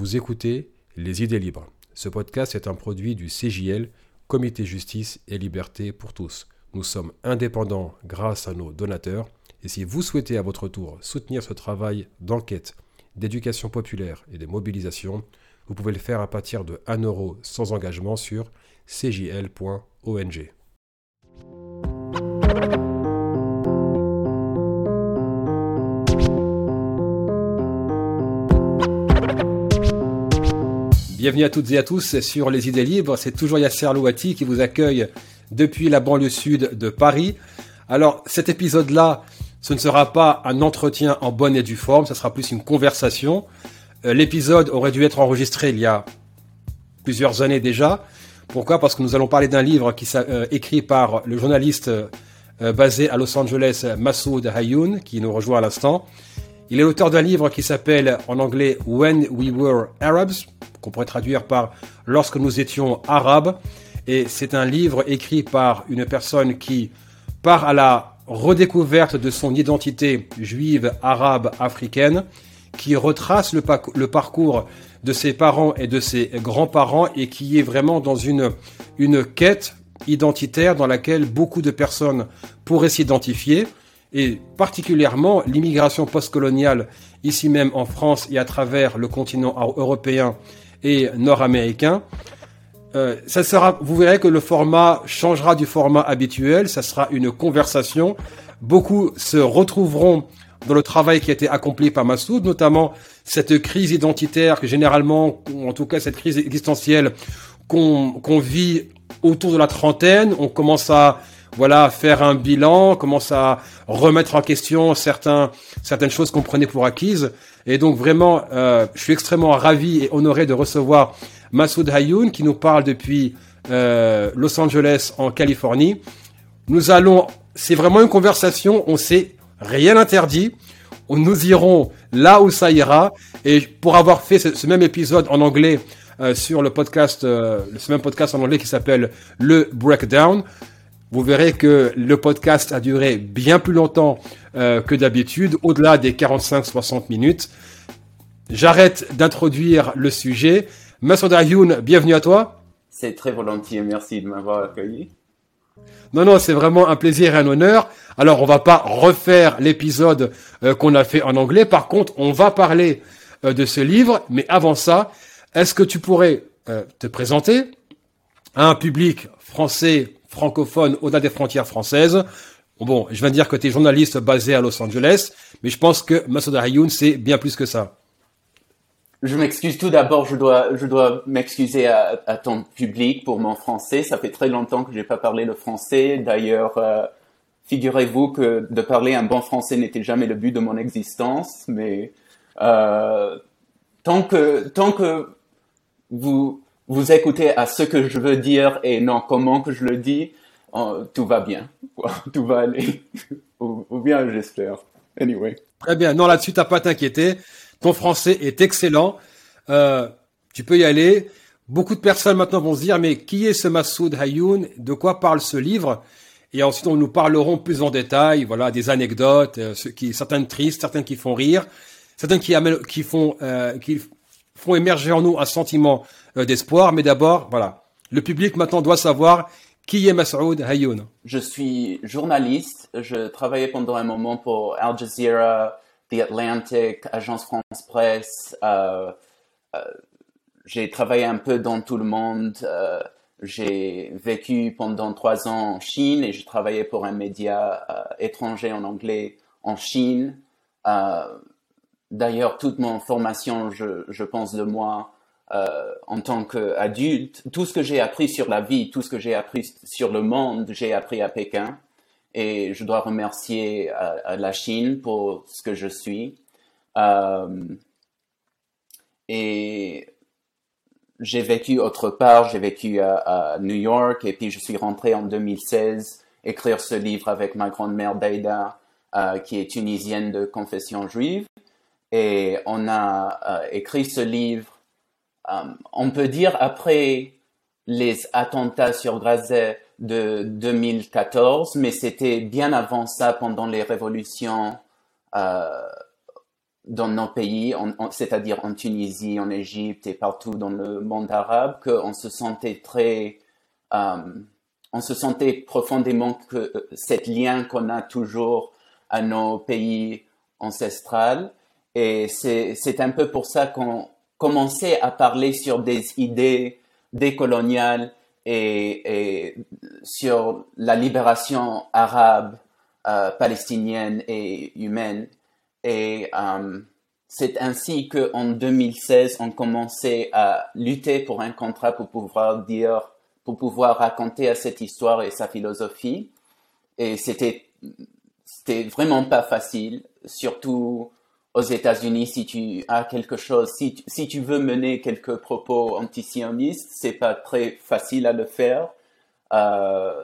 Vous écoutez Les idées libres. Ce podcast est un produit du CJL, Comité Justice et Liberté pour tous. Nous sommes indépendants grâce à nos donateurs. Et si vous souhaitez à votre tour soutenir ce travail d'enquête, d'éducation populaire et de mobilisation, vous pouvez le faire à partir de 1 euro sans engagement sur cjl.ong. Bienvenue à toutes et à tous sur Les Idées Libres. C'est toujours Yasser Louati qui vous accueille depuis la banlieue sud de Paris. Alors, cet épisode-là, ce ne sera pas un entretien en bonne et due forme, ça sera plus une conversation. Euh, l'épisode aurait dû être enregistré il y a plusieurs années déjà. Pourquoi? Parce que nous allons parler d'un livre qui euh, écrit par le journaliste euh, basé à Los Angeles, Massoud Hayoun, qui nous rejoint à l'instant. Il est l'auteur d'un livre qui s'appelle en anglais When We Were Arabs, qu'on pourrait traduire par Lorsque nous étions arabes. Et c'est un livre écrit par une personne qui part à la redécouverte de son identité juive, arabe, africaine, qui retrace le, parcours de ses parents et de ses grands-parents et qui est vraiment dans une, une quête identitaire dans laquelle beaucoup de personnes pourraient s'identifier et particulièrement l'immigration postcoloniale ici même en France et à travers le continent européen et nord-américain. Euh, ça sera, vous verrez que le format changera du format habituel. Ça sera une conversation. Beaucoup se retrouveront dans le travail qui a été accompli par Massoud, notamment cette crise identitaire que généralement, en tout cas cette crise existentielle qu'on vit autour de la trentaine. On commence à voilà faire un bilan, commence à remettre en question certains, certaines choses qu'on prenait pour acquises. Et donc vraiment, euh, je suis extrêmement ravi et honoré de recevoir Massoud Hayoun qui nous parle depuis euh, Los Angeles en Californie. Nous allons, c'est vraiment une conversation, on s'est rien interdit. Nous irons là où ça ira. Et pour avoir fait ce, même épisode en anglais euh, sur le podcast, euh, ce même podcast en anglais qui s'appelle Le Breakdown, vous verrez que le podcast a duré bien plus longtemps euh, que d'habitude, au-delà des 45-60 minutes. J'arrête d'introduire le sujet. Massoud Ayoun, bienvenue à toi. C'est très volontiers, merci de m'avoir accueilli. Non, non, c'est vraiment un plaisir et un honneur. Alors, on va pas refaire l'épisode euh, qu'on a fait en anglais. Par contre, on va parler euh, de ce livre. Mais avant ça, est-ce que tu pourrais te présenter à un public français francophone au-delà des frontières françaises. Bon, je viens de dire que tu es journaliste basé à Los Angeles, mais je pense que Masoud Hayoun, c'est bien plus que ça. Je m'excuse tout d'abord, je dois, je dois m'excuser à, ton public pour mon français. Ça fait très longtemps que j'ai pas parlé le français. D'ailleurs, euh, figurez-vous que de parler un bon français n'était jamais le but de mon existence, mais euh, tant que tant que vous vous écoutez à ce que je veux dire et non comment que je le dis, oh, tout va bien. tout va aller. ou, bien, j'espère. Anyway. Très bien. Non, là-dessus, t'as pas à t'inquiéter. Ton français est excellent. Euh, tu peux y aller. Beaucoup de personnes maintenant vont se dire, mais qui est ce Massoud Hayoun? De quoi parle ce livre? Et ensuite, on nous parlerons plus en détail, voilà, des anecdotes, euh, qui, certaines tristes, certaines qui font rire, certaines qui, qui font, euh, qui font émerger en nous un sentiment euh, d'espoir. Mais d'abord, voilà, le public maintenant doit savoir qui est Masoud Hayoun. Je suis journaliste. Je travaillais pendant un moment pour Al Jazeera, The Atlantic, Agence France Presse. Euh, euh, j'ai travaillé un peu dans tout le monde. J'ai vécu pendant trois ans en Chine et j'ai travaillé pour un média étranger en anglais en Chine. D'ailleurs, toute mon formation, je, pense de moi, euh, en tant qu'adulte, tout ce que j'ai appris sur la vie, tout ce que j'ai appris sur le monde, j'ai appris à Pékin. Et je dois remercier euh, la Chine pour ce que je suis. Euh, et j'ai vécu autre part, j'ai vécu à, New York et puis je suis rentré en 2016 écrire ce livre avec ma grand-mère Daïda, qui est tunisienne de confession juive. Et on a écrit ce livre euh, on peut dire après les attentats sur Gaza de 2014, mais c'était bien avant ça, pendant les révolutions euh, dans nos pays, c'est-à-dire en Tunisie, en Égypte et partout dans le monde arabe, qu'on se sentait très, euh, on se sentait profondément que euh, cet lien qu'on a toujours à nos pays ancestrales. Et c'est un peu pour ça qu'on commençait à parler sur des idées décoloniales et, et sur la libération arabe, euh, palestinienne et humaine. Et euh, c'est ainsi qu'en 2016, on commençait à lutter pour un contrat pour pouvoir dire, pour pouvoir raconter à cette histoire et sa philosophie. Et c'était, c'était vraiment pas facile, surtout aux États-Unis, si tu as quelque chose, si tu, veux mener quelques propos antisionistes, c'est pas très facile à le faire. Euh,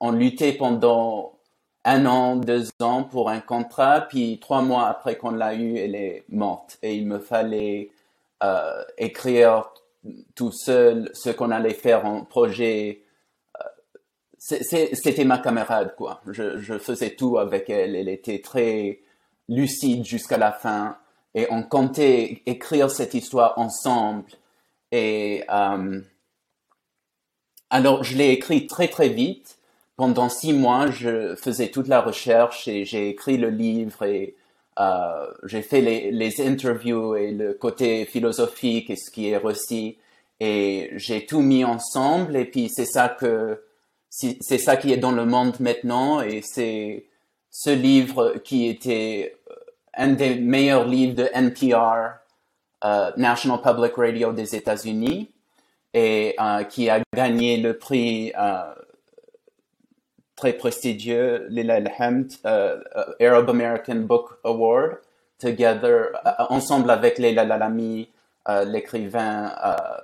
on luttait pendant un an, deux ans pour un contrat, puis trois mois après qu'on l'a eu, elle est morte. Et il me fallait euh, écrire tout seul ce qu'on allait faire en projet. Euh, c'était ma camarade, quoi. Je, faisais tout avec elle. Elle était très lucide jusqu'à la fin. Et on comptait écrire cette histoire ensemble. Et euh, alors, je l'ai écrit très, très vite pendant six mois, je faisais toute la recherche et j'ai écrit le livre et euh, j'ai fait les, les, interviews et le côté philosophique et ce qui est reçu et j'ai tout mis ensemble et puis c'est ça que c'est ça qui est dans le monde maintenant et c'est ce livre qui était euh, un des meilleurs livres de NPR, euh, National Public Radio des États-Unis et euh, qui a gagné le prix très prestigieux, Lila Alhamd, euh, euh, Arab American Book Award, together, ensemble avec Leila Lalami, l'écrivain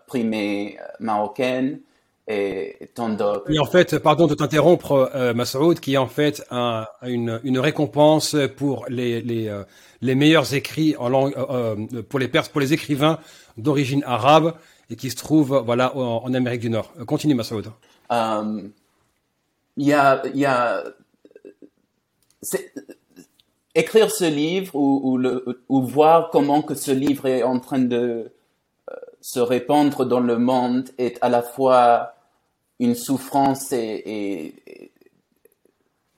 primé marocaine, et tant d'autres. Et en fait, pardon de t'interrompre, euh, Massoud, qui est en fait un, une, une, récompense pour les, les, les meilleurs écrits en langue, pour les Perses, pour les écrivains d'origine arabe et qui se trouvent voilà en, en Amérique du Nord. Continue, Massoud. Um, il y a, il y a écrire ce livre ou, ou, le, ou, voir comment que ce livre est en train de euh, se répandre dans le monde est à la fois une souffrance et, et,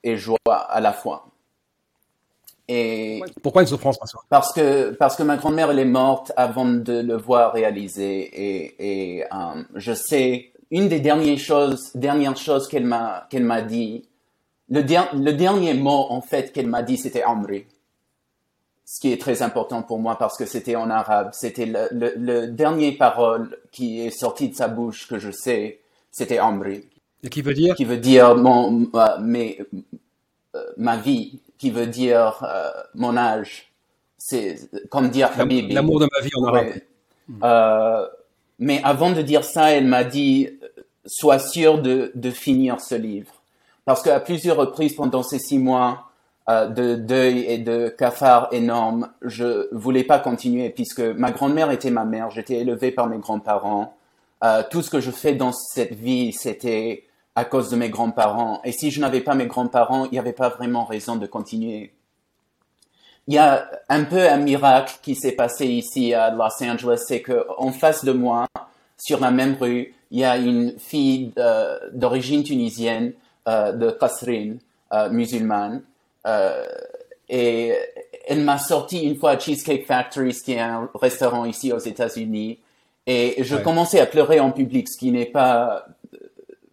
et joie à la fois. Et pourquoi une souffrance Parce que parce que ma grand-mère elle est morte avant de le voir réaliser et, et um, je sais une des dernières choses, dernières choses qu'elle m'a, qu'elle m'a dit, le, le, dernier mot, en fait, qu'elle m'a dit, c'était Amri. Ce qui est très important pour moi parce que c'était en arabe. C'était le, le, le, dernier parole qui est sorti de sa bouche que je sais, c'était Amri. Et qui veut dire? Qui veut dire mon, euh, euh, ma vie, qui veut dire euh, mon âge. C'est comme dire L'amour de ma vie en arabe. Euh, mais avant de dire ça, elle m'a dit, sois sûr de, de finir ce livre. Parce qu'à plusieurs reprises pendant ces six mois de deuil et de cafard énorme, je voulais pas continuer puisque ma grand-mère était ma mère, j'étais élevé par mes grands-parents. Euh, tout ce que je fais dans cette vie, c'était à cause de mes grands-parents. Et si je n'avais pas mes grands-parents, il n'y avait pas vraiment raison de continuer. Il y a un peu un miracle qui s'est passé ici à Los Angeles, c'est que en face de moi, sur la même rue, il y a une fille euh, d'origine tunisienne euh, de Qasrin, euh, musulmane, et elle m'a sorti une fois à Cheesecake Factory, qui est un restaurant ici aux États-Unis, et je commençais à pleurer en public, ce qui n'est pas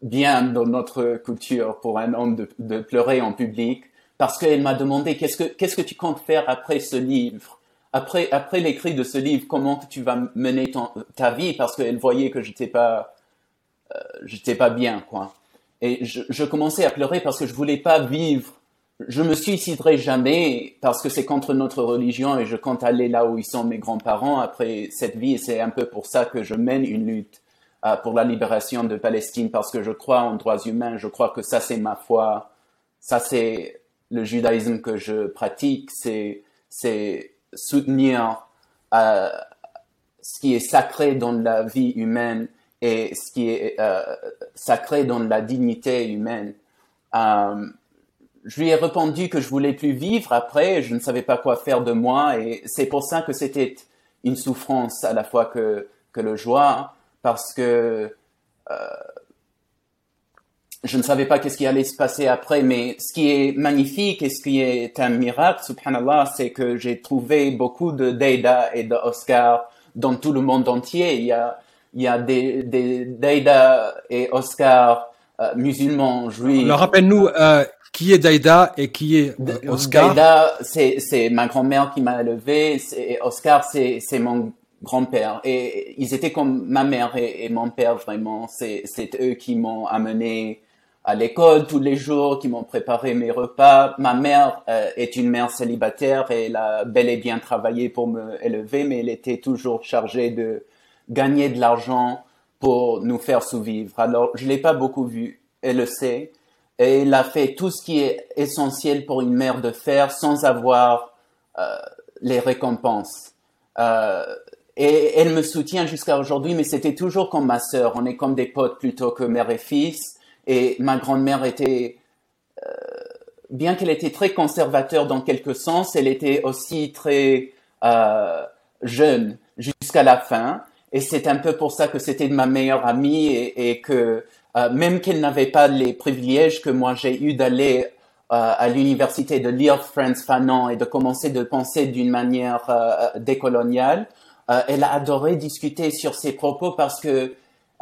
bien dans notre culture pour un homme de, de pleurer en public, parce qu'elle m'a demandé qu'est-ce que qu'est-ce que tu comptes faire après ce livre? Après, après l'écrit de ce livre, comment tu vas mener ton, ta vie? Parce qu'elle voyait que j'étais pas, euh, j'étais pas bien, quoi. Et je, je, commençais à pleurer parce que je voulais pas vivre. Je me suiciderai jamais parce que c'est contre notre religion et je compte aller là où ils sont mes grands-parents. Après cette vie et c'est un peu pour ça que je mène une lutte euh, pour la libération de Palestine parce que je crois en droits humains, je crois que ça c'est ma foi, ça c'est le judaïsme que je pratique, c'est, c'est soutenir euh, ce qui est sacré dans la vie humaine et ce qui est euh, sacré dans la dignité humaine. Je lui ai répondu que je voulais plus vivre après, je ne savais pas quoi faire de moi et c'est pour ça que c'était une souffrance à la fois que, que le joie parce que euh, je ne savais pas qu'est-ce qui allait se passer après, mais ce qui est magnifique et ce qui est un miracle, subhanallah, c'est que j'ai trouvé beaucoup de Deida et de Oscar dans tout le monde entier. Il y a, il y a des, des Deida et Oscar euh, musulmans, juifs. Alors rappelle-nous euh, qui est Daïda et qui est euh, Oscar. Daïda, c'est, ma grand-mère qui m'a élevé. Et Oscar, c'est, mon grand-père. Et ils étaient comme ma mère et, et mon père vraiment. C'est, c'est eux qui m'ont amené à l'école tous les jours, qui m'ont préparé mes repas. Ma mère euh, est une mère célibataire et elle a bel et bien travaillé pour me élever, mais elle était toujours chargée de gagner de l'argent pour nous faire survivre. Alors, je l'ai pas beaucoup vu, elle le sait, et elle a fait tout ce qui est essentiel pour une mère de faire sans avoir euh, les récompenses. Euh, et elle me soutient jusqu'à aujourd'hui, mais c'était toujours comme ma sœur. On est comme des potes plutôt que mère et fils. Et ma grand-mère était, euh, bien qu'elle était très conservateur dans quelque sens, elle était aussi très jeune jusqu'à la fin. Et c'est un peu pour ça que c'était ma meilleure amie et que euh, même qu'elle n'avait pas les privilèges que moi j'ai eu d'aller euh, à l'université, de lire Franz Fanon et de commencer de penser d'une manière euh, décoloniale, elle a adoré discuter sur ses propos parce que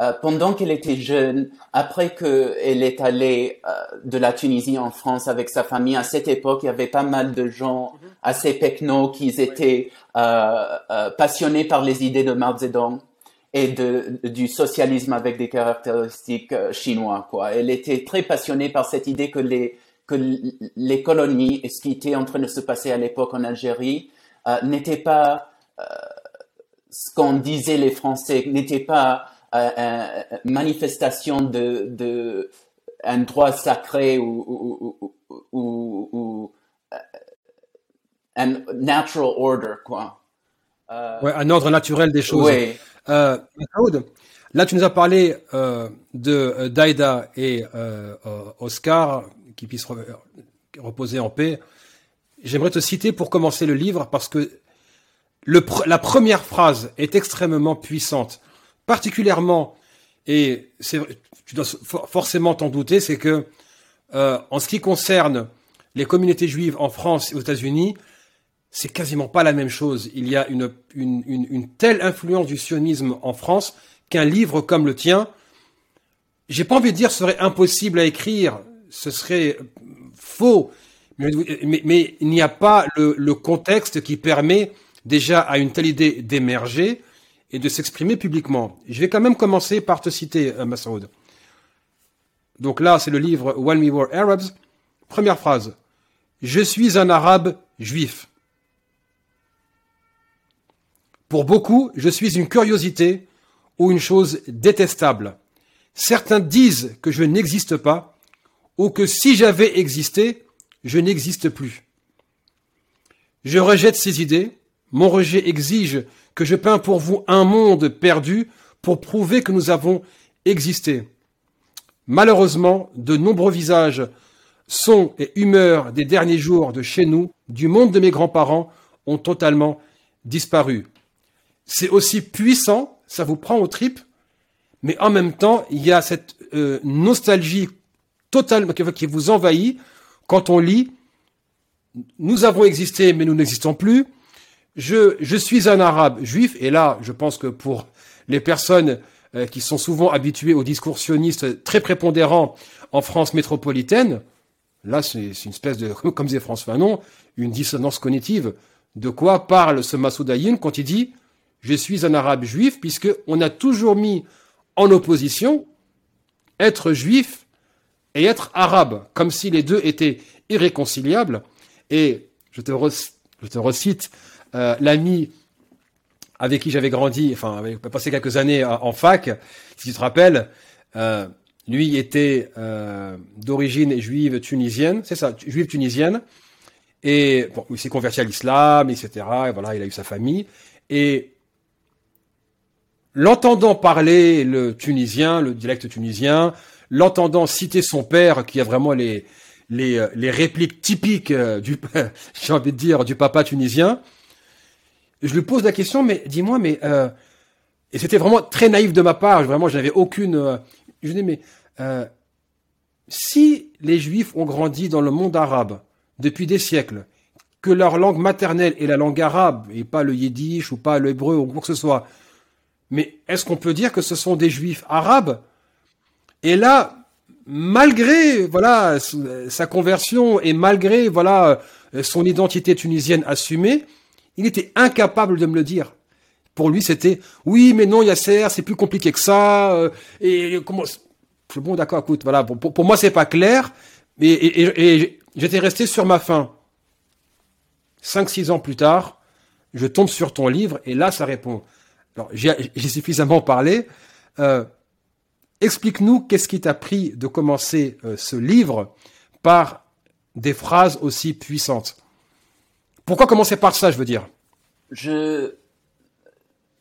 euh, pendant qu'elle était jeune, après qu'elle est allée euh, de la Tunisie en France avec sa famille, à cette époque, il y avait pas mal de gens mhm. assez pecno qui étaient euh, passionnés par les idées de Mao Zedong et de, du socialisme avec des caractéristiques chinois. Quoi. Elle était très passionnée par cette idée que les, que les colonies et ce qui était en train de se passer à l'époque en Algérie n'était pas ce qu'en disaient les Français, n'était pas euh, manifestation de, de un droit sacré ou, ou, ou, ou euh, un natural order, quoi. Euh, ouais, un ordre naturel des choses. Oui. Euh, là, tu nous as parlé euh, de Daida et Oscar, qui puissent reposer en paix. J'aimerais te citer pour commencer le livre parce que le, la première phrase est extrêmement puissante particulièrement, et tu dois forcément t'en douter, c'est que euh, en ce qui concerne les communautés juives en France et aux États-Unis, c'est quasiment pas la même chose. Il y a une, une, une, une telle influence du sionisme en France qu'un livre comme le tien, j'ai pas envie de dire serait impossible à écrire, ce serait faux, mais, mais, mais il n'y a pas le, le, contexte qui permet déjà à une telle idée d'émerger et de s'exprimer publiquement. Je vais quand même commencer par te citer, euh, Massoud. Donc là, c'est le livre When We Were Arabs. Première phrase. Je suis un arabe juif. Pour beaucoup, je suis une curiosité ou une chose détestable. Certains disent que je n'existe pas ou que si j'avais existé, je n'existe plus. Je rejette ces idées. Mon rejet exige que je peins pour vous un monde perdu pour prouver que nous avons existé. Malheureusement, de nombreux visages, sons et humeurs des derniers jours de chez nous, du monde de mes grands-parents, ont totalement disparu. C'est aussi puissant, ça vous prend aux tripes, mais en même temps, il y a cette euh, nostalgie totale qui vous envahit quand on lit Nous avons existé, mais nous n'existons plus je, je suis un arabe juif, et là, je pense que pour les personnes euh, qui sont souvent habituées aux discours sionistes très prépondérants en France métropolitaine, là, c'est une espèce de, comme disait François Fanon, une dissonance cognitive. De quoi parle ce Massoud quand il dit je suis un arabe juif, puisque on a toujours mis en opposition être juif et être arabe, comme si les deux étaient irréconciliables. Et je te, je te recite euh, l'ami avec qui j'avais grandi, enfin, avait passé quelques années en fac, si tu te rappelles, euh, lui était euh, d'origine juive tunisienne, c'est ça, juive tunisienne, et bon, il s'est converti à l'islam, etc. Et voilà, il a eu sa famille, et l'entendant parler le tunisien, le dialecte tunisien, l'entendant citer son père, qui a vraiment les les, les répliques typiques du, j'ai envie de dire, du papa tunisien. Je lui pose la question, mais dis-moi, mais et c'était vraiment très naïf de ma part. Vraiment, je n'avais aucune. je dis mais si les Juifs ont grandi dans le monde arabe depuis des siècles, que leur langue maternelle est la langue arabe et pas le yiddish ou pas l'hébreu ou quoi que ce soit, mais est-ce qu'on peut dire que ce sont des Juifs arabes? Et là, malgré voilà sa conversion et malgré voilà son identité tunisienne assumée, il était incapable de me le dire. Pour lui, c'était oui, mais non, Yasser, c'est plus compliqué que ça. Euh, et comment Bon, d'accord, écoute, voilà. Pour, pour, moi, c'est pas clair. Et, j'étais resté sur ma faim. Cinq, six ans plus tard, je tombe sur ton livre et là, ça répond. Alors, j'ai suffisamment parlé. Euh, Explique-nous qu'est-ce qui t'a pris de commencer euh, ce livre par des phrases aussi puissantes. Pourquoi commencer par ça, je veux dire?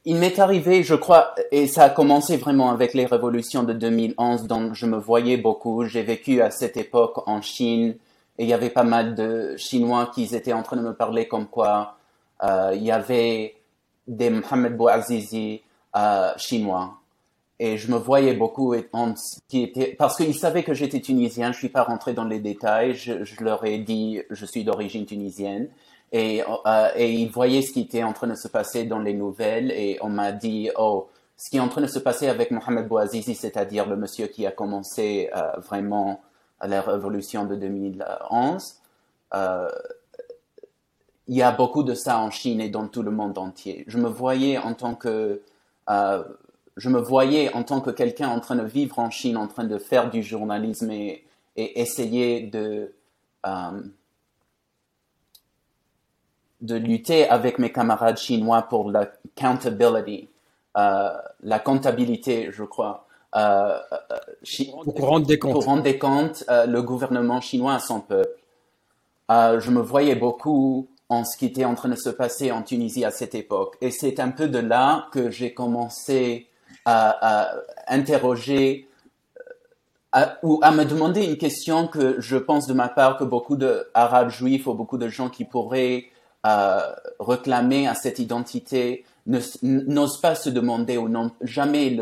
Il m'est arrivé, je crois, et ça a commencé vraiment avec les révolutions de 2011, dont je me voyais beaucoup. J'ai vécu à cette époque en Chine, et il y avait pas mal de Chinois qui étaient en train de me parler comme quoi euh, il y avait des Mohamed Bouazizi euh, chinois. Et je me voyais beaucoup en, qui était, parce qu'ils savaient que j'étais tunisien. Je suis pas rentré dans les détails. Je, je leur ai dit, je suis d'origine tunisienne et, euh, et il voyait ce qui était en train de se passer dans les nouvelles et on m'a dit oh ce qui est en train de se passer avec Mohamed Bouazizi, c'est-à-dire le monsieur qui a commencé euh, vraiment la révolution de 2011, euh, il y a beaucoup de ça en Chine et dans tout le monde entier. Je me voyais en tant que euh, je me voyais en tant que quelqu'un en train de vivre en Chine, en train de faire du journalisme et, et essayer de euh, de lutter avec mes camarades chinois pour la accountability, euh, la comptabilité, je crois. Euh, pour rendre des comptes. Pour rendre des comptes, euh, le gouvernement chinois à son peuple. Je me voyais beaucoup en ce qui était en train de se passer en Tunisie à cette époque. Et c'est un peu de là que j'ai commencé à, interroger à, ou à me demander une question que je pense de ma part que beaucoup d'Arabes juifs ou beaucoup de gens qui pourraient à réclamer à cette identité n'osent pas se demander ou n'ont jamais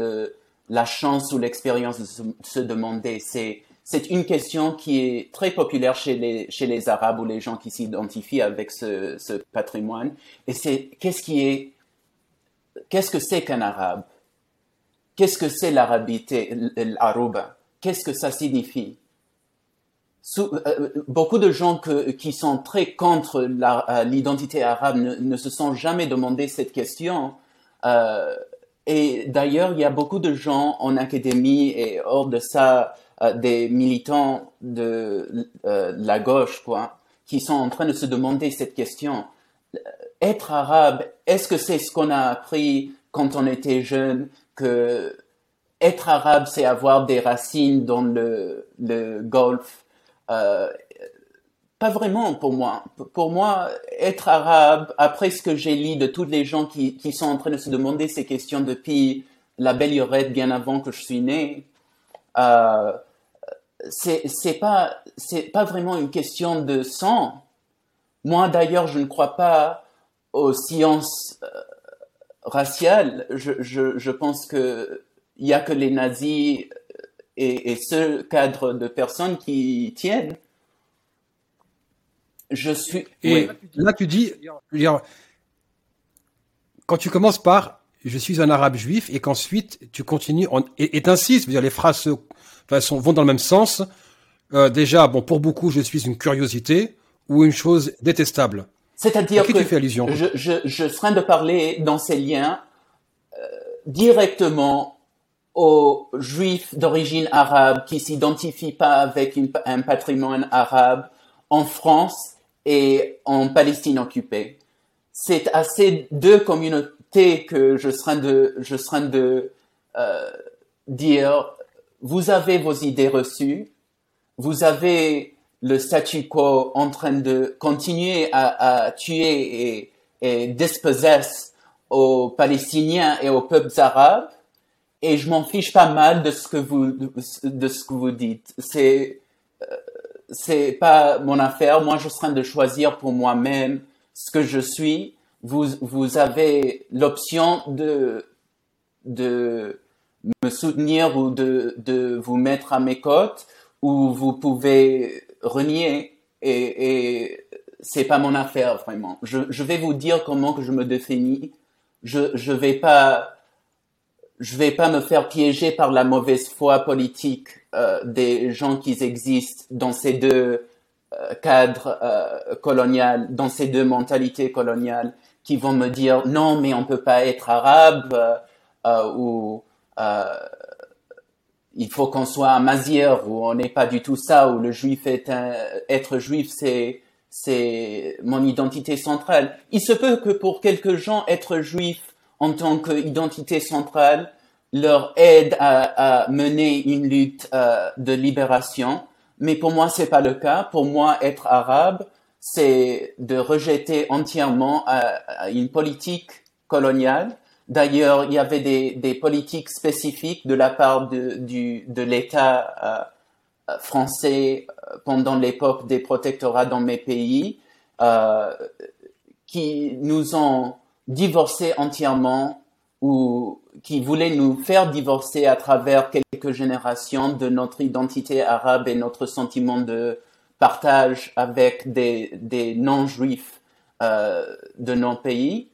la chance ou l'expérience de se, demander. C'est c'est une question qui est très populaire chez les, chez les Arabes ou les gens qui s'identifient avec ce, ce patrimoine. Et c'est qu'est-ce qui est, qu'est-ce que c'est qu'un Arabe? Qu'est-ce que c'est l'arabité, l'aruba? Qu'est-ce que ça signifie? Euh, euh, beaucoup de gens qui sont très contre euh, l'identité arabe ne, se sont jamais demandé cette question. et d'ailleurs, il y a beaucoup de gens en académie et hors de ça, des militants de la gauche, quoi, qui sont en train de se demander cette question. Être arabe, est-ce que c'est ce qu'on a appris quand on était jeune que être arabe, c'est avoir des racines dans le, le golfe? Euh, pas vraiment pour moi. Pour moi, être arabe, après ce que j'ai lu de tous les gens qui, qui sont en train de se demander ces questions depuis la belle Yorette bien avant que je suis né, euh, c'est c'est pas c'est pas vraiment une question de sang. Moi d'ailleurs, je ne crois pas aux sciences euh, raciales. Je, je, je pense que il y a que les nazis et, ce cadre de personnes qui tiennent. Je suis. Et là, tu dis, quand tu commences par je suis un arabe juif et qu'ensuite tu continues et t'insistes, dire les phrases vont dans le même sens. Euh, déjà, bon, pour beaucoup, je suis une curiosité ou une chose détestable. C'est-à-dire que tu fais allusion je, je, je serais de parler dans ces liens euh, directement aux juifs d'origine arabe qui s'identifient pas avec un patrimoine arabe en France et en Palestine occupée. C'est à ces deux communautés que je serais de, je serais de euh, dire, vous avez vos idées reçues, vous avez le statu quo en train de continuer à, tuer et, et dispossesser aux Palestiniens et aux peuples arabes, et je m'en fiche pas mal de ce que vous de ce que vous dites. C'est euh, c'est pas mon affaire. Moi, je suis en train de choisir pour moi-même ce que je suis. Vous, vous avez l'option de, de me soutenir ou de, de vous mettre à mes côtes ou vous pouvez renier et, et c'est pas mon affaire vraiment. Je, je vais vous dire comment que je me définis. Je, je vais pas, je vais pas me faire piéger par la mauvaise foi politique euh, des gens qui existent dans ces deux euh, cadres euh, coloniales, dans ces deux mentalités coloniales, qui vont me dire non mais on peut pas être arabe euh, euh, ou il faut qu'on soit un mazière ou on n'est pas du tout ça ou le juif est un être juif c'est c'est mon identité centrale. Il se peut que pour quelques gens être juif en tant qu'identité centrale leur aide à, à mener une lutte euh, de libération, mais pour moi c'est pas le cas. Pour moi être arabe c'est de rejeter entièrement euh, une politique coloniale D'ailleurs, il y avait des, des, politiques spécifiques de la part de, du, l'État euh, français euh, pendant l'époque des protectorats dans mes pays euh, qui nous ont divorcés entièrement ou qui voulaient nous faire divorcer à travers quelques générations de notre identité arabe et notre sentiment de partage avec des, des non-juifs euh, de nos pays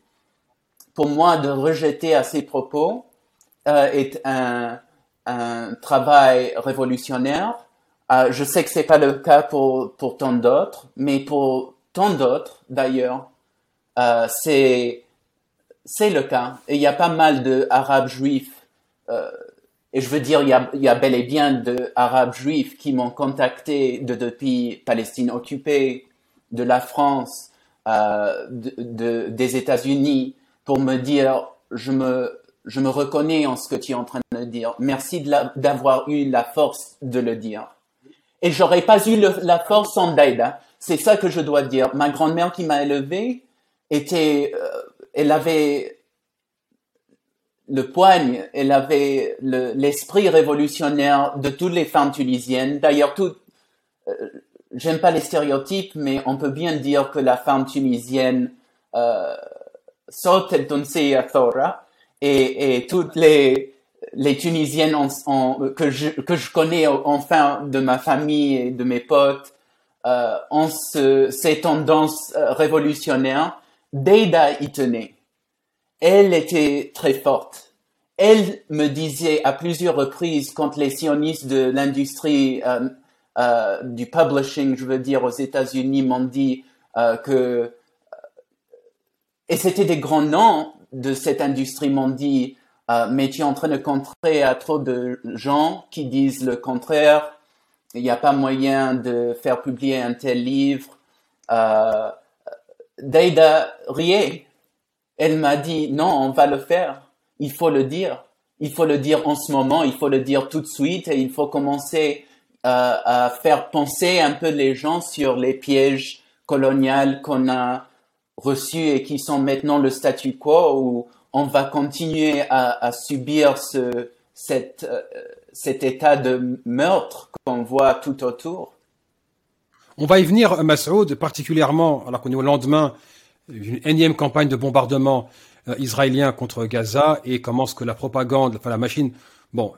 pour moi, de rejeter à ces propos euh, est un, travail révolutionnaire. Euh, je sais que c'est pas le cas pour, pour tant d'autres, mais pour tant d'autres, d'ailleurs, euh, c'est le cas. Et il y a pas mal de arabes juifs, et je veux dire, il y a, y a bel et bien de arabes juifs qui m'ont contacté de depuis Palestine occupée, de la France, de, de, des États-Unis, pour me dire, je me, je me reconnais en ce que tu es en train de dire. Merci d'avoir eu la force de le dire. Et j'aurais pas eu la force sans Daïda. C'est ça que je dois dire. Ma grand-mère qui m'a élevé était, euh, elle avait le poigne, elle avait l'esprit révolutionnaire de toutes les femmes tunisiennes. D'ailleurs, tout, euh, j'aime pas les stéréotypes, mais on peut bien dire que la femme tunisienne euh, saute el Thora et, et toutes les les Tunisiennes en, que je que je connais enfin de ma famille et de mes potes euh, ont ce, ces tendances euh, révolutionnaires. Deida y tenait. Elle était très forte. Elle me disait à plusieurs reprises quand les sionistes de l'industrie euh, euh, du publishing, je veux dire aux États-Unis, m'ont dit euh, que et c'était des grands noms de cette industrie mondiale, euh, mais tu es en train de contrer à trop de gens qui disent le contraire. Il n'y a pas moyen de faire publier un tel livre. Euh, Daida riait. Elle m'a dit non, on va le faire. Il faut le dire. Il faut le dire en ce moment. Il faut le dire tout de suite et il faut commencer euh, à faire penser un peu les gens sur les pièges coloniaux qu'on a reçus et qui sont maintenant le statu quo où on va continuer à, subir ce, euh, cet état de meurtre qu'on voit tout autour. On va y venir, Massoud, particulièrement alors qu'on est au lendemain d'une énième campagne de bombardement euh, israélien contre Gaza et comment ce que la propagande, enfin la machine, bon,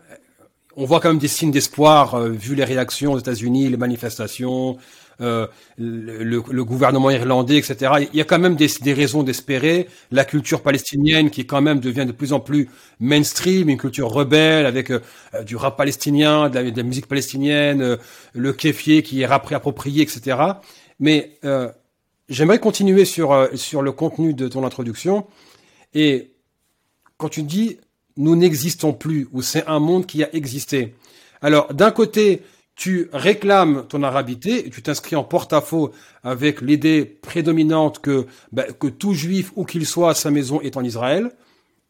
on voit quand même des signes d'espoir euh, vu les réactions aux États-Unis, les manifestations, euh, le, le, gouvernement irlandais, etc. Il y a quand même des, des raisons d'espérer. La culture palestinienne qui quand même devient de plus en plus mainstream, une culture rebelle avec euh, du rap palestinien, de la, musique palestinienne, euh, le kéfier qui est rap réapproprié, etc. Mais j'aimerais continuer sur sur le contenu de ton introduction et quand tu dis nous n'existons plus ou c'est un monde qui a existé. Alors d'un côté, tu réclames ton arabité tu t'inscris en porte-à-faux avec l'idée prédominante que, ben, que tout juif, où qu'il soit, sa maison est en Israël,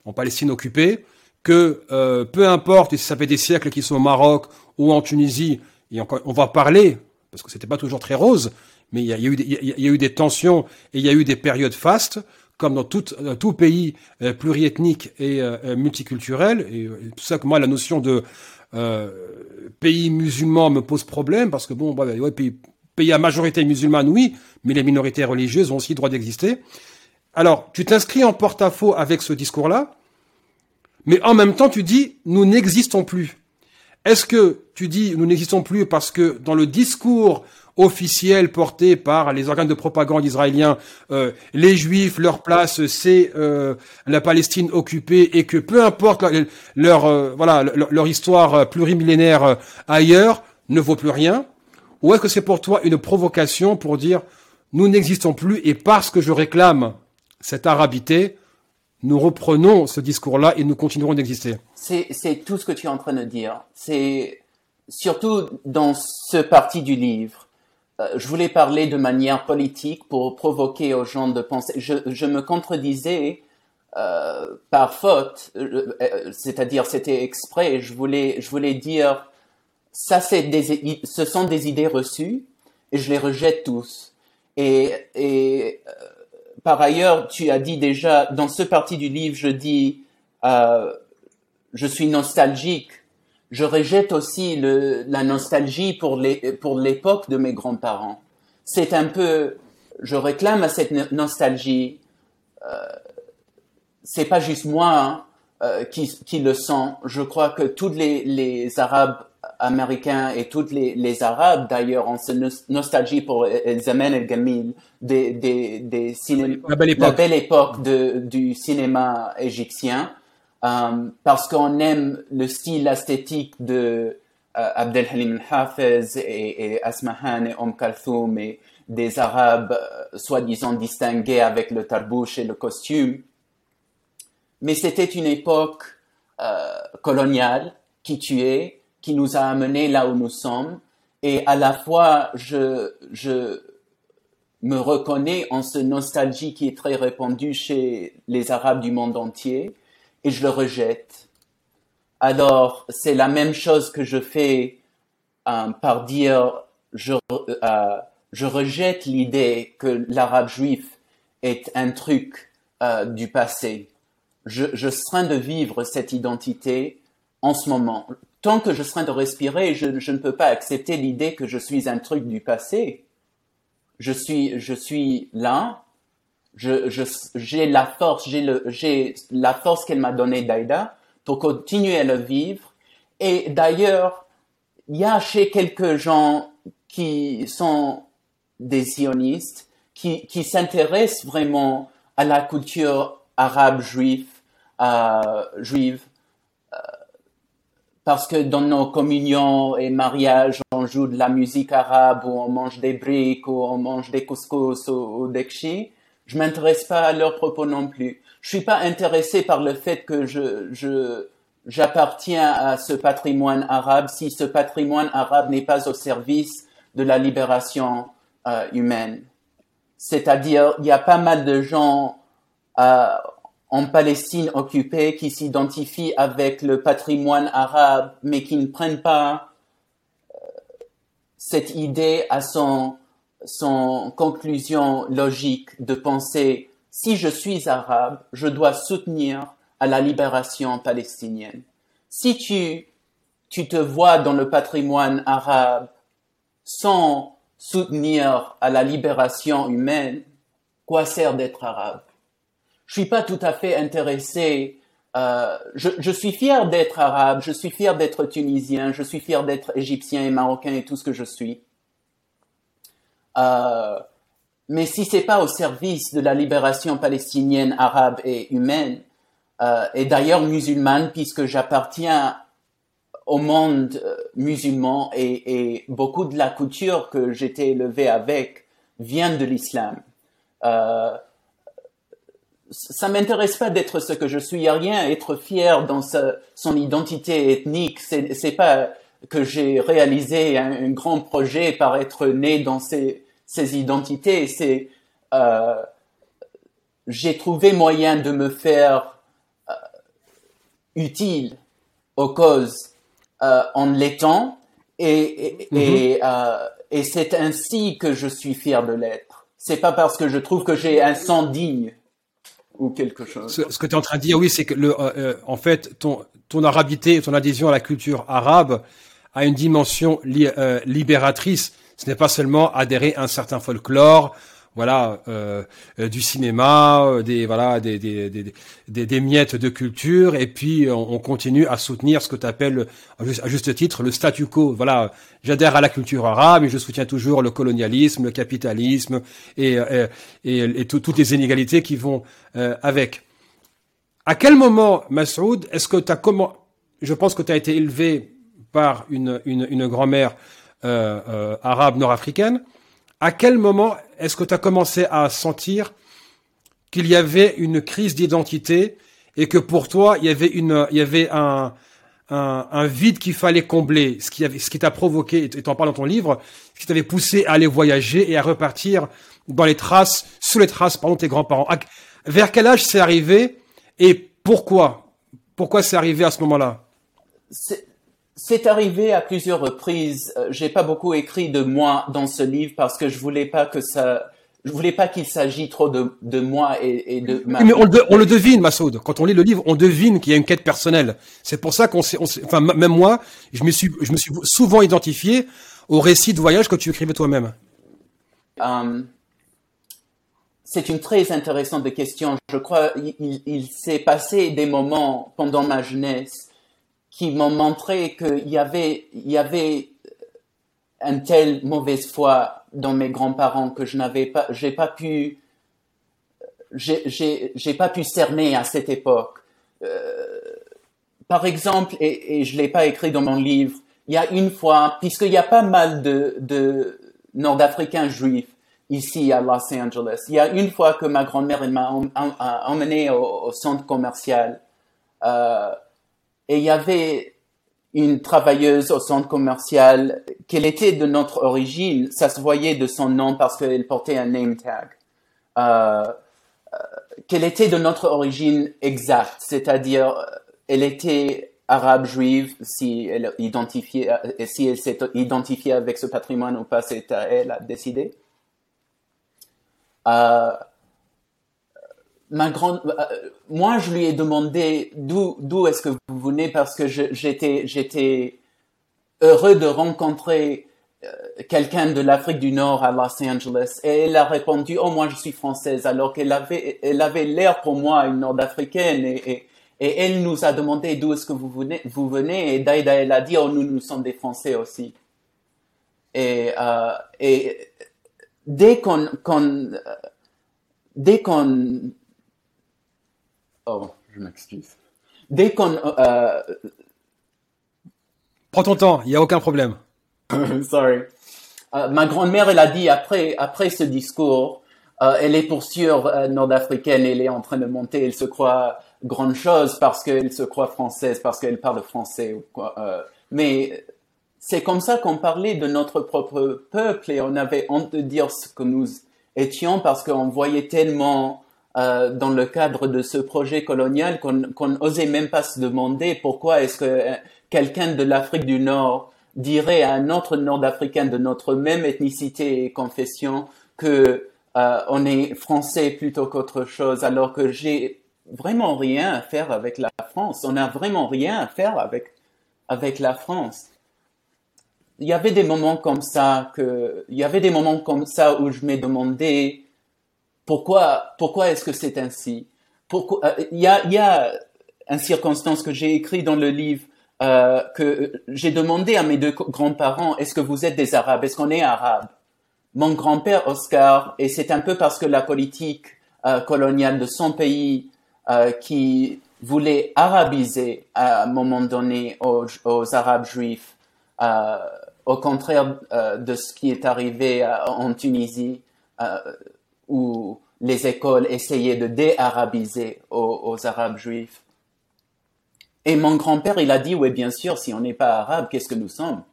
en Palestine occupée, que euh, peu importe si ça fait des siècles qu'ils sont au Maroc ou en Tunisie, et encore, on va parler, parce que c'était pas toujours très rose, mais il y a, eu des, il y a eu des tensions et il y a eu des périodes fastes, comme dans tout, tout pays euh, pluriethnique et euh, multiculturel, et, et tout ça que moi la notion de euh, pays musulman me pose problème parce que bon, bah, ouais, pays, pays à majorité musulmane, oui, mais les minorités religieuses ont aussi le droit d'exister. Alors, tu t'inscris en porte-à-faux avec ce discours-là, mais en même temps, tu dis, nous n'existons plus. Est-ce que tu dis, nous n'existons plus parce que dans le discours officiel porté par les organes de propagande israéliens, euh, les Juifs, leur place, c'est euh, la Palestine occupée et que peu importe leur, euh, voilà leur, histoire plurimillénaire ailleurs ne vaut plus rien Ou est-ce que c'est pour toi une provocation pour dire nous n'existons plus et parce que je réclame cette arabité, nous reprenons ce discours-là et nous continuerons d'exister? C'est tout ce que tu es en train de dire. C'est surtout dans ce parti du livre euh, je voulais parler de manière politique pour provoquer aux gens de penser. Je, je me contredisais euh, par faute, euh, euh, c'est-à-dire c'était exprès. Je voulais, je voulais dire, ça c'est des, ce sont des idées reçues et je les rejette tous. Et, et par ailleurs, tu as dit déjà dans ce parti du livre, je dis, euh, je suis nostalgique je rejette aussi le, la nostalgie pour l'époque de mes grands-parents. C'est un peu, je réclame à cette nostalgie. Euh, c'est pas juste moi hein, euh, qui, qui le sent. Je crois que tous les, les Arabes américains et tous les, les Arabes d'ailleurs ont cette nostalgie pour El Zaman El Gamil des, des, des la belle époque, la belle époque de, du cinéma égyptien. Euh, parce qu'on aime le style esthétique de euh, Abdelhalim al-Hafez et, et, Asmahan et Om Kalthoum et des Arabes euh, soi-disant distingués avec le tarbouche et le costume. Mais c'était une époque coloniale qui tuait, qui nous a amenés là où nous sommes. Et à la fois, je, je me reconnais en ce nostalgie qui est très répandue chez les Arabes du monde entier et je le rejette. Alors, c'est la même chose que je fais euh, par dire je, euh, je rejette l'idée que l'arabe juif est un truc euh, du passé. Je, je train de vivre cette identité en ce moment. Tant que je train de respirer, je, je ne peux pas accepter l'idée que je suis un truc du passé. Je suis, je suis là, je, je, j'ai la force, j'ai le, j'ai la force qu'elle m'a donnée Daïda pour continuer à le vivre. Et d'ailleurs, il y a chez quelques gens qui sont des sionistes, qui, qui s'intéressent vraiment à la culture arabe juive, euh, juive, euh, parce que dans nos communions et mariages, on joue de la musique arabe, ou on mange des briques, ou on mange des couscous ou, des kshis. Je m'intéresse pas à leurs propos non plus. Je suis pas intéressé par le fait que je, je, j'appartiens à ce patrimoine arabe si ce patrimoine arabe n'est pas au service de la libération euh, humaine. C'est-à-dire, il y a pas mal de gens euh, en Palestine occupée qui s'identifient avec le patrimoine arabe, mais qui ne prennent pas euh, cette idée à son son conclusion logique de penser si je suis arabe, je dois soutenir à la libération palestinienne. Si tu, tu te vois dans le patrimoine arabe sans soutenir à la libération humaine, quoi sert d'être arabe? Je suis pas tout à fait intéressé. Euh, je, je suis fier d'être arabe, je suis fier d'être tunisien, je suis fier d'être égyptien et marocain et tout ce que je suis. Euh, mais si c'est pas au service de la libération palestinienne, arabe et humaine, euh, et d'ailleurs musulmane, puisque j'appartiens au monde euh, musulman et, beaucoup de la culture que j'étais élevé avec vient de l'islam. Euh, ça m'intéresse pas d'être ce que je suis, a rien être fier dans son identité ethnique. C'est pas que j'ai réalisé un, grand projet par être né dans ces ces identités. C'est euh, j'ai trouvé moyen de me faire euh, utile aux causes euh, en l'étant et, et, et, et c'est ainsi que je suis fier de l'être. C'est pas parce que je trouve que j'ai un sang digne ou quelque chose. Ce, ce que tu es en train de dire, oui, c'est que le, euh, euh, en fait, ton, ton arabité, ton adhésion à la culture arabe a une dimension li, libératrice Ce n'est pas seulement adhérer à un certain folklore, voilà, euh, euh, du cinéma, euh, des voilà, des des, des, des, miettes de culture, et puis on, continue à soutenir ce que tu appelles à juste titre le statu quo. Voilà, j'adhère à la culture arabe, mais je soutiens toujours le colonialisme, le capitalisme et et, et, toutes les inégalités qui vont avec. À quel moment, Masoud, est-ce que tu as comment Je pense que tu as été élevé par une une, une grand-mère arabe nord-africaine à quel moment est-ce que tu as commencé à sentir qu'il y avait une crise d'identité et que pour toi, il y avait une, il y avait un, un, vide qu'il fallait combler, ce qui ce qui t'a provoqué, et t'en parles dans ton livre, ce qui t'avait poussé à aller voyager et à repartir dans les traces, sous les traces, pardon, de tes grands-parents. Vers quel âge c'est arrivé et pourquoi? Pourquoi c'est arrivé à ce moment-là? Arrivé à plusieurs reprises. Euh, j'ai pas beaucoup écrit de moi dans ce livre parce que je voulais pas que ça, je voulais pas qu'il s'agisse trop de, de moi et, et de ma. Mais on le, on le devine, Massoud. Quand on lit le livre, on devine qu'il y a une quête personnelle. C'est pour ça qu'on s'est, enfin même moi, je me suis, je me suis souvent identifié au récit de voyage que tu écrivais toi-même. Um, c'est une très intéressante question. Je crois il, il s'est passé des moments pendant ma jeunesse qui m'ont montré qu'il y avait, il y avait une telle mauvaise foi dans mes grands-parents que je n'avais pas, j'ai pas pu, j'ai, pas pu cerner à cette époque. Euh, par exemple, et, et je l'ai pas écrit dans mon livre, il y a une fois, puisqu'il y a pas mal de, de Nord-Africains juifs ici à Los Angeles, il y a une fois que ma grand-mère m'a emmené au, au, centre commercial. Euh, et il y avait une travailleuse au centre commercial, qu'elle était de notre origine, ça se voyait de son nom parce qu'elle portait un name tag, euh, euh, qu'elle était de notre origine exacte, c'est-à-dire elle était arabe juive si elle identifiait, si elle s'est identifiée avec ce patrimoine ou pas, c'est à elle à décider. Euh, ma grande, euh, moi, je lui ai demandé d'où, d'où est-ce que vous venez parce que j'étais, j'étais heureux de rencontrer euh, quelqu'un de l'Afrique du Nord à Los Angeles. Et elle a répondu, oh, moi, je suis française, alors qu'elle avait, elle avait l'air pour moi une nord-africaine et, et, elle nous a demandé d'où est-ce que vous venez, vous venez, et Daïda, elle a dit, oh, nous, nous sommes des Français aussi. Et, euh, et dès qu'on, qu'on, dès qu'on Oh, je m'excuse. Dès qu'on... Euh, Prends ton temps, il n'y a aucun problème. Sorry. Euh, ma grand-mère, elle a dit après, après ce discours, euh, elle est pour sûr euh, nord-africaine, elle est en train de monter, elle se croit grande chose parce qu'elle se croit française, parce qu'elle parle français. Ou quoi, euh. mais c'est comme ça qu'on parlait de notre propre peuple et on avait honte de dire ce que nous étions parce qu'on voyait tellement euh, dans le cadre de ce projet colonial qu'on n'osait même pas se demander pourquoi est-ce que euh, quelqu'un de l'Afrique du Nord dirait à un autre Nord-Africain de notre même ethnicité et confession que euh, on est français plutôt qu'autre chose, alors que j'ai vraiment rien à faire avec la France. On n'a vraiment rien à faire avec avec la France. Il y avait des moments comme ça que, il y avait des moments comme ça où je me demandais pourquoi, pourquoi est-ce que c'est ainsi? Euh, Il y a, y a une circonstance que j'ai écrit dans le livre euh, que j'ai demandé à mes deux grands-parents est-ce que vous êtes des Arabes? Est-ce qu'on est arabe? Mon grand-père Oscar, et c'est un peu parce que la politique euh, coloniale de son pays euh, qui voulait arabiser à un moment donné aux, aux Arabes juifs, euh, au contraire euh, de ce qui est arrivé en Tunisie où les écoles essayaient de déarabiser aux, aux Arabes juifs. Et mon grand-père, il a dit, oui, bien sûr, si on n'est pas arabe, qu'est-ce que nous sommes?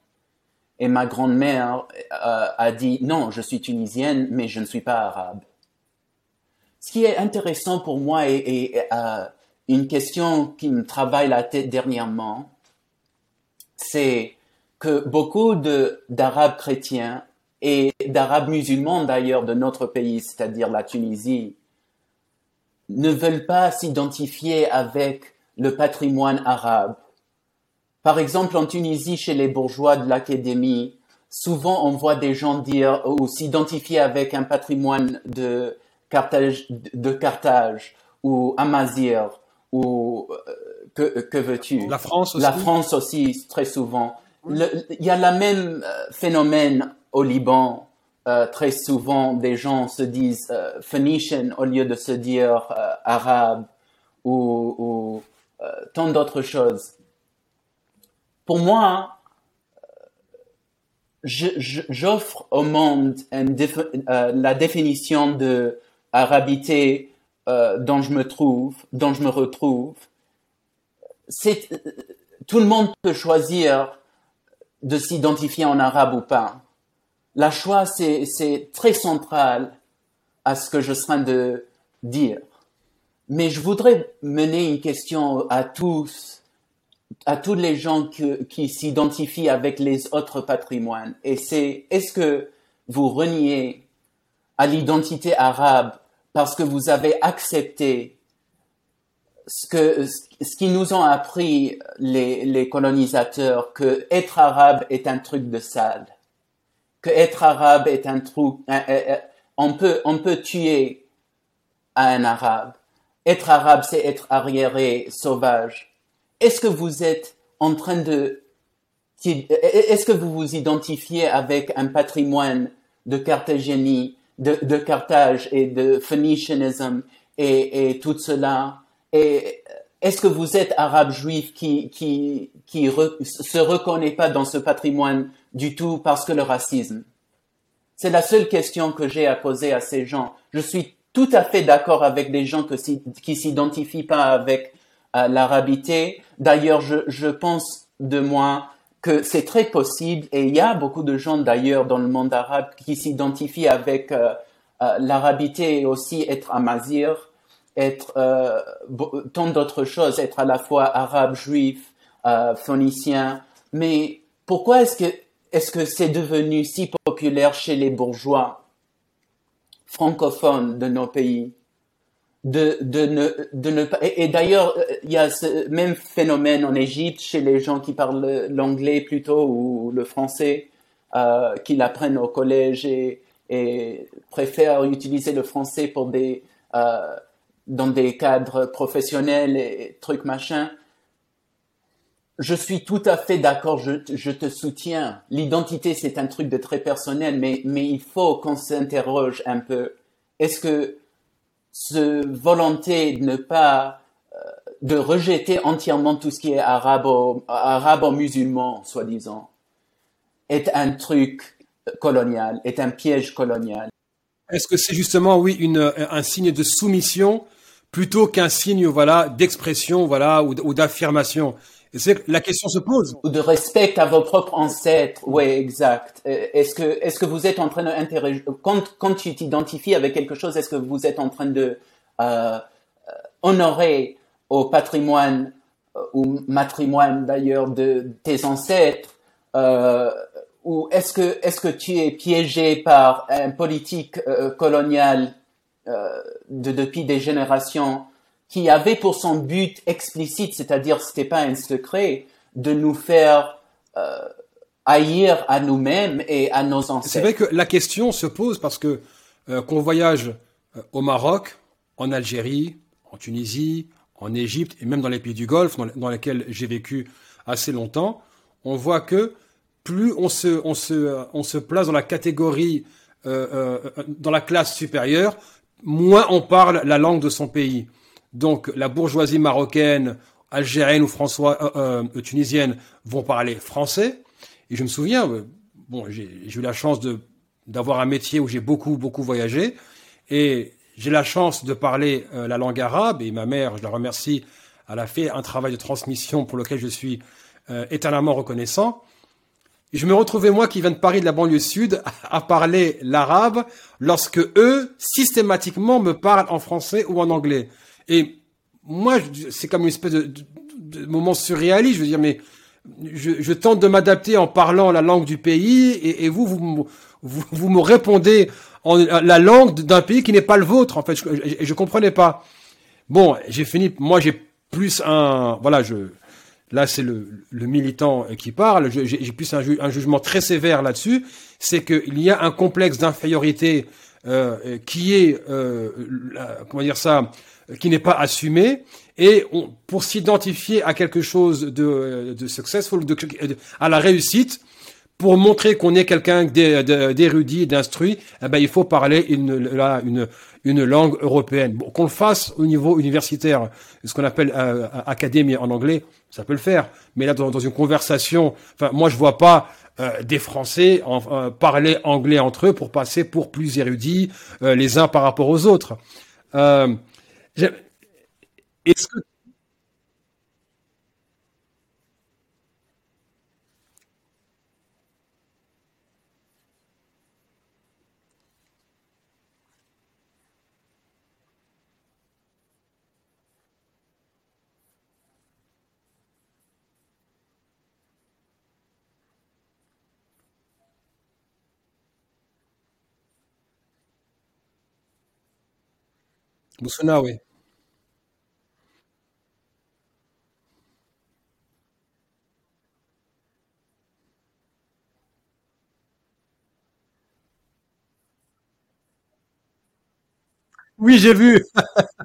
Et ma grand-mère euh, a dit, non, je suis tunisienne, mais je ne suis pas arabe. Ce qui est intéressant pour moi et, euh, une question qui me travaille la tête dernièrement, c'est que beaucoup d'Arabes chrétiens et d'Arabes musulmans d'ailleurs de notre pays, c'est-à-dire la Tunisie, ne veulent pas s'identifier avec le patrimoine arabe. Par exemple, en Tunisie, chez les bourgeois de l'académie, souvent on voit des gens dire ou s'identifier avec un patrimoine de Carthage, de Carthage ou Amazir ou euh, que, que veux-tu? La France aussi. La France aussi, très souvent. il y a le même euh, phénomène au Liban. Euh, très souvent, des gens se disent euh, Phoenician au lieu de se dire euh, arabe ou, euh, tant d'autres choses. Pour moi, j'offre au monde la définition de arabité dont je me trouve, dont je me retrouve. Tout le monde peut choisir de s'identifier en arabe ou pas. La choix, c'est très central à ce que je suis en train de dire. Mais je voudrais mener une question à tous, à tous les gens qui s'identifient avec les autres patrimoines. Et c'est, est-ce que vous reniez à l'identité arabe parce que vous avez accepté ce que ce qui nous ont appris les, les colonisateurs que être arabe est un truc de sale, que être arabe est un truc, on peut on peut tuer un arabe. Être arabe, c'est être arriéré, sauvage. Est-ce que vous êtes en train de est-ce que vous vous identifiez avec un patrimoine de Carthagénie, de, de Carthage et de phoenicianisme et, et tout cela? Et est-ce que vous êtes arabe juif qui qui qui se reconnaît pas dans ce patrimoine du tout parce que le racisme? C'est la seule question que j'ai à poser à ces gens. Je suis tout à fait d'accord avec des gens que, qui s'identifient pas avec euh, l'arabité. D'ailleurs, je, je pense de moi que c'est très possible et il y a beaucoup de gens d'ailleurs dans le monde arabe qui s'identifient avec euh, euh, l'arabité et aussi être amazir être euh, tant d'autres choses, être à la fois arabe, juif, euh, phonicien. Mais pourquoi est-ce que est-ce que c'est devenu si populaire chez les bourgeois francophones de nos pays de, de ne, de ne pas, et, d'ailleurs, il y a ce même phénomène en Égypte chez les gens qui parlent l'anglais plutôt ou le français, euh, qui l'apprennent au collège et, préfèrent utiliser le français pour des, euh, dans des cadres professionnels et trucs machin. Je suis tout à fait d'accord, je, te soutiens. L'identité, c'est un truc de très personnel, mais, mais il faut qu'on s'interroge un peu. Est-ce que ce volonté de ne pas, euh, de rejeter entièrement tout ce qui est arabo, arabo-musulman, soi-disant, est un truc colonial, est un piège colonial. Est-ce que c'est justement, oui, une, un signe de soumission plutôt qu'un signe voilà d'expression voilà ou, d'affirmation. C'est la question se pose. Ou de respect à vos propres ancêtres. Oui, exact. Euh, est-ce que est-ce que vous êtes en train d'interroger quand quand tu t'identifies avec quelque chose, est-ce que vous êtes en train de euh, honorer au patrimoine euh, ou matrimoine d'ailleurs de tes ancêtres euh, ou est-ce que est-ce que tu es piégé par un politique euh, colonial euh, de, depuis des générations qui avait pour son but explicite, c'est-à-dire c'était pas un secret, de nous faire euh, haïr à nous-mêmes et à nos ancêtres. C'est vrai que la question se pose parce que euh, qu'on voyage euh, au Maroc, en Algérie, en Tunisie, en Égypte et même dans les pays du Golfe dans, lesquels j'ai vécu assez longtemps, on voit que plus on se, place dans la catégorie, dans la classe supérieure, moins on parle la langue de son pays. Donc la bourgeoisie marocaine, algérienne ou françois, euh, euh, tunisienne vont parler français. Et je me souviens, euh, bon, j'ai eu la chance de d'avoir un métier où j'ai beaucoup beaucoup voyagé et j'ai la chance de parler euh, la langue arabe et ma mère, je la remercie, elle a fait un travail de transmission pour lequel je suis euh, éternellement reconnaissant je me retrouvais, moi, qui viens de Paris, de la banlieue sud, à parler l'arabe, lorsque eux, systématiquement, me parlent en français ou en anglais. Et moi, c'est comme une espèce de, de, moment surréaliste. Je veux dire, mais je, je tente de m'adapter en parlant la langue du pays, et, et vous, vous, vous, vous, me répondez en la langue d'un pays qui n'est pas le vôtre. En fait, je, je, je comprenais pas. Bon, j'ai fini. Moi, j'ai plus un, voilà, je là c'est le, militant qui parle, j'ai plus un, un, jugement très sévère là-dessus, c'est qu'il y a un complexe d'infériorité euh, qui est, euh, comment dire ça, qui n'est pas assumé, et on, pour s'identifier à quelque chose de, de successful, de, à la réussite, pour montrer qu'on est quelqu'un d'érudit, d'instruit, eh ben, il faut parler une, là, une, une langue européenne. Bon, qu'on le fasse au niveau universitaire, ce qu'on appelle euh, académie en anglais, ça peut le faire. Mais là, dans, dans une conversation, enfin, moi, je vois pas euh, des Français euh, parler anglais entre eux pour passer pour plus érudits euh, les uns par rapport aux autres. Est-ce que Boussona, oui. Oui, j'ai vu.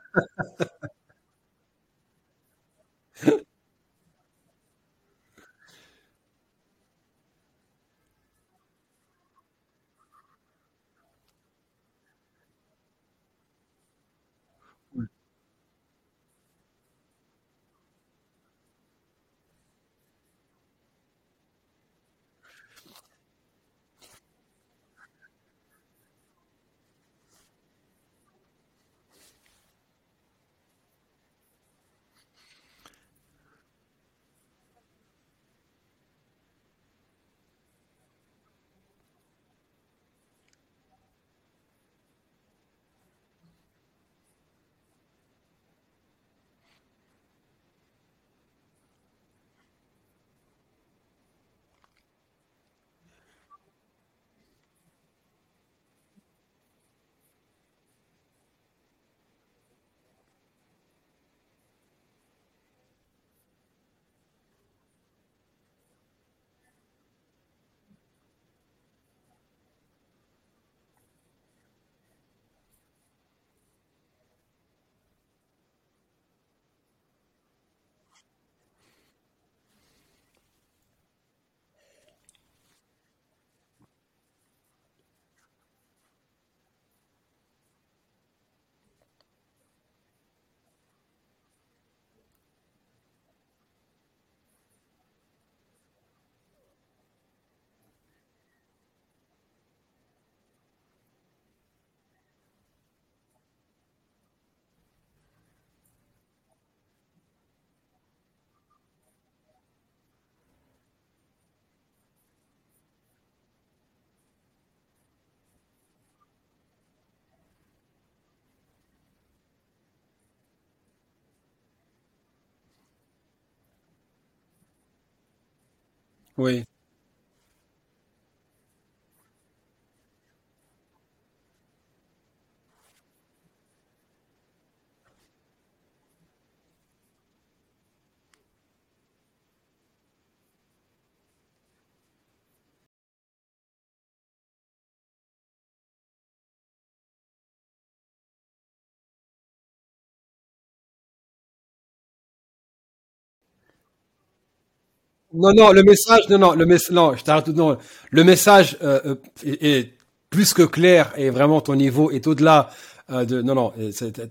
Oui. Non, non, le message, non, non, le message, non, je t'arrête, non, le message euh, euh, est, est plus que clair et vraiment ton niveau est au-delà euh, de, non, non,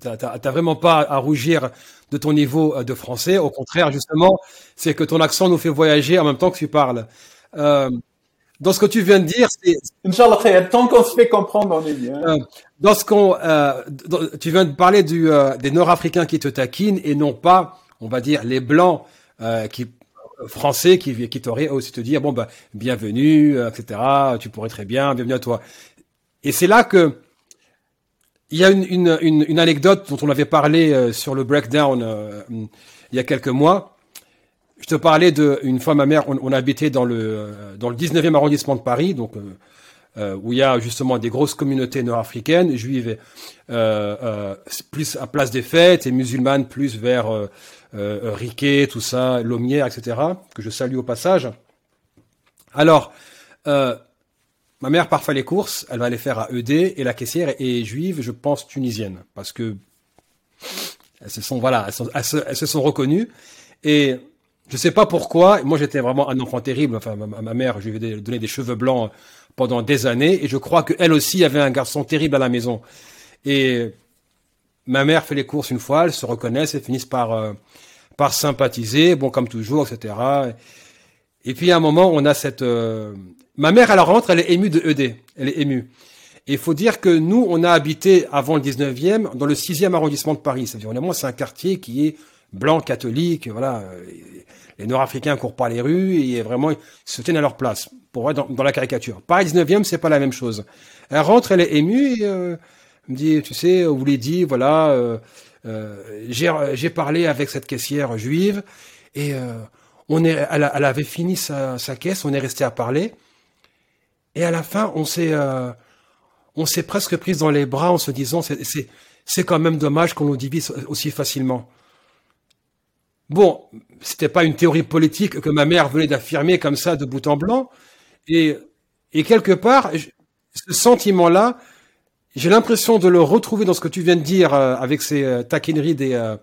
t'as vraiment pas à rougir de ton niveau euh, de français. Au contraire, justement, c'est que ton accent nous fait voyager en même temps que tu parles. Euh, dans ce que tu viens de dire, c'est Inch'Allah, tant qu'on se fait comprendre, on est bien. euh, dans ce qu'on, euh, tu viens de parler du, euh, des Nord-Africains qui te taquinent et non pas, on va dire, les Blancs euh, qui français qui, qui t'auraient aussi te dire bon bah bienvenue, euh, etc. Tu pourrais très bien, bienvenue à toi. Et c'est là que il y a une, une, une, une anecdote dont on avait parlé euh, sur le breakdown euh, il y a quelques mois. Je te parlais de une fois ma mère, on, on habitait dans le euh, dans le 19e arrondissement de Paris, donc euh, où il y a justement des grosses communautés nord-africaines, juives plus à place des fêtes et musulmanes plus vers Riquet, tout ça, Lomière, etc. que je salue au passage. Alors, Ma mère part les courses, elle va les faire à ED et la caissière est juive, je pense tunisienne, parce que elles se sont voilà, elles, se, sont reconnues et je sais pas pourquoi. Moi, j'étais vraiment un enfant terrible. Enfin, ma, mère, je lui ai donné des cheveux blancs pendant des années et je crois qu'elle aussi avait un garçon terrible à la maison. Et ma mère fait les courses une fois, elles se reconnaissent et finissent par euh, par sympathiser, bon comme toujours, etc. Et puis à un moment, on a cette euh, Ma mère, elle rentre, elle est émue de ED. Elle est émue. Et il faut dire que nous, on a habité avant le 19e dans le 6e arrondissement de Paris. C'est-à-dire, c'est un quartier qui est blanc, catholique, voilà. Les Nord-Africains courent pas les rues et vraiment, ils se tiennent à leur place. Pour voir dans, la caricature. Paris 19e, c'est pas la même chose. Elle rentre, elle est émue euh, me dit, tu sais, vous l'avez dit, voilà, euh, euh, j'ai parlé avec cette caissière juive et euh, on est, elle, avait fini sa, sa caisse, on est resté à parler. Et à la fin, on s'est, euh, on s'est presque prise dans les bras en se disant, c'est, c'est, c'est quand même dommage qu'on nous divise aussi facilement. Bon, c'était pas une théorie politique que ma mère venait d'affirmer comme ça de bout en blanc. Et, et quelque part, ce sentiment-là, j'ai l'impression de le retrouver dans ce que tu viens de dire euh, avec ces euh, taquineries des,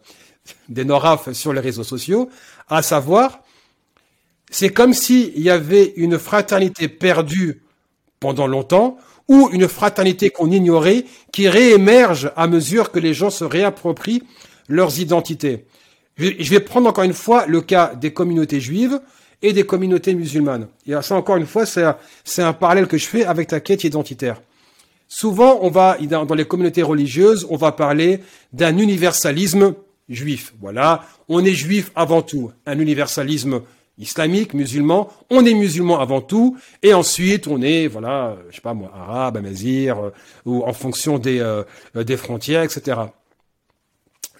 des Noraf sur les réseaux sociaux, à savoir, c'est comme s'il y avait une fraternité perdue pendant longtemps, ou une fraternité qu'on ignorait qui réémerge à mesure que les gens se réapproprient leurs identités. Je vais prendre encore une fois le cas des communautés juives et des communautés musulmanes. Et ça, encore une fois, c'est un parallèle que je fais avec ta quête identitaire. Souvent, on va, dans les communautés religieuses, on va parler d'un universalisme juif. Voilà. On est juif avant tout. Un universalisme islamique, musulman. On est musulman avant tout, et ensuite on est, voilà, je sais pas moi, arabe, amazir, euh, ou en fonction des, euh, frontières, etc.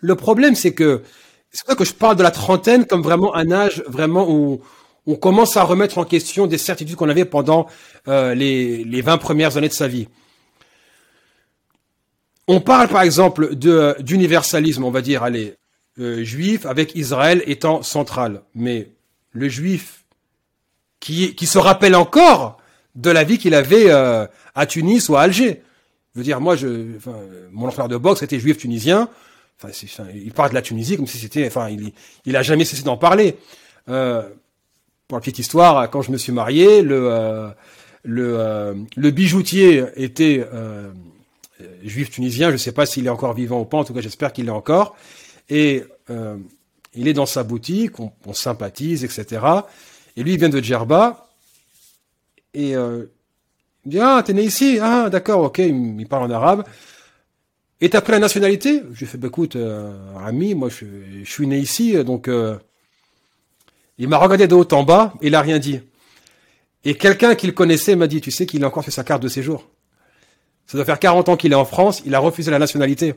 Le problème, c'est que c'est vrai que je parle de la trentaine comme vraiment un âge vraiment où on commence à remettre en question des certitudes qu'on avait pendant euh, les, les 20 premières années de sa vie. On parle par exemple d'universalisme, on va dire, allez, juif avec Israël étant central, mais le juif qui, qui se rappelle encore de la vie qu'il avait euh, à Tunis ou à Alger. Je veux dire, moi, je, enfin, mon entraîneur de boxe était juif tunisien. Enfin, il parle de la Tunisie comme si c'était, enfin, il, il a jamais cessé d'en parler. Euh, pour la petite histoire, quand je me suis marié, le euh, le, euh, le bijoutier était juif tunisien. Je ne sais pas s'il est encore vivant ou pas. En tout cas, j'espère qu'il est encore. Et il est dans sa boutique, on, sympathise, etc. Et lui, il vient de Djerba. Et euh, il dit, ah, t'es né ici Ah, d'accord, ok, il, parle en arabe. Et t'as pris la nationalité? Je lui fais, bah, écoute, euh, ami, moi, je, suis né ici, donc... Euh, il m'a regardé de haut en bas, il a rien dit. Et quelqu'un qu'il connaissait m'a dit, tu sais qu'il a encore fait sa carte de séjour. Ça doit faire 40 ans qu'il est en France, il a refusé la nationalité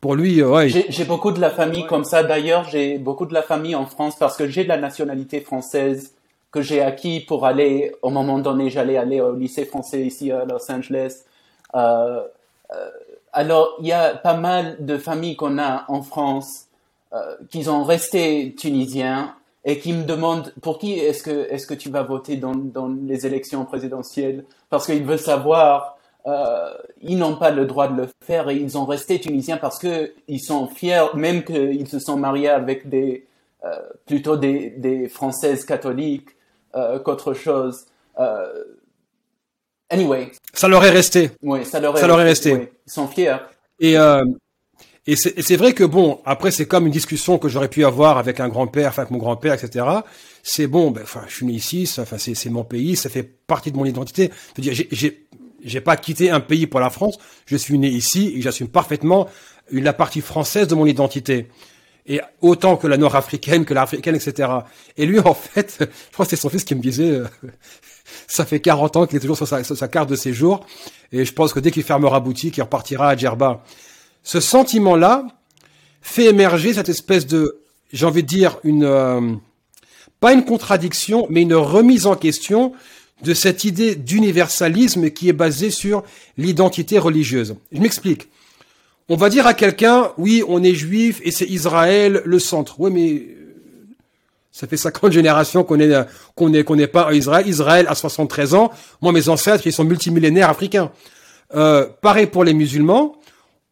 pour lui, euh, ouais. J'ai beaucoup de la famille comme ça. D'ailleurs, j'ai beaucoup de la famille en France parce que j'ai de la nationalité française que j'ai acquis pour aller, au moment donné, j'allais aller au lycée français ici à Los Angeles. Euh, euh, alors, il y a pas mal de familles qu'on a en France euh, qui ont resté tunisiens et qui me demandent pour qui est-ce que est-ce que tu vas voter dans, dans les élections présidentielles? Parce qu'ils veulent savoir euh, ils n'ont pas le droit de le faire et ils ont resté tunisiens parce que ils sont fiers, même qu'ils se sont mariés avec des euh, plutôt des, des françaises catholiques euh, qu'autre chose. Anyway. Ça leur est resté. Oui, ça leur est, ça leur est resté. Ils sont fiers. Et et c'est vrai que bon, après c'est comme une discussion que j'aurais pu avoir avec un grand-père, enfin avec mon grand-père, etc. C'est bon, ben, enfin, je suis né ici, enfin c'est mon pays, ça fait partie de mon identité. Je veux dire, j'ai j'ai pas quitté un pays pour la France. Je suis né ici et j'assume parfaitement la partie française de mon identité. Et autant que la nord-africaine, que l'africaine, etc. Et lui, en fait, je crois que c'est son fils qui me disait, euh, ça fait 40 ans qu'il est toujours sur sa, carte de séjour. Et je pense que dès qu'il fermera boutique, il repartira à Djerba. Ce sentiment-là fait émerger cette espèce de, j'ai envie de dire, une, euh, pas une contradiction, mais une remise en question de cette idée d'universalisme qui est basée sur l'identité religieuse. Je m'explique. On va dire à quelqu'un, oui, on est juif et c'est Israël le centre. Oui, mais euh, ça fait 50 générations qu'on est qu'on est qu'on n'est pas à Israël. Israël a 73 ans. Moi, mes ancêtres, ils sont multimillénaires africains. Euh, pareil pour les musulmans.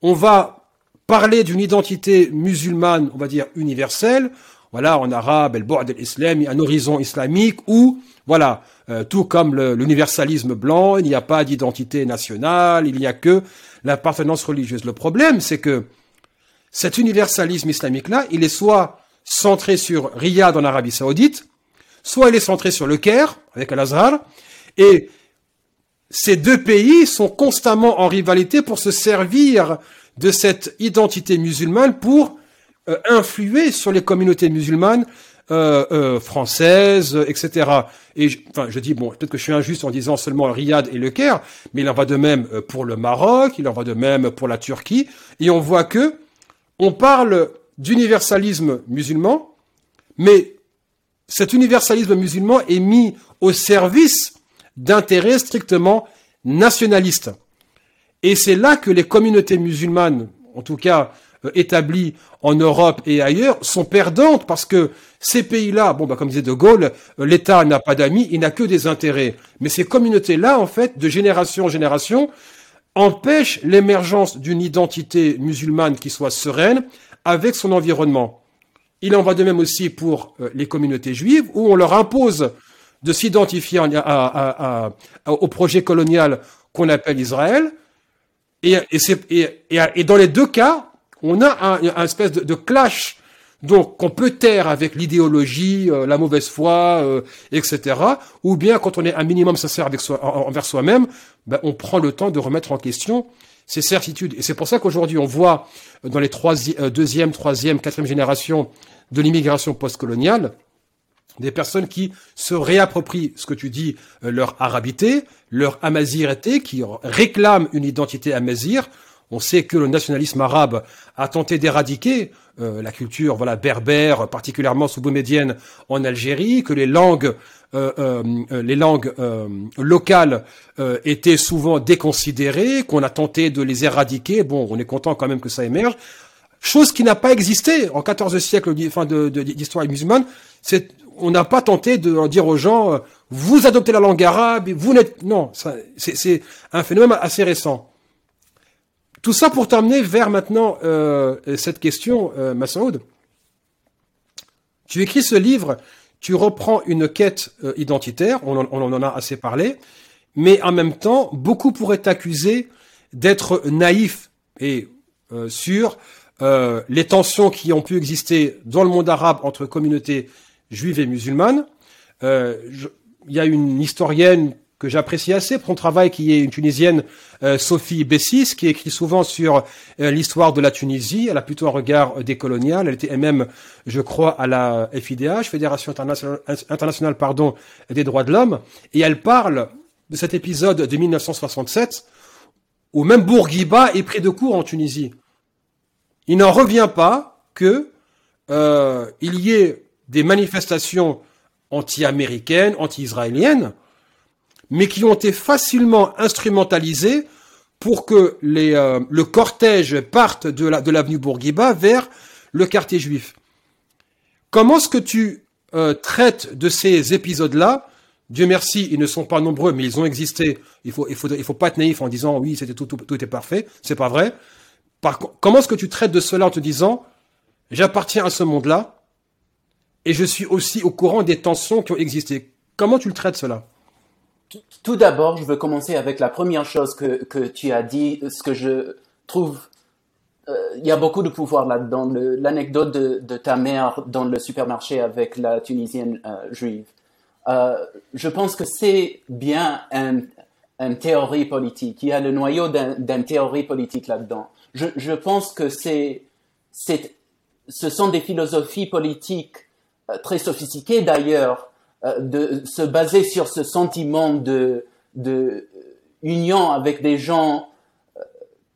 On va parler d'une identité musulmane, on va dire universelle. Voilà, en arabe, el bord l'islam, un horizon islamique où, voilà, euh, tout comme l'universalisme blanc, il n'y a pas d'identité nationale, il n'y a que l'appartenance religieuse. Le problème, c'est que cet universalisme islamique-là, il est soit centré sur Riyad en Arabie Saoudite, soit il est centré sur le Caire, avec Al-Azhar, et ces deux pays sont constamment en rivalité pour se servir de cette identité musulmane pour euh, influer sur les communautés musulmanes françaises, etc. Et je, enfin, je dis bon, peut-être que je suis injuste en disant seulement Riyad et le Caire, mais il en va de même euh, pour le Maroc, il en va de même pour la Turquie, et on voit que on parle d'universalisme musulman, mais cet universalisme musulman est mis au service d'intérêts strictement nationalistes. Et c'est là que les communautés musulmanes, en tout cas euh, établies en Europe et ailleurs, sont perdantes parce que ces pays-là, bon, bah, comme disait De Gaulle, euh, l'État n'a pas d'amis, il n'a que des intérêts. Mais ces communautés-là, en fait, de génération en génération, empêchent l'émergence d'une identité musulmane qui soit sereine avec son environnement. Il en va de même aussi pour euh, les communautés juives, où on leur impose de s'identifier au projet colonial qu'on appelle Israël, et, et, dans les deux cas, on a un, espèce de, clash donc qu'on peut taire avec l'idéologie, euh, la mauvaise foi, euh, etc. Ou bien quand on est un minimum sincère avec soi, envers soi-même, ben, on prend le temps de remettre en question ses certitudes. Et c'est pour ça qu'aujourd'hui on voit dans les euh, deuxième, troisième, quatrième génération de l'immigration postcoloniale, des personnes qui se réapproprient ce que tu dis, euh, leur arabité, leur amazirité, qui réclament une identité amazir. On sait que le nationalisme arabe a tenté d'éradiquer euh, la culture voilà berbère, particulièrement sous-bomédienne en Algérie, que les langues euh, les langues locales étaient souvent déconsidérées, qu'on a tenté de les éradiquer. Bon, on est content quand même que ça émerge. Chose qui n'a pas existé en 14 siècles d'histoire de, musulmane. On n'a pas tenté de dire aux gens, euh, vous adoptez la langue arabe, vous n'êtes... Non, c'est un phénomène assez récent. Tout ça pour t'amener vers maintenant euh, cette question, euh. Tu écris ce livre, tu reprends une quête euh, identitaire, on en, on en, a assez parlé, mais en même temps, beaucoup pourraient t'accuser d'être naïf et sur les tensions qui ont pu exister dans le monde arabe entre communautés juive et musulmane. Euh, il y a une historienne que j'apprécie assez pour son travail, qui est une Tunisienne, euh, Sophie Bessis, qui écrit souvent sur euh, l'histoire de la Tunisie. Elle a plutôt un regard décolonial. Elle était même, je crois, à la FIDH, Fédération internationale, pardon, des droits de l'homme. Et elle parle de cet épisode de 1967, où même Bourguiba est pris de court en Tunisie. Il n'en revient pas que il y ait des manifestations anti-américaines, anti-israéliennes, mais qui ont été facilement instrumentalisées pour que euh, le cortège parte de l'avenue la, Bourguiba vers le quartier juif. Comment est-ce que tu euh, traites de ces épisodes-là? Dieu merci, ils ne sont pas nombreux, mais ils ont existé. Il faut, il faut, il faut pas être naïf en disant oui, c'était tout, tout, est parfait. C'est pas vrai. Comment est-ce que tu traites de cela en te disant j'appartiens à ce monde-là, et je suis aussi au courant des tensions qui ont existé? Comment tu le traites cela? Tout d'abord, je veux commencer avec la première chose que, que tu as dit, ce que je trouve euh, il y a beaucoup de pouvoir là-dedans. L'anecdote de, de, ta mère dans le supermarché avec la Tunisienne euh, juive. Euh, je pense que c'est bien un, une théorie politique. Il y a le noyau d'une théorie politique là-dedans. Je, je pense que c'est, ce sont des philosophies politiques euh, très sophistiqué d'ailleurs, de se baser sur ce sentiment de, de union avec des gens euh,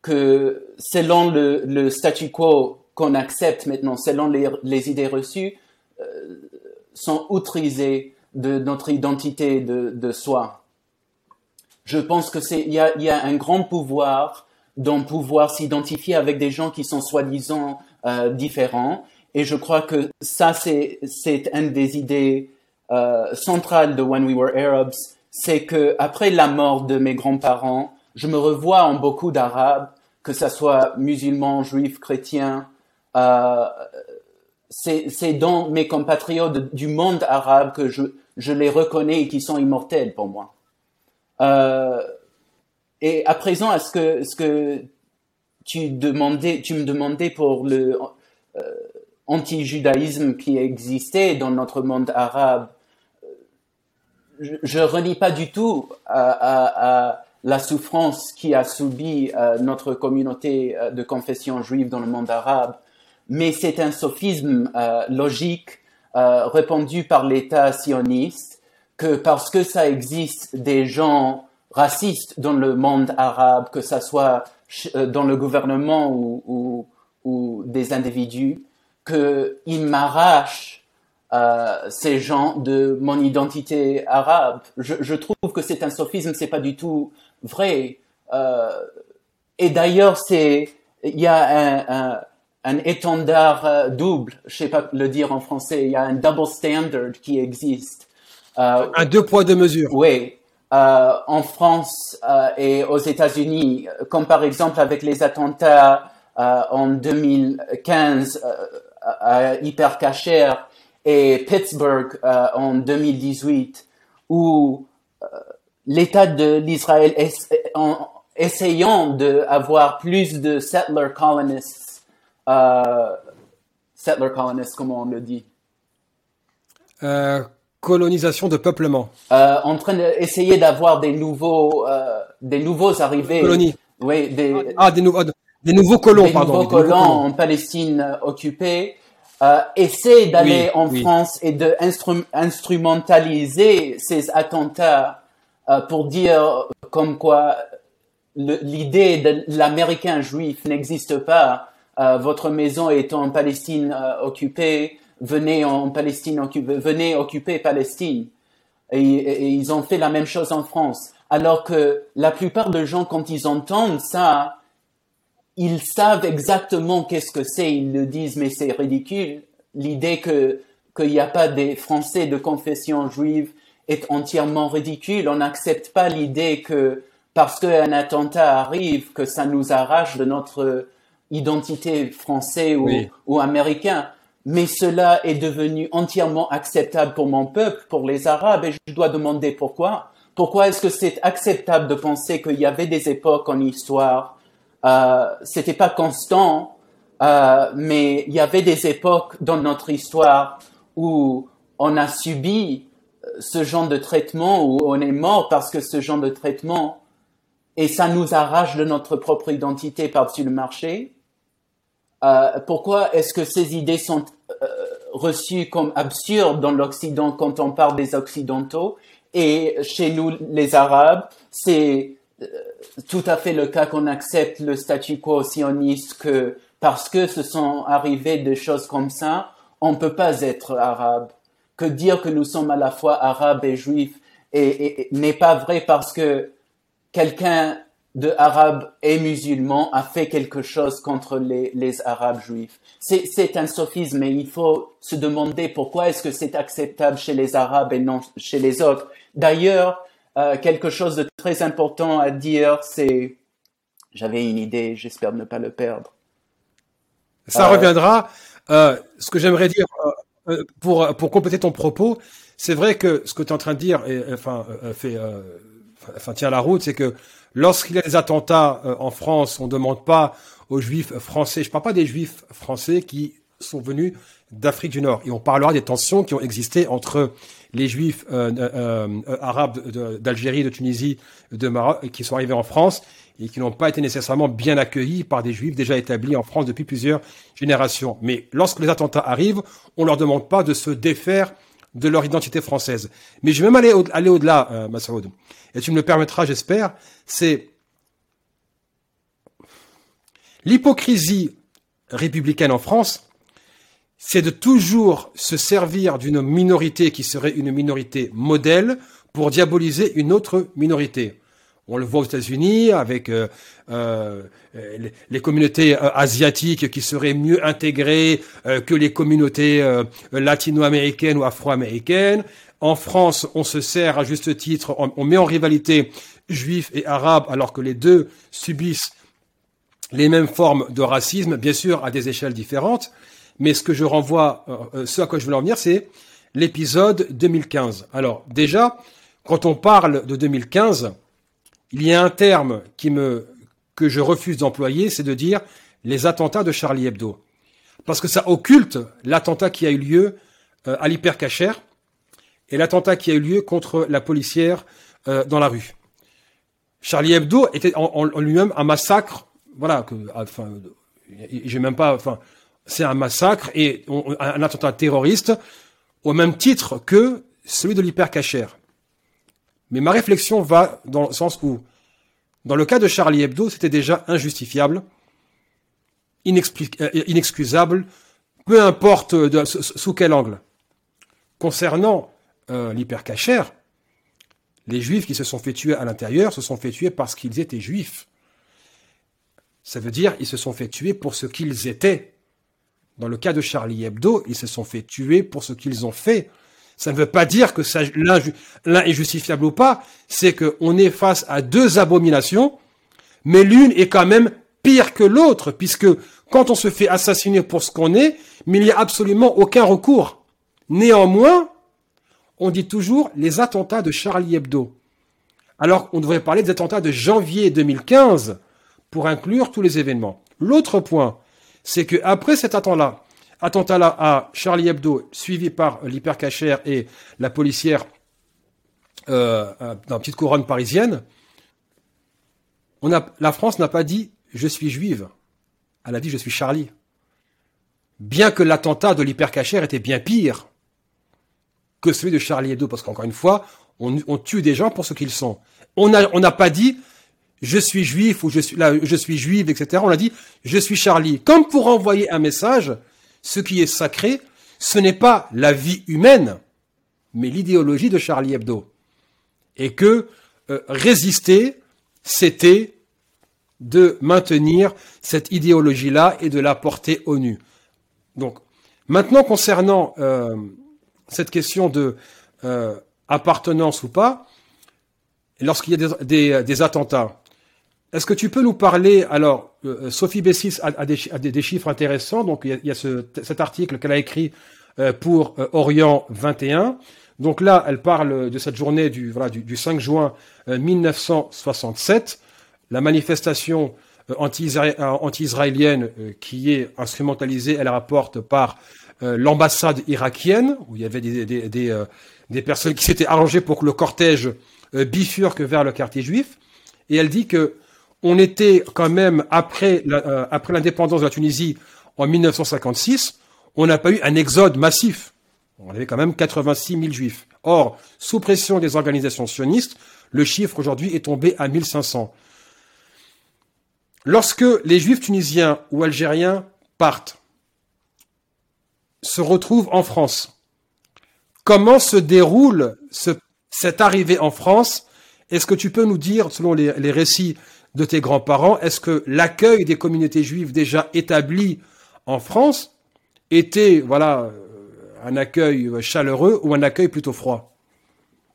que selon le, le statu quo qu'on accepte maintenant, selon les, les idées reçues, sont outrisés de notre identité de, de soi. Je pense que c'est il y a, y a, un grand pouvoir dans pouvoir s'identifier avec des gens qui sont soi-disant euh, différents. Et je crois que ça, c'est c'est une des idées euh, centrales de When We Were Arabs, c'est que après la mort de mes grands-parents, je me revois en beaucoup d'Arabes, que ça soit musulmans, juifs, chrétiens. Euh, c'est dans mes compatriotes du monde arabe que je, je les reconnais et qui sont immortels pour moi. Euh, et à présent, est-ce que, ce que tu demandais, tu me demandais pour le euh, anti-judaïsme qui existait dans notre monde arabe, je, je relie pas du tout à, à, à la souffrance qui a subi euh, notre communauté euh, de confession juive dans le monde arabe, mais c'est un sophisme euh, logique euh, répandu par l'État sioniste que parce que ça existe des gens racistes dans le monde arabe, que ça soit euh, dans le gouvernement ou, ou, ou des individus, qu'ils m'arrachent euh, ces gens de mon identité arabe. Je, je trouve que c'est un sophisme, c'est pas du tout vrai. Euh, et d'ailleurs, c'est il y a un, un, un étendard euh, double, je sais pas le dire en français, il y a un double standard qui existe. Euh, un deux poids deux mesures. Oui, en France et aux États-Unis, comme par exemple avec les attentats en 2015 à Hypercacher et Pittsburgh en 2018, où l'État de l'Israël en essayant d'avoir plus de settler colonists, settler colonists, comment on le dit? Euh, colonisation de peuplement. Euh, en train d'essayer d'avoir des nouveaux, euh, des nouveaux arrivés. Colonies. Oui, des, ah, des, nouveaux, des nouveaux colons, des pardon. nouveaux des nouveaux colons en Palestine euh, occupée. Euh, essaie d'aller Oui, en oui. France et de instru- instrumentaliser ces attentats euh, pour dire comme quoi l'idée de l'Américain juif n'existe pas. Euh, votre maison est en Palestine euh, occupée, venez en Palestine occupée, venez occuper Palestine. Et, et- et ils ont fait la même chose en France. Alors que la plupart des gens, quand ils entendent ça, ils savent exactement qu'est-ce que c'est. Ils le disent, mais c'est ridicule. L'idée que qu'il n'y a pas des Français de confession juive est entièrement ridicule. On n'accepte pas l'idée que parce qu'un attentat arrive, que ça nous arrache de notre identité français ou, Oui. ou américain. Mais cela est devenu entièrement acceptable pour mon peuple, pour les Arabes, et je dois demander pourquoi. Pourquoi est-ce que c'est acceptable de penser qu'il y avait des époques en histoire euh, c'était pas constant, euh, mais il y avait des époques dans notre histoire où on a subi euh, ce genre de traitement, où on est mort parce que ce genre de traitement, et ça nous arrache de notre propre identité par-dessus le marché. Pourquoi est-ce que ces idées sont reçues comme absurdes dans l'Occident quand on parle des Occidentaux? Et chez nous, les Arabes, c'est tout à fait le cas qu'on accepte le statu quo sioniste que parce que ce sont arrivées des choses comme ça, on ne peut pas être arabe. Que dire que nous sommes à la fois arabes et juifs et, n'est pas vrai parce que quelqu'un de arabe et musulman a fait quelque chose contre les, les arabes juifs. C'est un sophisme et il faut se demander pourquoi est-ce que c'est acceptable chez les arabes et non chez les autres. D'ailleurs, euh, quelque chose de très important à dire, c'est, j'avais une idée, j'espère ne pas le perdre. Ça Euh, reviendra. Euh, ce que j'aimerais dire euh, euh, pour pour compléter ton propos, c'est vrai que ce que tu es en train de dire, et, enfin, euh, fait, euh, enfin, tient la route, c'est que lorsqu'il y a des attentats euh, en France, on ne demande pas aux juifs français. Je parle pas des juifs français qui sont venus d'Afrique du Nord. Et on parlera des tensions qui ont existé entre les juifs euh, euh, euh, arabes d'Algérie, de Tunisie, qui sont arrivés en France et qui n'ont pas été nécessairement bien accueillis par des juifs déjà établis en France depuis plusieurs générations. Mais lorsque les attentats arrivent, on leur demande pas de se défaire de leur identité française. Mais je vais même aller, au- aller au-delà, euh, Massaoud. Et tu me le permettras, j'espère. C'est l'hypocrisie républicaine en France c'est de toujours se servir d'une minorité qui serait une minorité modèle pour diaboliser une autre minorité. On le voit aux États-Unis avec euh, euh, les, communautés euh, asiatiques qui seraient mieux intégrées que les communautés latino-américaines ou afro-américaines. En France, on se sert à juste titre, on, met en rivalité juifs et arabes alors que les deux subissent les mêmes formes de racisme, bien sûr à des échelles différentes. Mais ce que je renvoie, ce à quoi je veux en venir, c'est l'épisode 2015. Alors déjà, quand on parle de 2015, il y a un terme qui me, que je refuse d'employer, c'est de dire les attentats de Charlie Hebdo. Parce que ça occulte l'attentat qui a eu lieu euh, à l'hypercachère et l'attentat qui a eu lieu contre la policière euh, dans la rue. Charlie Hebdo était en, lui-même un massacre, voilà, que, enfin, j'ai même pas, enfin, c'est un massacre et un attentat terroriste au même titre que celui de l'hypercachère. Mais ma réflexion va dans le sens où, dans le cas de Charlie Hebdo, c'était déjà injustifiable, euh, inexcusable, peu importe sous quel angle. Concernant euh, l'hypercachère, les juifs qui se sont fait tuer à l'intérieur se sont fait tuer parce qu'ils étaient juifs. Ça veut dire ils se sont fait tuer pour ce qu'ils étaient. Dans le cas de Charlie Hebdo, ils se sont fait tuer pour ce qu'ils ont fait. Ça ne veut pas dire que l'un est justifiable ou pas, c'est qu'on est face à deux abominations, mais l'une est quand même pire que l'autre, puisque quand on se fait assassiner pour ce qu'on est, mais il n'y a absolument aucun recours. Néanmoins, on dit toujours les attentats de Charlie Hebdo. Alors, on devrait parler des attentats de janvier 2015 pour inclure tous les événements. L'autre point, c'est que après cet attentat-là, Attentat là à Charlie Hebdo, suivi par l'hypercachère et la policière euh, euh, dans la petite couronne parisienne. La France n'a pas dit je suis juive. Elle a dit je suis Charlie. Bien que l'attentat de l'hypercachère était bien pire que celui de Charlie Hebdo, parce qu'encore une fois, on, tue des gens pour ce qu'ils sont. On n'a pas dit je suis juif ou je suis là, je suis juive, etc. On a dit je suis Charlie. Comme pour envoyer un message, ce qui est sacré, ce n'est pas la vie humaine, mais l'idéologie de Charlie Hebdo. Et que euh, résister, c'était de maintenir cette idéologie-là et de la porter au nu. Donc, maintenant concernant euh, cette question de euh, appartenance ou pas, lorsqu'il y a des attentats, est-ce que tu peux nous parler alors euh, Sophie Bessis a, des, chiffres intéressants. Donc il y a, cet article qu'elle a écrit euh, pour euh, Orient 21. Donc là, elle parle de cette journée du, voilà, du, 5 juin 1967, la manifestation anti-israélienne qui est instrumentalisée, elle rapporte par l'ambassade irakienne, où il y avait des, des, des personnes qui s'étaient arrangées pour que le cortège bifurque vers le quartier juif. Et elle dit que on était quand même, après euh, après l'indépendance de la Tunisie en 1956, on n'a pas eu un exode massif. On avait quand même 86 000 juifs. Or, sous pression des organisations sionistes, le chiffre aujourd'hui est tombé à 1500. Lorsque les juifs tunisiens ou algériens partent, se retrouvent en France, comment se déroule cette arrivée en France? Est-ce que tu peux nous dire, selon les récits de tes grands-parents, est-ce que l'accueil des communautés juives déjà établies en France était, voilà, euh, un accueil chaleureux ou un accueil plutôt froid?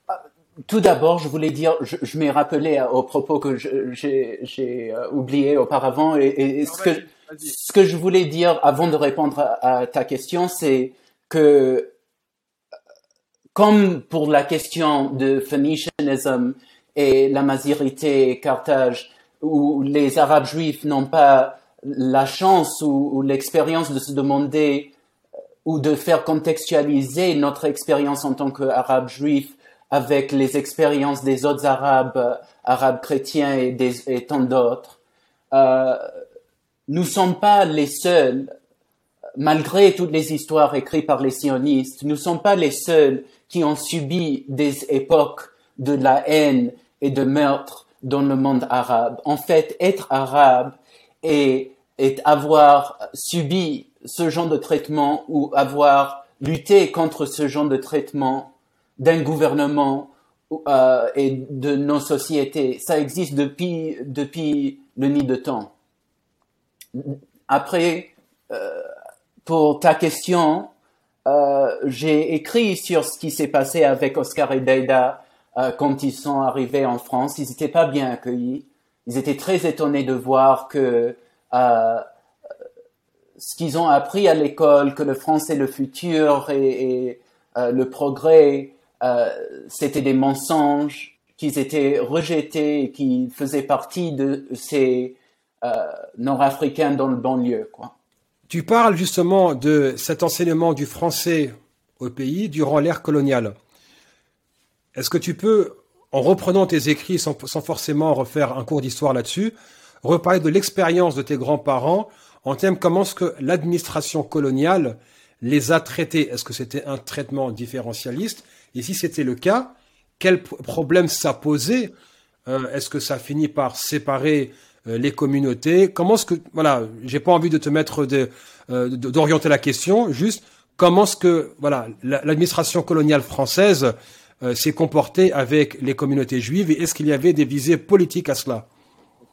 Ah, tout d'abord, je voulais dire, je, m'ai rappelé euh, au propos que j'ai euh, oublié auparavant, et, ce, que, ce que je voulais dire avant de répondre à, ta question, c'est que, comme pour la question de Phoenicianism et la majorité Carthage, où les Arabes juifs n'ont pas la chance ou, l'expérience de se demander euh, ou de faire contextualiser notre expérience en tant qu'Arabes juifs avec les expériences des autres Arabes, euh, Arabes chrétiens et, tant d'autres. Euh, nous sommes pas les seuls, malgré toutes les histoires écrites par les sionistes, nous sommes pas les seuls qui ont subi des époques de la haine et de meurtre dans le monde arabe. En fait, être arabe et, avoir subi ce genre de traitement ou avoir lutté contre ce genre de traitement d'un gouvernement euh, et de nos sociétés. Ça existe depuis, depuis le nid de temps. Après, euh, pour ta question, euh, j'ai écrit sur ce qui s'est passé avec Oscar et Deida euh, quand ils sont arrivés en France. Ils n'étaient pas bien accueillis. Ils étaient très étonnés de voir que euh, ce qu'ils ont appris à l'école, que le français le futur et, euh, le progrès, c'était des mensonges, qu'ils étaient rejetés et qu'ils faisaient partie de ces Nord-Africains dans le banlieue. Quoi. Tu parles justement de cet enseignement du français au pays durant l'ère coloniale. Est-ce que tu peux, en reprenant tes écrits sans, forcément refaire un cours d'histoire là-dessus, reparler de l'expérience de tes grands-parents en termes comment est-ce que l'administration coloniale les a traités? Est-ce que c'était un traitement différentialiste? Et si c'était le cas, quel problème ça posait? Euh, Est-ce que ça finit par séparer euh, les communautés? Comment est-ce que voilà, j'ai pas envie de te mettre euh, d'orienter la question, juste comment est-ce que voilà l'administration coloniale française euh, s'est comportée avec les communautés juives et est-ce qu'il y avait des visées politiques à cela?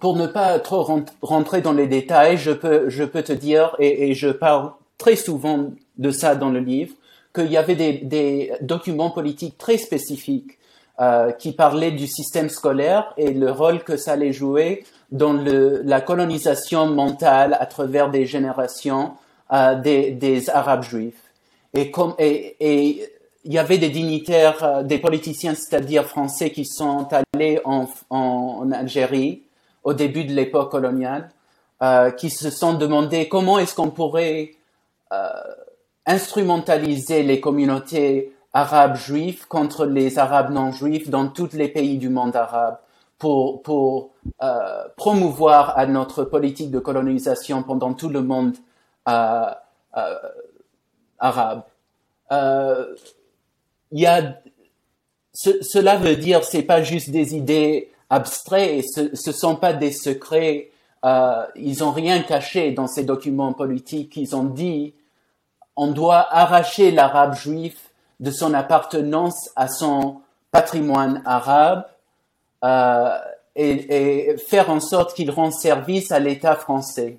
Pour ne pas trop rentrer dans les détails, je peux je peux te dire et, et je parle très souvent de ça dans le livre qu'il y avait des, des documents politiques très spécifiques euh, qui parlaient du système scolaire et le rôle que ça allait jouer dans le, la colonisation mentale à travers des générations euh, des, des, Arabes juifs. Et, comme, et, et il y avait des dignitaires, euh, des politiciens, c'est-à-dire français, qui sont allés en, en, Algérie au début de l'époque coloniale, euh, qui se sont demandé comment est-ce qu'on pourrait euh, instrumentaliser les communautés arabes juives contre les arabes non juifs dans tous les pays du monde arabe pour, pour promouvoir notre politique de colonisation pendant tout le monde arabe. Il y a, ce, cela veut dire c'est pas juste des idées abstraites, ce, ce sont pas des secrets. Euh, ils ont rien caché dans ces documents politiques. Ils ont dit on doit arracher l'arabe juif de son appartenance à son patrimoine arabe euh, et, et, faire en sorte qu'il rende service à l'État français.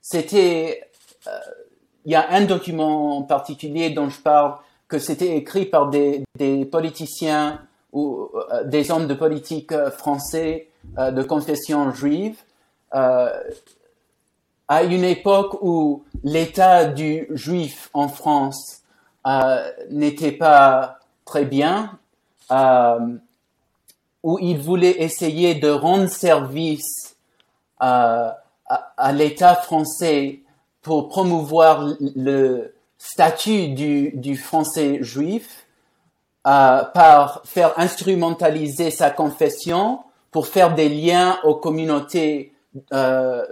C'était, euh, il y a un document en particulier dont je parle que c'était écrit par des, politiciens ou euh, des hommes de politique euh, français euh, de confession juive à une époque où l'état du juif en France n'était pas très bien, où il voulait essayer de rendre service à l'État français pour promouvoir le, statut du, français juif euh, par faire instrumentaliser sa confession pour faire des liens aux communautés euh,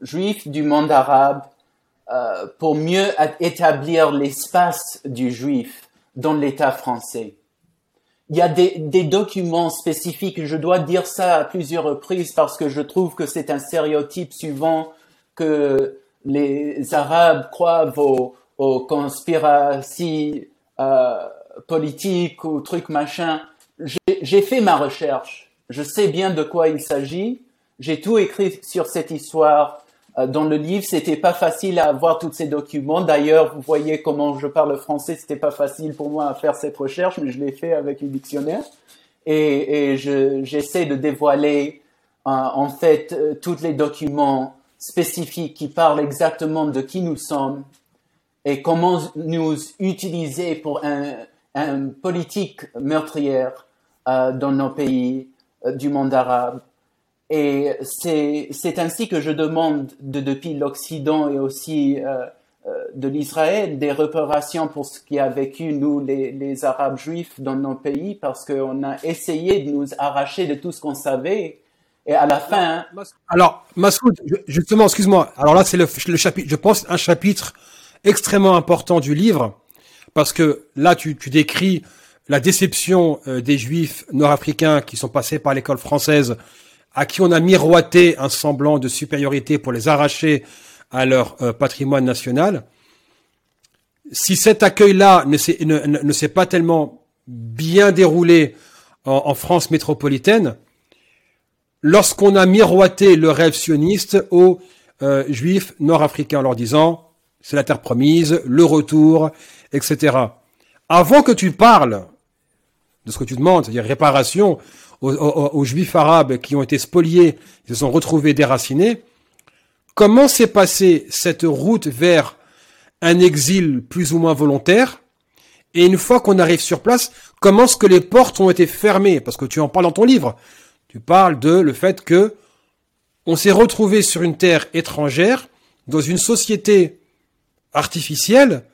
juives du monde arabe euh, pour mieux établir l'espace du juif dans l'État français. Il y a des, des, documents spécifiques, je dois dire ça à plusieurs reprises parce que je trouve que c'est un stéréotype suivant que les Arabes croient aux, aux conspirations euh, politiques ou trucs machin. J'ai fait ma recherche. Je sais bien de quoi il s'agit. J'ai tout écrit sur cette histoire euh, dans le livre. C'était pas facile à avoir tous ces documents. D'ailleurs, vous voyez comment je parle français. C'était pas facile pour moi à faire cette recherche, mais je l'ai fait avec le dictionnaire. Et, j'essaie de dévoiler euh, en fait tous les documents spécifiques qui parlent exactement de qui nous sommes, et comment nous utiliser pour un, un politique meurtrière euh, dans nos pays euh, du monde arabe. Et c'est ainsi que je demande de, depuis l'Occident et aussi euh, de l'Israël des réparations pour ce qui a vécu nous les, les Arabes juifs dans nos pays parce qu'on a essayé de nous arracher de tout ce qu'on savait et à la fin. Alors, Massoud, justement, excuse-moi. Alors là, c'est le, le chapitre. Je pense un chapitre extrêmement important du livre, parce que là, tu, tu décris la déception euh, des juifs nord-africains qui sont passés par l'école française, à qui on a miroité un semblant de supériorité pour les arracher à leur euh, patrimoine national. Si cet accueil-là ne s'est, ne, pas tellement bien déroulé en, France métropolitaine, lorsqu'on a miroité le rêve sioniste aux euh, juifs nord-africains en leur disant c'est la terre promise, le retour, etc. Avant que tu parles de ce que tu demandes, c'est-à-dire réparation aux, juifs arabes qui ont été spoliés, qui se sont retrouvés déracinés, comment s'est passée cette route vers un exil plus ou moins volontaire? Et une fois qu'on arrive sur place, comment est-ce que les portes ont été fermées? Parce que tu en parles dans ton livre. Tu parles de le fait que on s'est retrouvé sur une terre étrangère, dans une société artificielle,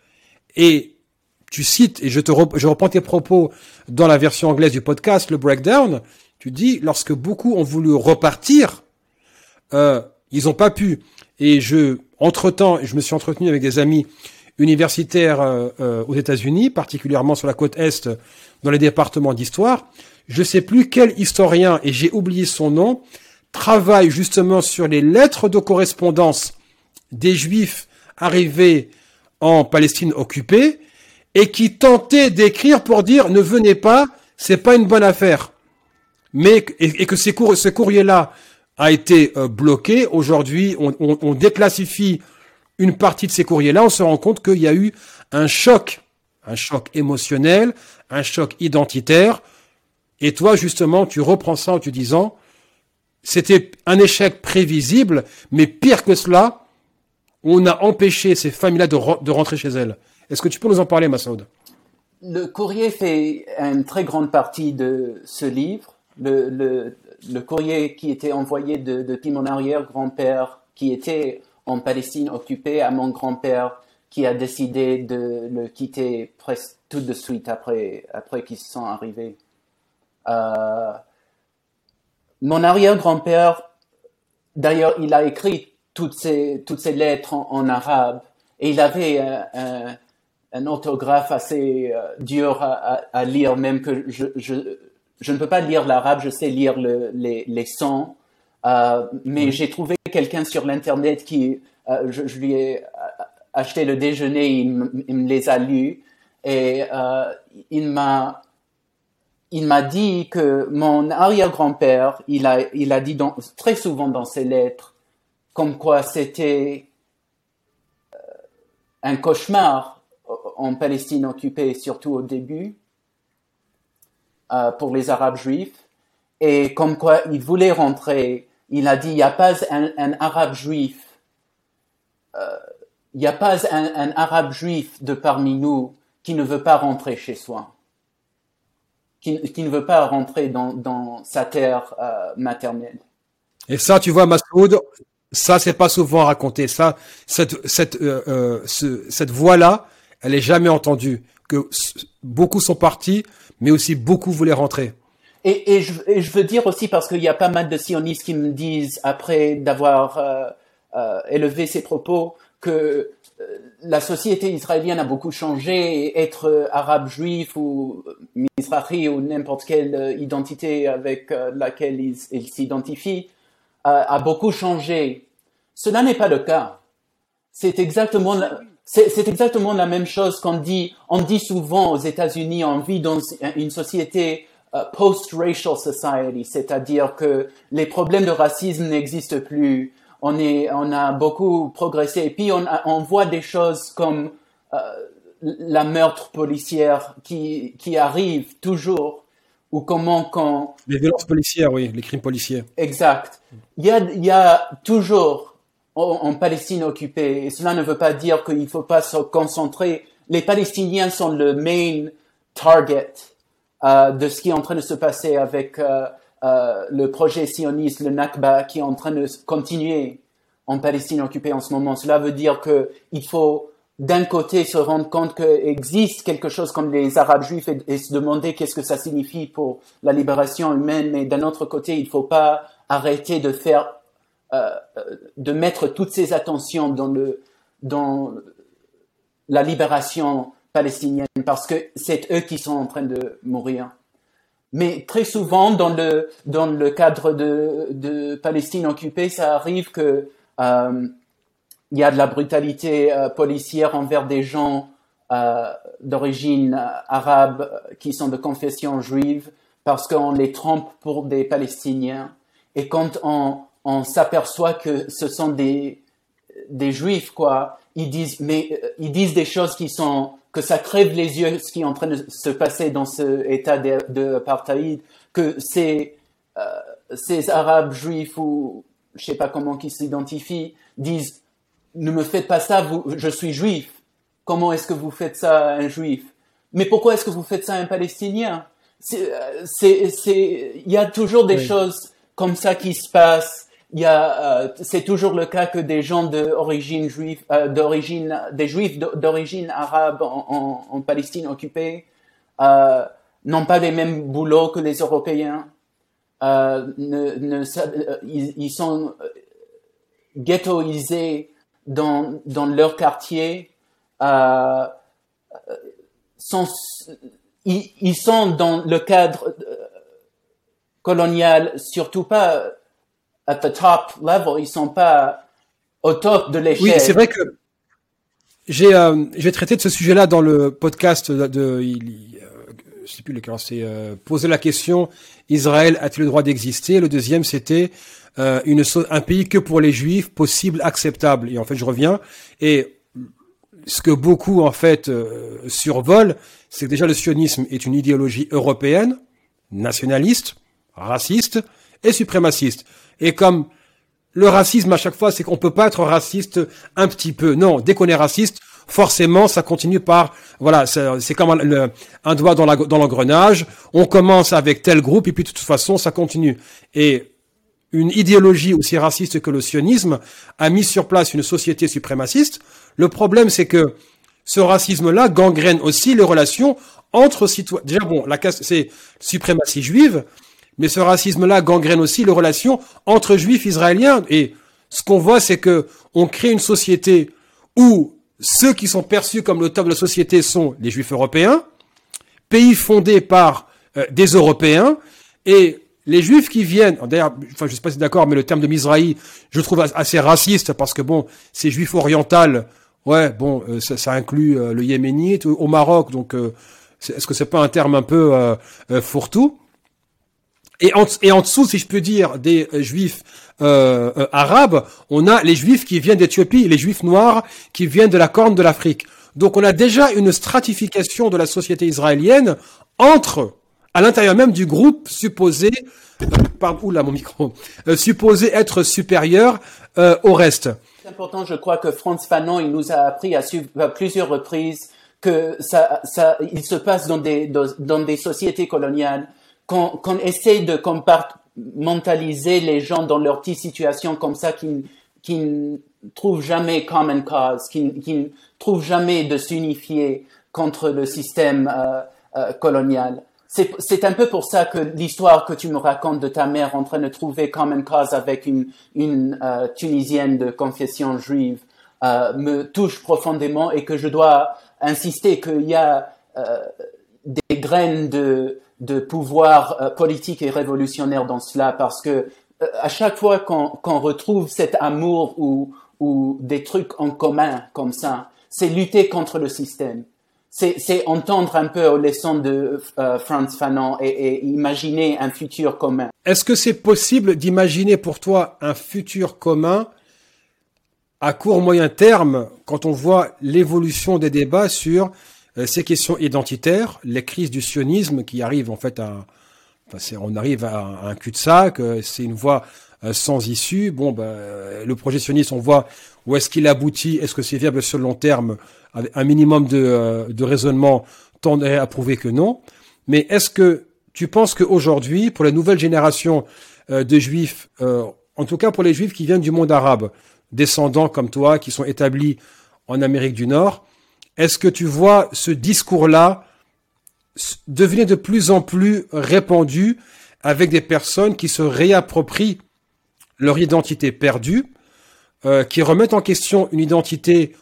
et tu cites, et je te je reprends tes propos dans la version anglaise du podcast, le breakdown, tu dis, lorsque beaucoup ont voulu repartir, euh, ils n'ont pas pu. Et je, entre-temps, je me suis entretenu avec des amis universitaires euh, euh, aux États-Unis, particulièrement sur la côte Est, dans les départements d'histoire. Je sais plus quel historien, et j'ai oublié son nom, travaille justement sur les lettres de correspondance des Juifs arrivés en Palestine occupée, et qui tentait d'écrire pour dire ne venez pas, c'est pas une bonne affaire. Mais et, que ces ce courrier-là a été euh, bloqué. Aujourd'hui, on, déclassifie une partie de ces courriers-là. On se rend compte qu'il y a eu un choc, un choc émotionnel, un choc identitaire. Et toi, justement, tu reprends ça en te disant, c'était un échec prévisible, mais pire que cela, on a empêché ces familles-là de, rentrer chez elles. Est-ce que tu peux nous en parler, Massoud? Le courrier fait une très grande partie de ce livre. Le, courrier qui était envoyé de, depuis mon arrière-grand-père, qui était en Palestine occupée, à mon grand-père, qui a décidé de le quitter presque tout de suite après, après qu'ils sont arrivés. Euh, mon arrière-grand-père, d'ailleurs, il a écrit toutes ces, toutes ces lettres en, arabe. Et il avait un, un orthographe assez euh, dur à, à, lire, même que je, je, je ne peux pas lire l'arabe, je sais lire le, les, les sons, euh, mais j'ai trouvé quelqu'un sur l'internet qui, euh, je, je, lui ai acheté le déjeuner, il, me les a lus. Et euh, il m'a il m'a dit que mon arrière-grand-père, il a, il a dit dans, très souvent dans ses lettres, comme quoi c'était euh, un cauchemar en Palestine occupée, surtout au début, euh, pour les Arabes juifs. Et comme quoi il voulait rentrer, il a dit, il n'y a pas un, Arabe juif, euh, il n'y a pas un, Arabe juif de parmi nous qui ne veut pas rentrer chez soi, qui, ne veut pas rentrer dans, sa terre euh, maternelle. Et ça, tu vois, Masoud, ça, c'est pas souvent raconté. Ça, cette, cette, cette voix-là, elle est jamais entendue. Que beaucoup sont partis, mais aussi beaucoup voulaient rentrer. Et, et, je, je, veux dire aussi parce qu'il y a pas mal de sionistes qui me disent après d'avoir euh, euh, élevé ces propos que euh, la société israélienne a beaucoup changé et être arabe juif ou mizrahi ou n'importe quelle identité avec laquelle ils s'identifient a beaucoup changé. Cela n'est pas le cas. C'est exactement la, c'est exactement la même chose qu'on dit. On dit souvent aux États-Unis, on vit dans une société euh, post-racial society, c'est-à-dire que les problèmes de racisme n'existent plus. On est, on a beaucoup progressé. Et puis on, on voit des choses comme euh, la meurtre policière qui, qui arrive toujours, ou comment quand les violences policières, oui, les crimes policiers. Exact. Il y a, il y a toujours en Palestine occupée. Et cela ne veut pas dire qu'il ne faut pas se concentrer. Les Palestiniens sont le main target euh, de ce qui est en train de se passer avec euh, euh, le projet sioniste, le Nakba, qui est en train de continuer en Palestine occupée en ce moment. Cela veut dire qu'il faut d'un côté se rendre compte qu'il existe quelque chose comme les Arabes juifs et, se demander qu'est-ce que ça signifie pour la libération humaine, mais d'un autre côté, il ne faut pas arrêter de faire euh, de mettre toutes ses attentions dans le dans la libération palestinienne parce que c'est eux qui sont en train de mourir. Mais très souvent dans le dans le cadre de, de Palestine occupée, ça arrive que euh, il y a de la brutalité policière envers des gens d'origine arabe qui sont de confession juive parce qu'on les trompe pour des Palestiniens. Et quand on, on s'aperçoit que ce sont des, des juifs, quoi, ils disent, mais ils disent des choses qui sont, que ça crève les yeux ce qui est en train de se passer dans ce état d'apartheid, que ces, euh, ces arabes juifs ou je sais pas comment qu'ils s'identifient disent ne me faites pas ça, vous, je suis juif. Comment est-ce que vous faites ça à un juif? Mais pourquoi est-ce que vous faites ça à un palestinien? C'est, c'est, il y a toujours des choses comme ça qui se passent il y a, euh, c'est toujours le cas que des gens d'origine juive, euh, d'origine, des juifs d'origine arabe en, en, Palestine occupée, euh, n'ont pas les mêmes boulots que les Européens. Euh, ne, ne, ils, ils, sont ghettoisés dans, dans leur quartier. Sont, ils, ils sont dans le cadre colonial, surtout pas at the top level, ils sont pas au top de l'échelle. Oui, c'est vrai que j'ai euh, j'ai traité de ce sujet-là dans le podcast de, de il, euh, je sais plus lequel c'est euh, poser la question Israël a-t-il le droit d'exister? Le deuxième c'était euh, une un pays que pour les juifs possible acceptable et en fait je reviens et ce que beaucoup en fait euh, survolent c'est que déjà le sionisme est une idéologie européenne nationaliste raciste et suprémaciste et comme le racisme à chaque fois, c'est qu'on peut pas être raciste un petit peu. Non, dès qu'on est raciste, forcément, ça continue par, voilà, c'est comme un, doigt dans l'engrenage. on commence avec tel groupe et puis de toute façon, ça continue. Et une idéologie aussi raciste que le sionisme a mis sur place une société suprémaciste. Le problème, c'est que ce racisme-là gangrène aussi les relations entre citoyens. Déjà, bon, la casse, c'est suprématie juive, mais ce racisme-là gangrène aussi les relations entre juifs israéliens. Et ce qu'on voit, c'est que on crée une société où ceux qui sont perçus comme le top de la société sont les juifs européens, pays fondé par euh, des Européens, et les juifs qui viennent, d'ailleurs, enfin, je sais pas si d'accord, mais le terme de Mizrahi, je trouve assez raciste parce que bon, ces juifs orientales, ouais, bon, euh, ça, inclut euh, le yéménite au Maroc, donc est-ce que c'est pas un terme un peu fourre-tout? Et en, et en dessous, si je peux dire, des euh, juifs euh, euh, arabes, on a les juifs qui viennent d'Éthiopie, les juifs noirs qui viennent de la corne de l'Afrique. Donc on a déjà une stratification de la société israélienne entre, à l'intérieur même du groupe supposé, pardon, mon micro, supposé être supérieur au reste. C'est important, je crois que Franz Fanon, il nous a appris à, plusieurs reprises que ça, ça, il se passe dans des, dans des sociétés coloniales qu'on essaie de compartmentaliser les gens dans leur petite situation comme ça, qui, qui ne trouvent jamais common cause, qui, qui ne trouvent jamais de s'unifier contre le système euh, euh, colonial. C'est un peu pour ça que l'histoire que tu me racontes de ta mère en train de trouver common cause avec une, une euh, Tunisienne de confession juive euh, me touche profondément et que je dois insister qu'il y a euh, des graines de, de pouvoir euh, politique et révolutionnaire dans cela parce que euh, à chaque fois qu'on retrouve cet amour ou, ou des trucs en commun comme ça, c'est lutter contre le système. C'est entendre un peu aux leçons de euh, Franz Fanon et, imaginer un futur commun. Est-ce que c'est possible d'imaginer pour toi un futur commun à court moyen terme quand on voit l'évolution des débats sur euh, ces questions identitaires, les crises du sionisme qui arrivent en fait à, enfin, on arrive à un cul-de-sac, euh, c'est une voie sans issue. Bon, ben, le projet sioniste, on voit où est-ce qu'il aboutit, est-ce que c'est viable sur le long terme, un minimum de, de raisonnement tendrait à prouver que non. Mais est-ce que tu penses qu'aujourd'hui, pour la nouvelle génération de juifs, en tout cas pour les juifs qui viennent du monde arabe, descendants comme toi, qui sont établis en Amérique du Nord, est-ce que tu vois ce discours-là devenir de plus en plus répandu avec des personnes qui se réapproprient leur identité perdue, euh, qui remettent en question une identité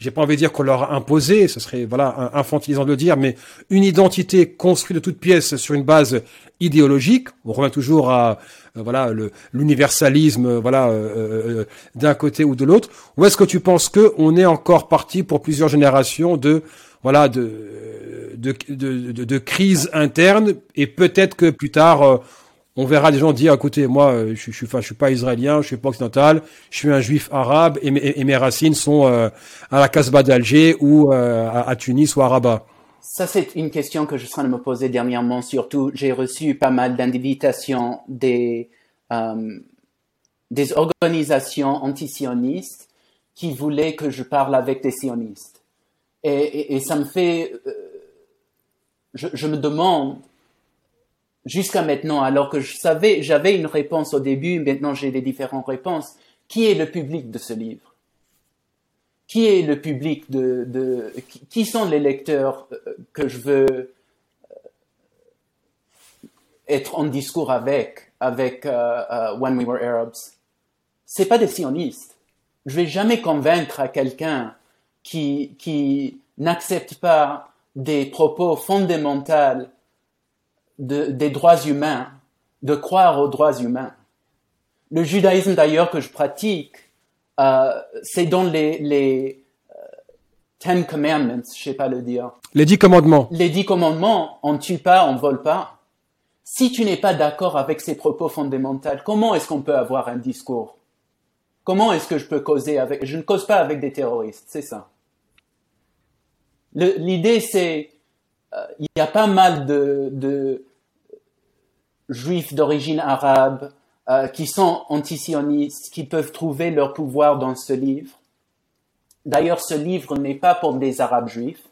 j'ai pas envie de dire qu'on leur a imposé, ce serait voilà infantilisant de le dire, mais une identité construite de toutes pièces sur une base idéologique. On revient toujours à euh, voilà l'universalisme euh, voilà euh, d'un côté ou de l'autre. Ou est-ce que tu penses que on est encore parti pour plusieurs générations de voilà de de, de, de, de crise interne et peut-être que plus tard on verra des gens dire, écoutez, moi, euh, je, je, suis, pas israélien, je suis pas occidental, je suis un juif arabe et, mes, racines sont euh, à la Casbah d'Alger ou euh, à, Tunis ou à Rabat. Ça, c'est une question que je suis en train de me poser dernièrement. Surtout, j'ai reçu pas mal d'invitations des, des organisations antisionistes qui voulaient que je parle avec des sionistes. Et, ça me fait... je me demande jusqu'à maintenant, alors que je savais, j'avais une réponse au début, maintenant j'ai des différentes réponses. Qui est le public de ce livre? Qui est le public de, de qui sont les lecteurs euh, que je veux euh, être en discours avec, avec uh, When We Were Arabs? C'est pas des sionistes. Je vais jamais convaincre à quelqu'un qui qui n'accepte pas des propos fondamentaux des droits humains, de croire aux droits humains. Le judaïsme d'ailleurs que je pratique, euh, c'est dans les, les euh, Ten Commandments, je sais pas le dire. Les dix commandements. Les dix commandements, on ne tue pas, on ne vole pas. Si tu n'es pas d'accord avec ces propos fondamentaux, comment est-ce qu'on peut avoir un discours? Comment est-ce que je peux causer avec Je ne cause pas avec des terroristes, c'est ça. L'idée, c'est euh, il y a pas mal de, de juifs d'origine arabe euh, qui sont antisionistes, qui peuvent trouver leur pouvoir dans ce livre. D'ailleurs, ce livre n'est pas pour des arabes juifs.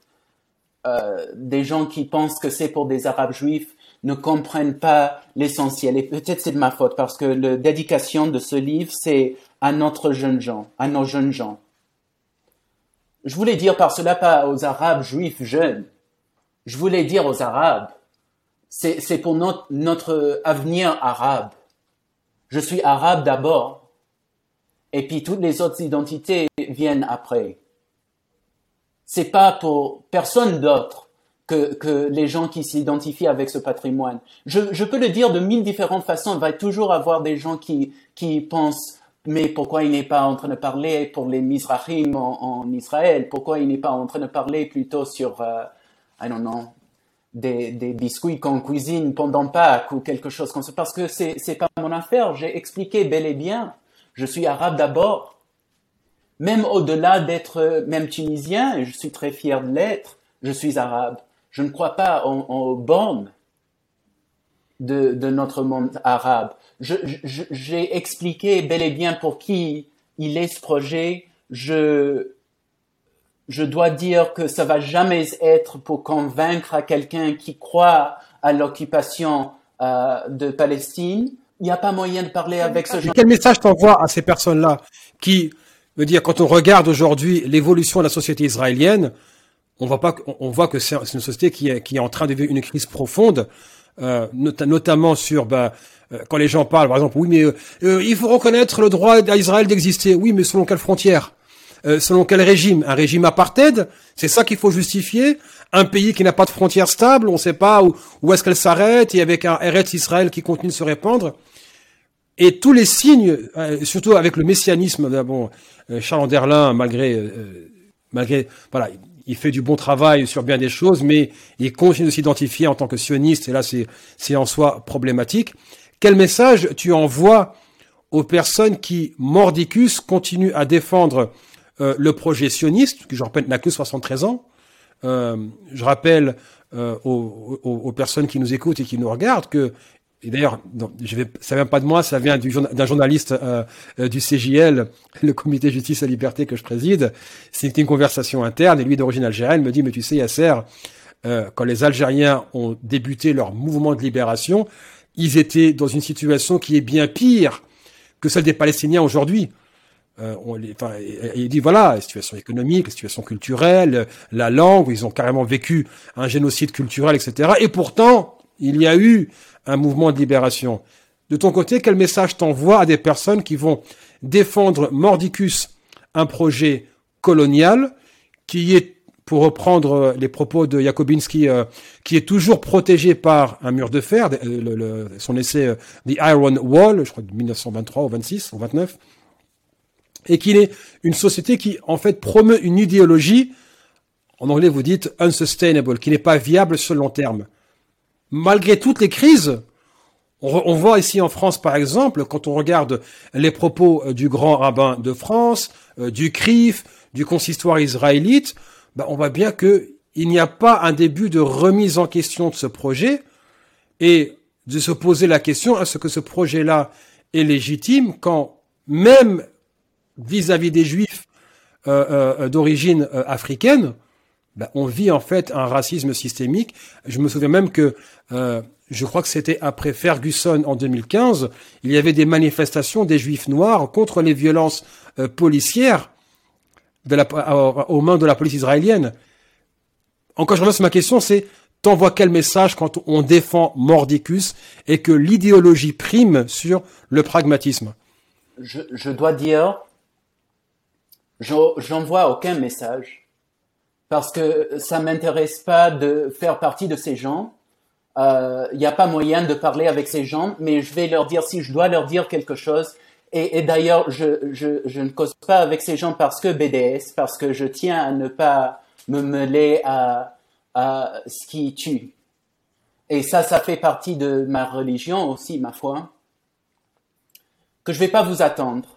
Euh, des gens qui pensent que c'est pour des arabes juifs ne comprennent pas l'essentiel. Et peut-être c'est de ma faute parce que la dédication de ce livre, c'est à notre jeune gens, à nos jeunes gens. Je voulais dire par cela pas aux arabes juifs jeunes. Je voulais dire aux arabes, c'est pour notre, notre avenir arabe. Je suis arabe d'abord, et puis toutes les autres identités viennent après. C'est pas pour personne d'autre que, que les gens qui s'identifient avec ce patrimoine. Je, je peux le dire de mille différentes façons. Il va toujours avoir des gens qui, qui pensent mais pourquoi il n'est pas en train de parler pour les Mizrahim en, en Israël? Pourquoi il n'est pas en train de parler plutôt sur, euh, I don't know, des, des biscuits qu'on cuisine pendant Pâques ou quelque chose comme ça, parce que c'est, c'est pas mon affaire. J'ai expliqué bel et bien. Je suis arabe d'abord. Même au-delà d'être même tunisien, et je suis très fier de l'être, je suis arabe. Je ne crois pas aux bornes de, de notre monde arabe. J'ai expliqué bel et bien pour qui il est ce projet. Je, je dois dire que ça va jamais être pour convaincre à quelqu'un qui croit à l'occupation euh, de Palestine. Il n'y a pas moyen de parler avec ce genre. Quel message t'envoie à ces personnes-là qui veut dire quand on regarde aujourd'hui l'évolution de la société israélienne, on voit pas, on voit que c'est une société qui est, qui est en train de vivre une crise profonde, euh, notamment sur bah, euh, quand les gens parlent, par exemple, oui, mais euh, il faut reconnaître le droit d'Israël d'exister. Oui, mais selon quelles frontières? Euh, selon quel régime? Un régime apartheid? C'est ça qu'il faut justifier? Un pays qui n'a pas de frontières stables, on ne sait pas où, où est-ce qu'elle s'arrête, et avec un Eretz Israël qui continue de se répandre. Et tous les signes, euh, surtout avec le messianisme, euh, bon, Charles Anderlin, malgré, malgré, voilà, il fait du bon travail sur bien des choses, mais il continue de s'identifier en tant que sioniste, et là c'est, c'est en soi problématique. Quel message tu envoies aux personnes qui, mordicus, continuent à défendre euh, le projet sioniste, qui je rappelle n'a que 73 ans. Euh, je rappelle euh, aux, aux, aux, personnes qui nous écoutent et qui nous regardent que, et d'ailleurs, je vais, ça vient pas de moi, ça vient d'un journaliste euh, euh du CJL, le Comité Justice et Liberté que je préside. C'était une conversation interne et lui d'origine algérienne me dit, mais tu sais Yasser, quand les Algériens ont débuté leur mouvement de libération, ils étaient dans une situation qui est bien pire que celle des Palestiniens aujourd'hui. Euh, on enfin, il dit voilà, la situation économique, la situation culturelle, la langue, ils ont carrément vécu un génocide culturel, etc. Et pourtant, il y a eu un mouvement de libération. De ton côté, quel message t'envoies à des personnes qui vont défendre mordicus un projet colonial, qui est, pour reprendre les propos de Jakobinski, qui est toujours protégé par un mur de fer, son essai The Iron Wall, je crois de 1923 ou 26 ou 29, et qu'il est une société qui, en fait, promeut une idéologie, en anglais vous dites unsustainable, qui n'est pas viable sur le long terme. Malgré toutes les crises, on, voit ici en France, par exemple, quand on regarde les propos euh, du grand rabbin de France, euh, du CRIF, du consistoire israélite, ben, on voit bien que il n'y a pas un début de remise en question de ce projet et de se poser la question est-ce que ce projet-là est légitime quand même vis-à-vis des juifs euh, d'origine africaine, ben, on vit en fait un racisme systémique. Je me souviens même que je crois que c'était après Ferguson en 2015, il y avait des manifestations des juifs noirs contre les violences euh, policières de la, aux mains de la police israélienne. Encore je reviens ma question, c'est t'envoies quel message quand on défend Mordicus et que l'idéologie prime sur le pragmatisme? Je, je dois dire, j'envoie aucun message parce que ça m'intéresse pas de faire partie de ces gens il euh, n'y a pas moyen de parler avec ces gens, mais je vais leur dire si je dois leur dire quelque chose. Et, et d'ailleurs, je, je, je, ne cause pas avec ces gens parce que BDS, parce que je tiens à ne pas me mêler à, à ce qui tue. Et ça, ça fait partie de ma religion aussi, ma foi, que je vais pas vous attendre.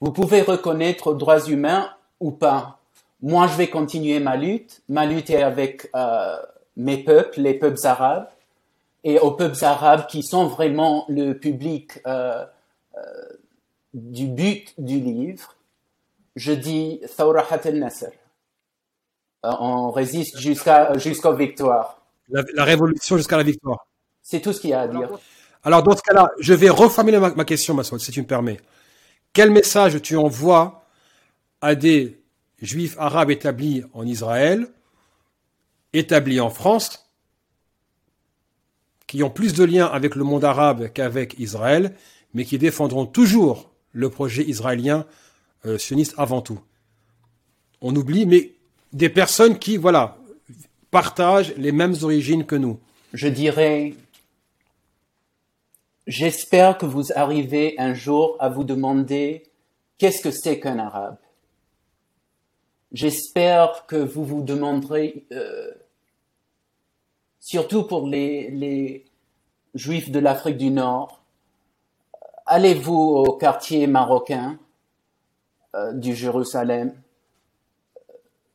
Vous pouvez reconnaître droits humains ou pas. Moi, je vais continuer ma lutte. Ma lutte est avec euh, mes peuples, les peuples arabes, et aux peuples arabes qui sont vraiment le public euh, euh, du but du livre, je dis Thawrahat al-Nasr. On résiste jusqu'à jusqu'aux victoires. La, révolution jusqu'à la victoire. C'est tout ce qu'il y a à dire. Alors dans ce cas-là, je vais reformuler ma, question, Massoud, si tu me permets. Quel message tu envoies à des juifs arabes établis en Israël établis en France, qui ont plus de liens avec le monde arabe qu'avec Israël, mais qui défendront toujours le projet israélien euh, sioniste avant tout? On oublie, mais des personnes qui, voilà, partagent les mêmes origines que nous. Je dirais, j'espère que vous arrivez un jour à vous demander qu'est-ce que c'est qu'un arabe? J'espère que vous vous demanderez, euh, surtout pour les, juifs de l'Afrique du Nord, allez-vous au quartier marocain euh, du Jérusalem,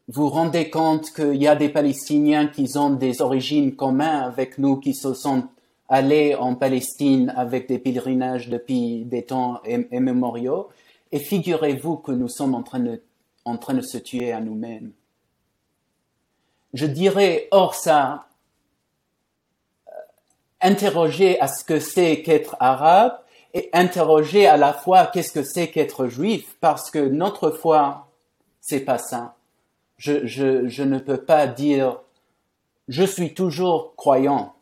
vous rendez compte qu'il y a des Palestiniens qui ont des origines communes avec nous, qui se sont allés en Palestine avec des pèlerinages depuis des temps immémoriaux, et figurez-vous que nous sommes en train de en se tuer à nous-mêmes. Je dirais, hors ça, euh, interroger à ce que c'est qu'être arabe et interroger à la fois qu'est-ce que c'est qu'être juif, parce que notre foi, c'est pas ça. Je ne peux pas dire, je suis toujours croyant.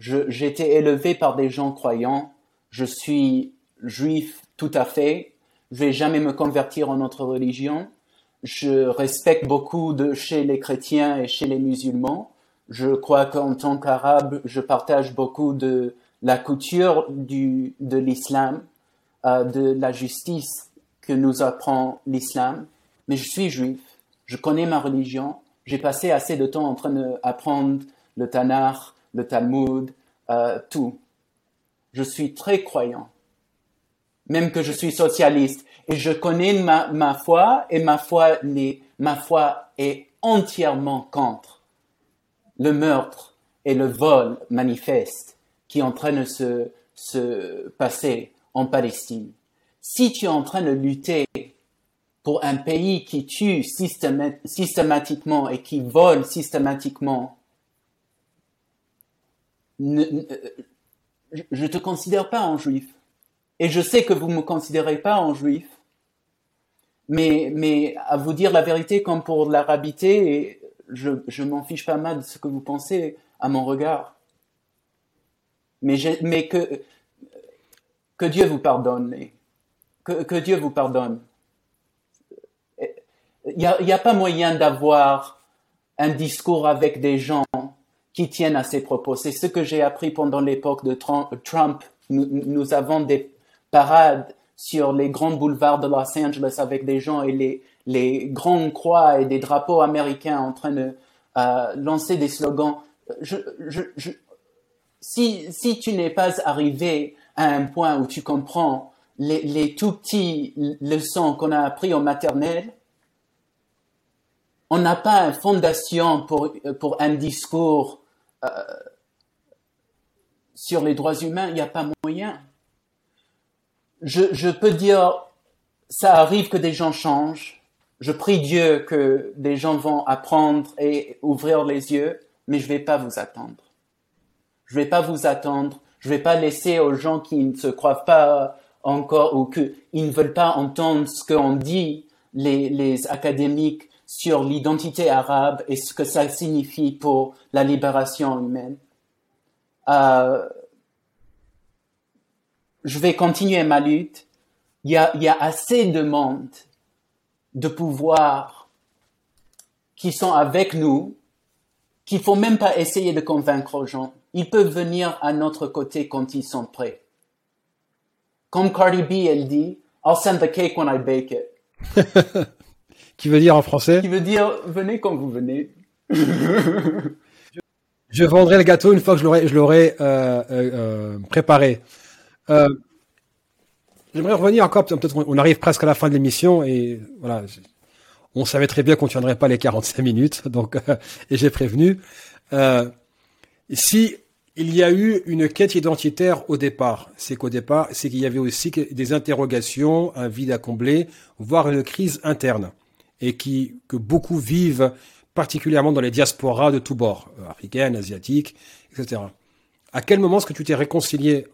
J'ai été élevé par des gens croyants. Je suis juif tout à fait. Je vais jamais me convertir en autre religion je respecte beaucoup de chez les chrétiens et chez les musulmans. Je crois qu'en tant qu'arabe, je partage beaucoup de la couture du, de l'islam, euh, de la justice que nous apprend l'islam. Mais je suis juif. Je connais ma religion. J'ai passé assez de temps en train d'apprendre le Tanakh, le Talmud, euh, tout. Je suis très croyant. Même que je suis socialiste et je connais ma, foi et ma foi, est entièrement contre le meurtre et le vol manifeste qui est en train de se passer en Palestine. Si tu es en train de lutter pour un pays qui tue systématiquement et qui vole systématiquement, ne, je ne te considère pas en juif. Et je sais que vous ne me considérez pas en juif. Mais, mais à vous dire la vérité, comme pour l'arabité, je, je m'en fiche pas mal de ce que vous pensez à mon regard. Mais, mais que, que Dieu vous pardonne. Que, Dieu vous pardonne. Il n'y a, y a pas moyen d'avoir un discours avec des gens qui tiennent à ses propos. C'est ce que j'ai appris pendant l'époque de Trump. Nous, avons des parades sur les grands boulevards de Los Angeles avec des gens et les, les grandes croix et des drapeaux américains en train de euh, lancer des slogans. Si, si tu n'es pas arrivé à un point où tu comprends les, les tout petits leçons qu'on a appris au maternel, on n'a pas une fondation pour, pour un discours sur les droits humains, il n'y a pas moyen. Je, je peux dire, ça arrive que des gens changent. Je prie Dieu que des gens vont apprendre et ouvrir les yeux, mais je vais pas vous attendre. Je vais pas vous attendre. Je vais pas laisser aux gens qui ne se croient pas encore ou qui ne veulent pas entendre ce qu'on dit, les, les académiques, sur l'identité arabe et ce que ça signifie pour la libération humaine. Euh, je vais continuer ma lutte. Il y a, assez de monde, de pouvoir qui sont avec nous, qu'il faut même pas essayer de convaincre aux gens. Ils peuvent venir à notre côté quand ils sont prêts. Comme Cardi B, elle dit, I'll send the cake when I bake it. Qui veut dire en français Qui veut dire venez quand vous venez. je vendrai le gâteau une fois que je l'aurai, je l'aurai euh, euh, euh préparé. Euh, j'aimerais revenir encore, peut-être on arrive presque à la fin de l'émission et voilà, on savait très bien qu'on ne tiendrait pas les 45 minutes, donc et j'ai prévenu. si il y a eu une quête identitaire au départ, c'est qu'au départ, c'est qu'il y avait aussi des interrogations, un vide à combler, voire une crise interne et qui, que beaucoup vivent particulièrement dans les diasporas de tous bords, euh, africaines, asiatiques, etc. À quel moment est-ce que tu t'es réconcilié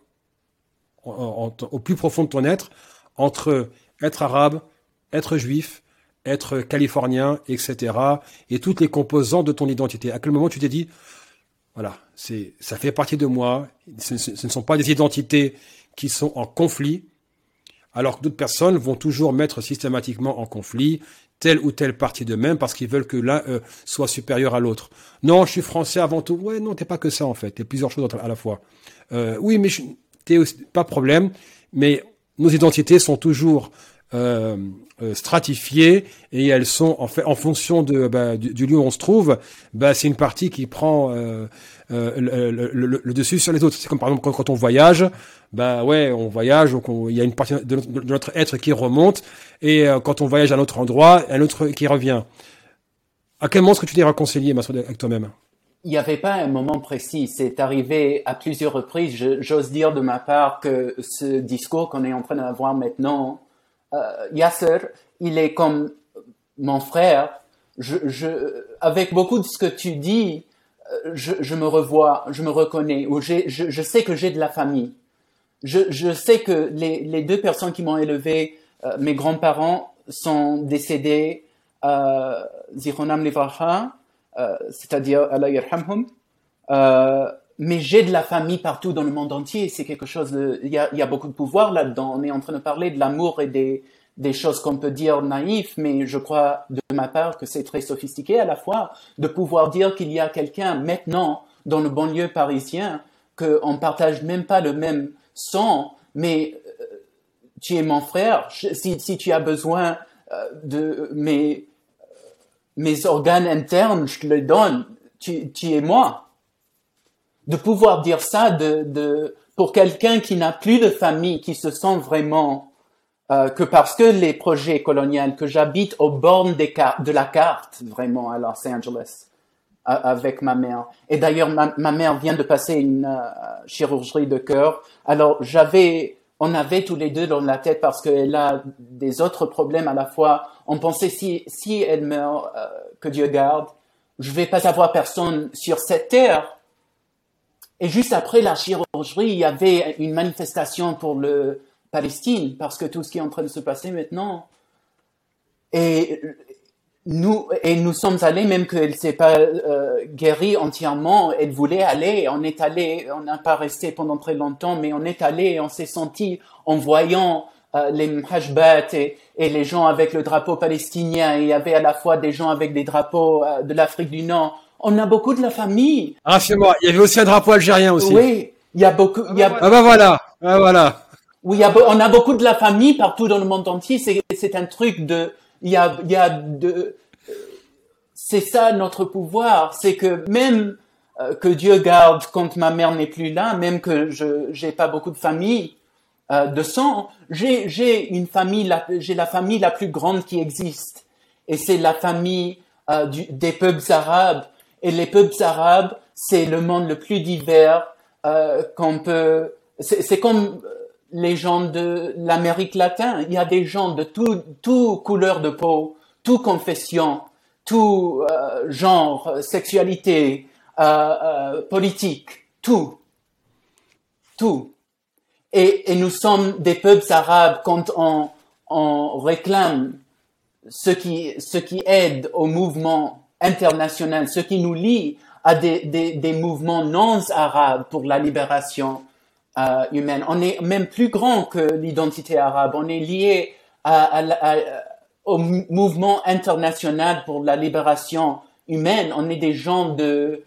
au plus profond de ton être entre être arabe, être juif, être californien, etc. et toutes les composantes de ton identité? À quel moment tu t'es dit, voilà, c'est, ça fait partie de moi, ce, ce ne sont pas des identités qui sont en conflit, alors que d'autres personnes vont toujours mettre systématiquement en conflit telle ou telle partie d'eux-mêmes parce qu'ils veulent que l'un euh, soit supérieur à l'autre. Non, je suis français avant tout. Ouais, non, t'es pas que ça en fait. T'es plusieurs choses à la fois. Euh, oui, mais t'es pas de problème. Mais nos identités sont toujours euh, euh, stratifiées et elles sont en fait en fonction de bah, du, lieu où on se trouve. Bah, c'est une partie qui prend euh, le, le, le, dessus sur les autres. C'est comme par exemple quand, quand, on voyage. Bah ouais, on voyage, donc il y a une partie de notre, être qui remonte et quand on voyage à un autre endroit, un autre qui revient. À quel moment est-ce que tu t'es réconcilié, avec toi-même? Il n'y avait pas un moment précis. C'est arrivé à plusieurs reprises. J'ose dire de ma part que ce discours qu'on est en train d'avoir maintenant, euh, Yasser, il est comme mon frère. Je, je, avec beaucoup de ce que tu dis, euh, je, je me revois, je me reconnais, ou je, je sais que j'ai de la famille. Je, je sais que les, les deux personnes qui m'ont élevé, euh, mes grands-parents, sont décédés, euh, euh, c'est-à-dire Allah yarhamhum. Euh, mais j'ai de la famille partout dans le monde entier. C'est quelque chose il y a, y a beaucoup de pouvoir là-dedans. On est en train de parler de l'amour et des, des choses qu'on peut dire naïfs, mais je crois de ma part que c'est très sophistiqué à la fois de pouvoir dire qu'il y a quelqu'un maintenant dans le banlieue parisien qu'on partage même pas le même sang, mais euh, tu es mon frère. Si, tu as besoin de mes organes internes, je te les donne. Tu, es moi. De pouvoir dire ça pour quelqu'un qui n'a plus de famille, qui se sent vraiment euh, que parce que les projets coloniaux, que j'habite aux bornes de la carte, vraiment à Los Angeles, avec ma mère. Et d'ailleurs, ma, ma, mère vient de passer une euh, chirurgie de cœur. Alors, j'avais, on avait tous les deux dans la tête parce qu'elle a des autres problèmes à la fois on pensait si, si elle meurt, euh, que Dieu garde, je vais pas avoir personne sur cette terre. Et juste après la chirurgie, il y avait une manifestation pour le Palestine, parce que tout ce qui est en train de se passer maintenant. Et nous, et nous sommes allés, même qu'elle s'est pas euh, guérie entièrement, elle voulait aller, on est allé, on n'a pas resté pendant très longtemps, mais on est allé et on s'est senti en voyant les mhajbat et, et, les gens avec le drapeau palestinien. il y avait à la fois des gens avec des drapeaux de l'Afrique du Nord. On a beaucoup de la famille. Rassure-moi, il y avait aussi un drapeau algérien aussi. Oui, il y a beaucoup. Il y a... Ah bah voilà, ah voilà. Oui, on a beaucoup de la famille partout dans le monde entier. C'est un truc de, il y a, il y a de, c'est ça notre pouvoir, c'est que même euh, que Dieu garde quand ma mère n'est plus là, même que je j'ai pas beaucoup de famille euh, de sang, j'ai j'ai une famille, j'ai la famille la plus grande qui existe, et c'est la famille euh, du, des peuples arabes. Et les peuples arabes, c'est le monde le plus divers euh, qu'on peut. C'est comme les gens de l'Amérique latine. Il y a des gens de tout, tout couleur de peau, tout confession, tout euh, genre, sexualité, euh, euh, politique, tout, tout. Et, nous sommes des peuples arabes quand on, réclame ce qui, ce qui aide au mouvement international, ce qui nous lie à des, des mouvements non arabes pour la libération euh, humaine. On est même plus grand que l'identité arabe. On est lié au mouvement international pour la libération humaine. On est des gens de,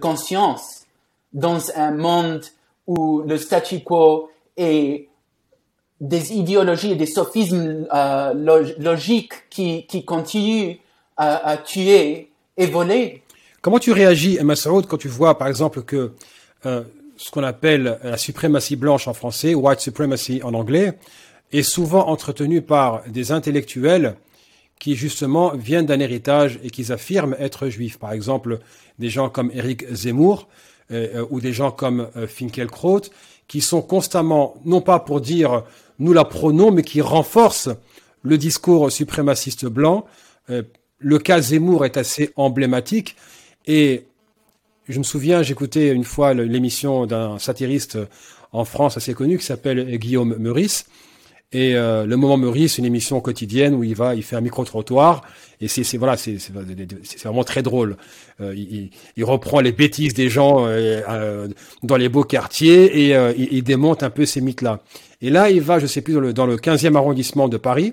conscience dans un monde où le statu quo est des idéologies et des sophismes euh, logiques qui, qui continuent à, à, tuer et voler. Comment tu réagis, Massaoud, quand tu vois, par exemple, que euh, ce qu'on appelle la suprématie blanche en français, white supremacy en anglais, est souvent entretenu par des intellectuels qui justement viennent d'un héritage et qui affirment être juifs. Par exemple, des gens comme Eric Zemmour euh, euh, ou des gens comme euh, qui sont constamment, non pas pour dire nous la prônons, mais qui renforcent le discours suprémaciste blanc. le cas Zemmour est assez emblématique et je me souviens, j'écoutais une fois l'émission d'un satiriste en France assez connu qui s'appelle Guillaume Meurice. Et euh, le moment Meurice, une émission quotidienne où il va, il fait un micro trottoir et c'est voilà, c'est vraiment très drôle. Euh, il, il, reprend les bêtises des gens euh, dans les beaux quartiers et il, il, démonte un peu ces mythes là. Et là, il va, je sais plus dans le dans le 15e arrondissement de Paris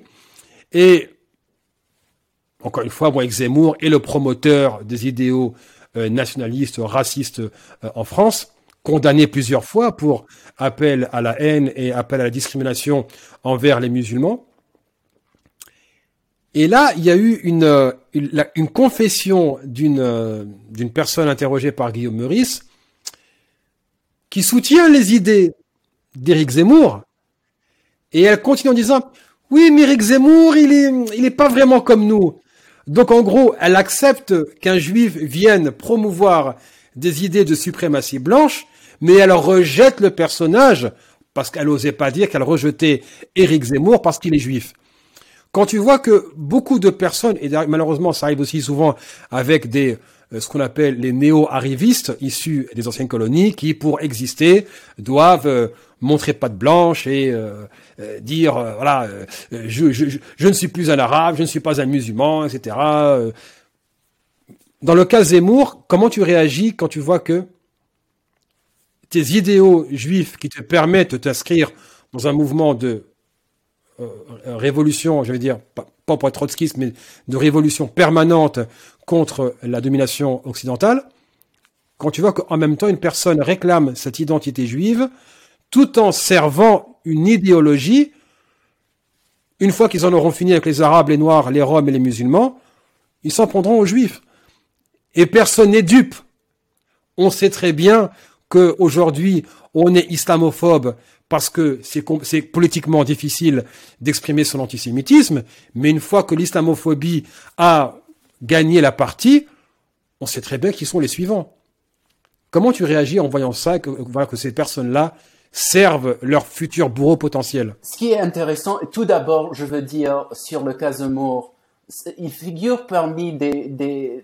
et encore une fois, moi, avec Zemmour et le promoteur des idéaux euh, nationaliste, raciste euh, en France, condamné plusieurs fois pour appel à la haine et appel à la discrimination envers les musulmans. Et là, il y a eu une, euh, une, confession d'une d'une personne interrogée par Guillaume Meurice qui soutient les idées d'Éric Zemmour. Et elle continue en disant, oui, mais Éric Zemmour, il est, il est pas vraiment comme nous. Donc en gros, elle accepte qu'un juif vienne promouvoir des idées de suprématie blanche, mais elle rejette le personnage parce qu'elle n'osait pas dire qu'elle rejetait Éric Zemmour parce qu'il est juif. Quand tu vois que beaucoup de personnes, et malheureusement ça arrive aussi souvent avec des euh, ce qu'on appelle les néo-arrivistes issus des anciennes colonies, qui pour exister doivent euh, montrer patte blanche et euh, euh, dire euh, voilà je, je, je, ne suis plus un arabe, je ne suis pas un musulman, etc. Dans le cas Zemmour, comment tu réagis quand tu vois que tes idéaux juifs qui te permettent de t'inscrire dans un mouvement de révolution, je vais dire, pas, pas pour être trotskiste, mais de révolution permanente contre la domination occidentale, quand tu vois qu'en même temps une personne réclame cette identité juive, tout en servant une idéologie, une fois qu'ils en auront fini avec les Arabes, les Noirs, les Roms et les musulmans, ils s'en prendront aux Juifs. Et personne n'est dupe. On sait très bien qu'aujourd'hui, on est islamophobe parce que c'est politiquement difficile d'exprimer son antisémitisme, mais une fois que l'islamophobie a gagné la partie, on sait très bien qui sont les suivants. Comment tu réagis en voyant ça, que, que ces personnes-là servent leur futur bourreau potentiel. Ce qui est intéressant, tout d'abord, je veux dire sur le cas Zemmour, il figure parmi des, des,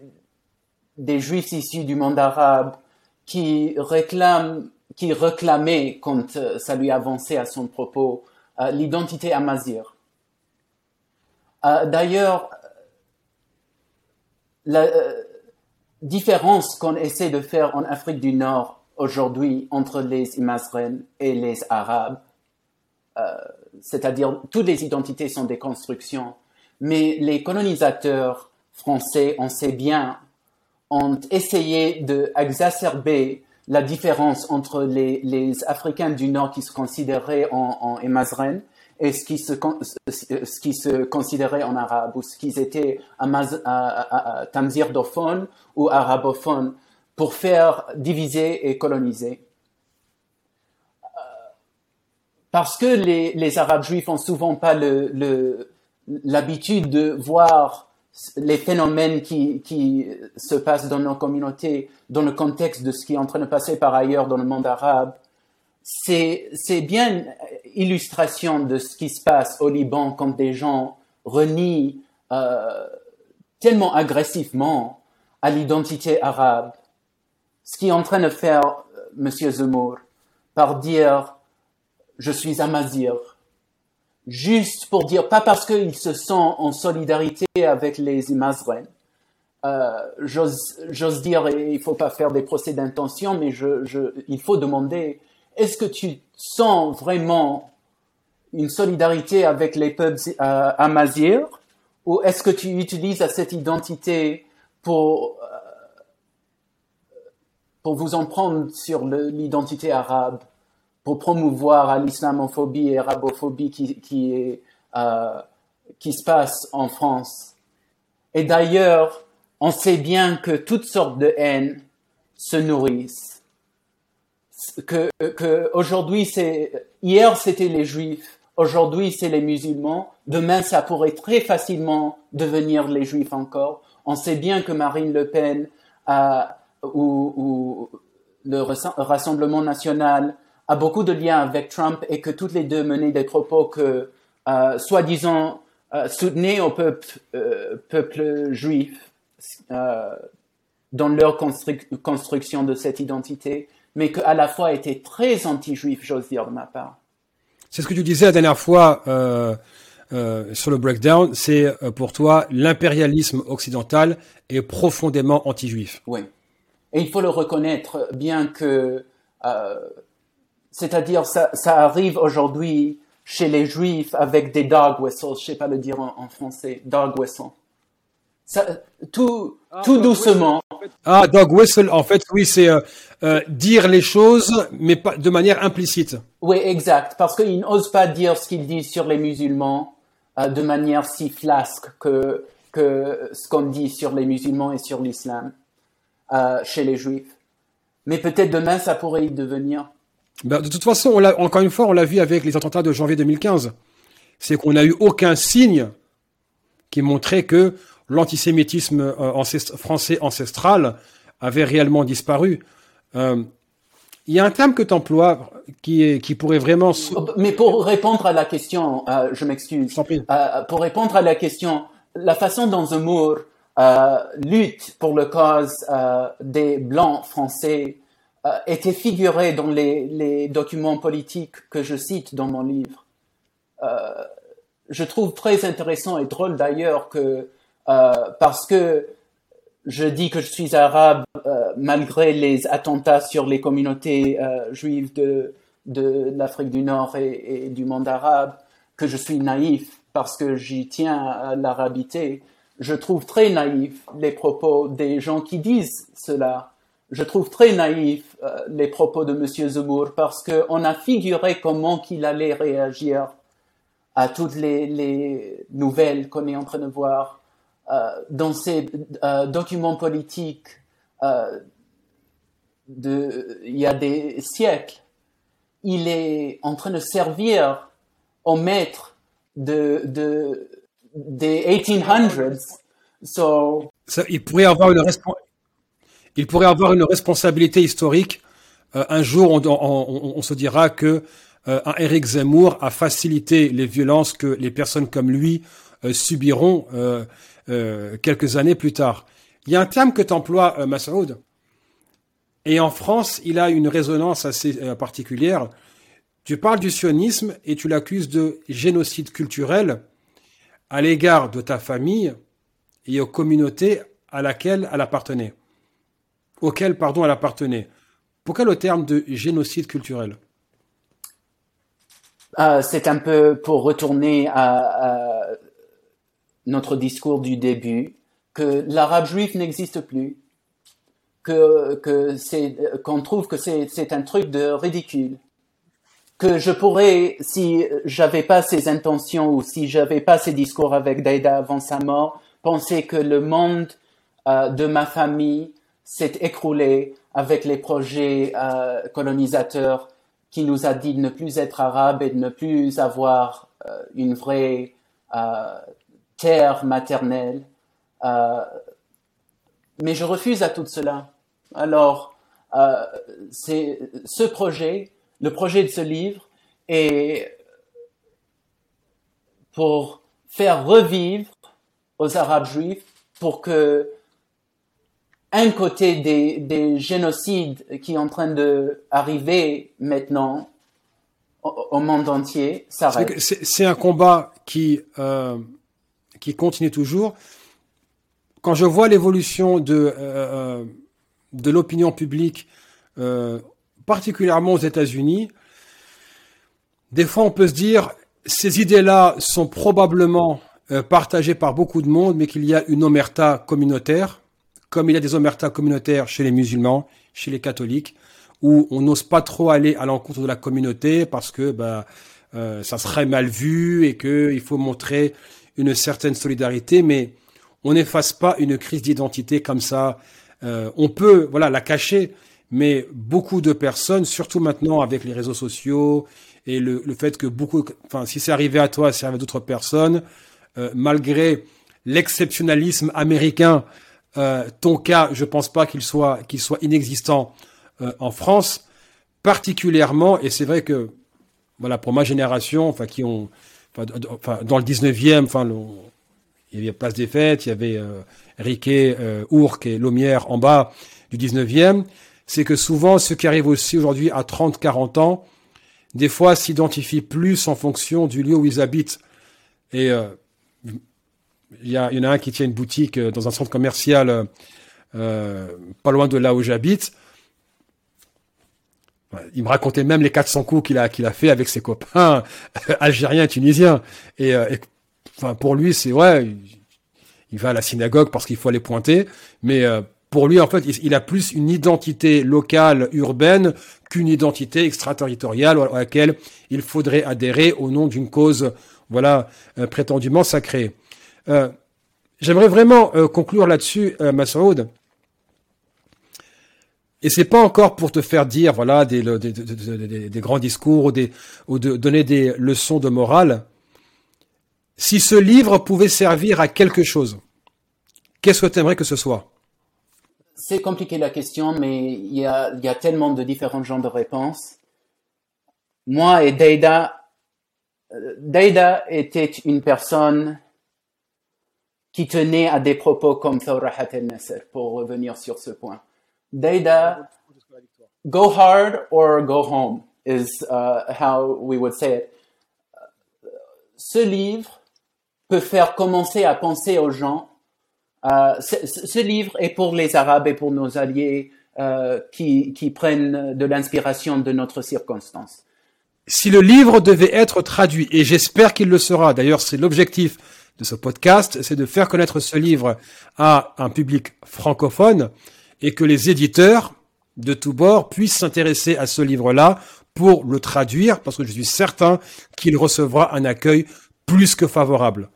des juifs issus du monde arabe qui réclament, qui réclamaient, quand euh, ça lui avançait à son propos, euh, l'identité amazir. Euh, d'ailleurs, la différence qu'on essaie de faire en Afrique du Nord aujourd'hui entre les Imazren et les Arabes, euh, c'est-à-dire toutes les identités sont des constructions, mais les colonisateurs français, on sait bien, ont essayé d'exacerber la différence entre les, Africains du Nord qui se considéraient en, en et ce qui se, ce qui se considérait en arabe, ou ce qu'ils étaient tamzirdophones ou arabophones, pour faire diviser et coloniser. Euh, parce que les, les Arabes juifs ont souvent pas l'habitude le, de voir les phénomènes qui, qui se passent dans nos communautés dans le contexte de ce qui est en train de passer par ailleurs dans le monde arabe, c'est, bien illustration de ce qui se passe au Liban quand des gens renient euh, tellement agressivement à l'identité arabe. Ce qui est en train de faire euh, Monsieur Zemmour par dire je suis amazir, juste pour dire pas parce qu'il se sent en solidarité avec les Imazren. Euh, j'ose, dire, il faut pas faire des procès d'intention, mais il faut demander est-ce que tu sens vraiment une solidarité avec les peuples euh, amazirs ou est-ce que tu utilises cette identité pour euh, pour vous en prendre sur l'identité arabe, pour promouvoir l'islamophobie et arabophobie qui euh, qui se passe en France. Et d'ailleurs, on sait bien que toutes sortes de haines se nourrissent que, que aujourd'hui c'est hier c'était les juifs, aujourd'hui c'est les musulmans, demain ça pourrait très facilement devenir les juifs encore. On sait bien que Marine Le Pen a, ou le Rassemblement national a beaucoup de liens avec Trump et que toutes les deux menaient des propos que euh, soi-disant euh, soutenaient au peuple, euh, peuple juif dans leur construction de cette identité mais qu'à la fois était très anti-juif, j'ose dire de ma part. C'est ce que tu disais la dernière fois sur le breakdown, c'est pour toi l'impérialisme occidental est profondément anti-juif. Oui, et il faut le reconnaître, bien que, euh, c'est-à-dire ça, ça arrive aujourd'hui chez les juifs avec des dog whistles, je sais pas le dire en, en français, dog whistles tout, ah, tout doucement. Ah, dog whistle, en fait, oui, c'est euh, euh, dire les choses, mais pas de manière implicite. Oui, exact, parce qu'ils n'osent pas dire ce qu'ils disent sur les musulmans euh, de manière si flasque que, que ce qu'on dit sur les musulmans et sur l'islam chez les juifs. Mais peut-être demain, ça pourrait y devenir. Ben, de toute façon, on encore une fois, on l'a vu avec les attentats de janvier 2015. C'est qu'on n'a eu aucun signe qui montrait que l'antisémitisme euh, français ancestral avait réellement disparu. Euh, il y a un terme que tu emploies qui, qui pourrait vraiment... Oh, mais pour répondre à la question, euh, je m'excuse, pour répondre à la question, la façon dont Zemmour lutte pour le cause des Blancs français était figuré dans les, documents politiques que je cite dans mon livre. je trouve très intéressant et drôle d'ailleurs que euh, parce que je dis que je suis arabe euh, malgré les attentats sur les communautés euh, juives de, de l'Afrique du Nord et, du monde arabe, que je suis naïf parce que j'y tiens à l'arabité. Je trouve très naïf les propos des gens qui disent cela. Je trouve très naïf les propos de Monsieur Zemmour parce qu'on a figuré comment qu'il allait réagir à toutes les, les nouvelles qu'on est en train de voir euh, dans ces euh, documents politiques euh, il y a des siècles, il est en train de servir au maître de des 1800s. So, il pourrait avoir une responsabilité historique. un jour, on, se dira que un Eric Zemmour a facilité les violences que les personnes comme lui subiront euh, quelques années plus tard. Il y a un terme que tu emploies, euh, Massoud, et en France, il a une résonance assez euh, particulière. Tu parles du sionisme et tu l'accuses de génocide culturel à l'égard de ta famille et aux communautés à laquelle elle appartenait. Auquel, pardon, elle appartenait. Pourquoi le terme de génocide culturel? Euh, c'est un peu pour retourner à, notre discours du début, que l'arabe juif n'existe plus, que, qu'on trouve que c'est un truc de ridicule, que je pourrais, si j'avais pas ces intentions ou si j'avais pas ces discours avec Daïda avant sa mort, penser que le monde euh, de ma famille s'est écroulé avec les projets euh, colonisateurs qui nous a dit de ne plus être arabe et de ne plus avoir euh, une vraie terre maternelle. mais je refuse à tout cela. Alors, c'est ce projet, le projet de ce livre, est pour faire revivre aux Arabes juifs pour que un côté des, des génocides qui est en train d'arriver maintenant au, monde entier s'arrête. C'est un combat qui, euh, qui continue toujours. Quand je vois l'évolution de, euh, euh de l'opinion publique, euh, particulièrement aux États-Unis, des fois on peut se dire ces idées-là sont probablement euh, partagé par beaucoup de monde, mais qu'il y a une omerta communautaire, comme il y a des omertas communautaires chez les musulmans, chez les catholiques, où on n'ose pas trop aller à l'encontre de la communauté parce que bah, euh, ça serait mal vu et qu'il faut montrer une certaine solidarité, mais on n'efface pas une crise d'identité comme ça. Euh, on peut voilà la cacher, mais beaucoup de personnes, surtout maintenant avec les réseaux sociaux et le, le fait que beaucoup, enfin si c'est arrivé à toi, c'est arrivé à d'autres personnes, euh, malgré l'exceptionnalisme américain, euh, ton cas, je pense pas qu'il soit qu'il soit inexistant euh, en France, particulièrement. Et c'est vrai que voilà pour ma génération, enfin qui ont, enfin, dans le 19e, enfin il y avait Place des Fêtes, il y avait Riquet, Ourcq et Lomière en bas du 19e. C'est que souvent, ceux qui arrivent aussi aujourd'hui à 30, 40 ans, des fois s'identifient plus en fonction du lieu où ils habitent. Et il y, en a un qui tient une boutique euh, dans un centre commercial euh, euh, pas loin de là où j'habite. Il me racontait même les 400 coups qu'il a qu'il a fait avec ses copains algériens et tunisiens. Et, enfin pour lui c'est ouais, il, va à la synagogue parce qu'il faut aller pointer, mais pour lui en fait il, a plus une identité locale urbaine qu'une identité extraterritoriale à laquelle il faudrait adhérer au nom d'une cause voilà prétendument sacrée. Euh, j'aimerais vraiment euh, conclure là-dessus, euh, Massoud. Et c'est pas encore pour te faire dire, voilà, des, grands discours ou, ou de donner des leçons de morale. Si ce livre pouvait servir à quelque chose, qu'est-ce que tu aimerais que ce soit? C'est compliqué la question, mais il y a, tellement de différents genres de réponses. Moi et Deida, Deida était une personne qui tenait à des propos comme Thawrahat al-Nasr, pour revenir sur ce point. Dada, go hard or go home is uh, how we would say it. Ce livre peut faire commencer à penser aux gens. Uh, ce, livre est pour les Arabes et pour nos alliés uh, qui, qui prennent de l'inspiration de notre circonstance. Si le livre devait être traduit, et j'espère qu'il le sera, d'ailleurs c'est l'objectif de ce podcast, c'est de faire connaître ce livre à un public francophone et que les éditeurs de tous bords puissent s'intéresser à ce livre-là pour le traduire, parce que je suis certain qu'il recevra un accueil plus que favorable.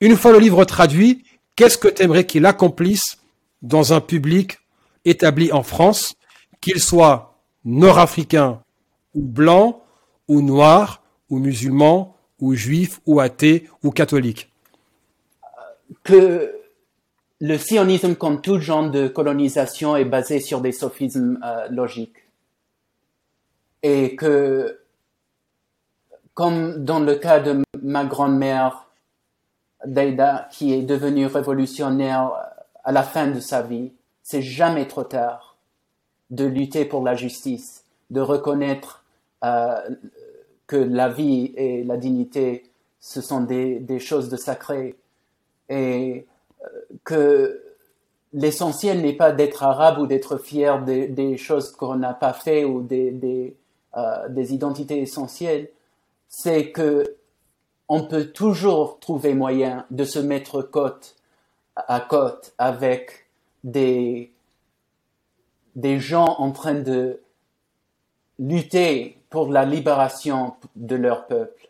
Une fois le livre traduit, qu'est-ce que tu aimerais qu'il accomplisse dans un public établi en France, qu'il soit nord-africain ou blanc, ou noir, ou musulman, ou juif, ou athée, ou catholique? Que le sionisme, comme tout genre de colonisation, est basé sur des sophismes euh, logiques. Et que, comme dans le cas de ma grand-mère, Daida, qui est devenue révolutionnaire à la fin de sa vie, c'est jamais trop tard de lutter pour la justice, de reconnaître euh, que la vie et la dignité, ce sont des, choses de sacré et euh, que l'essentiel n'est pas d'être arabe ou d'être fier des, choses qu'on n'a pas fait ou euh, des, identités essentielles. c'est que on peut toujours trouver moyen de se mettre côte à côte avec des, des gens en train de lutter pour la libération de leur peuple.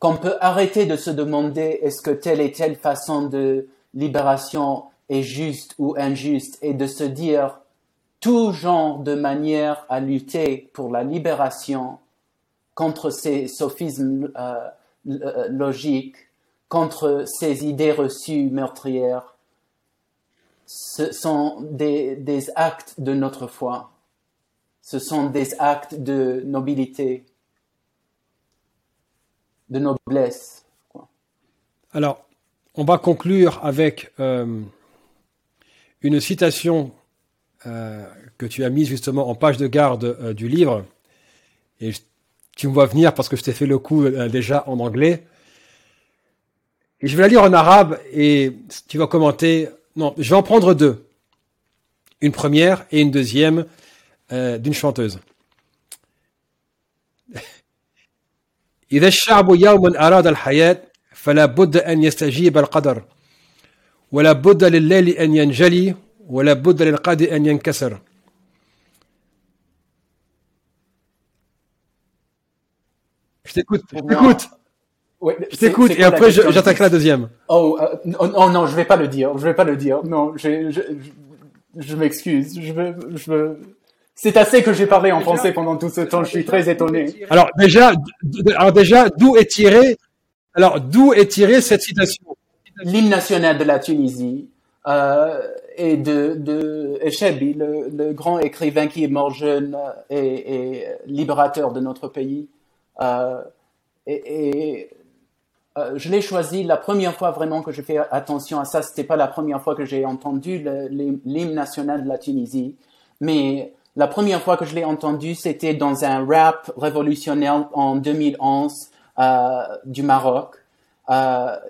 Qu'on peut arrêter de se demander est-ce que telle et telle façon de libération est juste ou injuste et de se dire tout genre de manière à lutter pour la libération contre ces sophismes euh, euh, logiques, contre ces idées reçues meurtrières, ce sont des, actes de notre foi. Ce sont des actes de nobilité, de noblesse. Alors, on va conclure avec euh, une citation euh, que tu as mise justement en page de garde du livre. Et tu me vois venir parce que je t'ai fait le coup déjà en anglais. Et je vais la lire en arabe et tu vas commenter. Non, je vais en prendre deux. Une première et une deuxième d'une chanteuse. إذا الشعب يوما أراد الحياة فلا بد أن يستجيب القدر ولا بد لليل أن ينجلي ولا بد للقاد أن ينكسر Je t'écoute, je t'écoute. Ouais, je t'écoute et après j'attaquerai la deuxième. Oh, euh, oh, non, je vais pas le dire, je vais pas le dire. Non, je, je, je, m'excuse. Je veux, je veux. C'est assez que j'ai parlé en français pendant tout ce temps. Je suis très étonné. Alors déjà, alors déjà, d'où est tiré alors, d'où est tirée cette citation? L'hymne national de la Tunisie euh, et de, de Echebi, le, le, grand écrivain qui est mort jeune et, et libérateur de notre pays. Euh, et, euh, je l'ai choisi la première fois vraiment que j'ai fait attention à ça. C'était pas la première fois que j'ai entendu l'hymne national de la Tunisie, mais la première fois que je l'ai entendu, c'était dans un rap révolutionnaire en 2011 euh, du Maroc.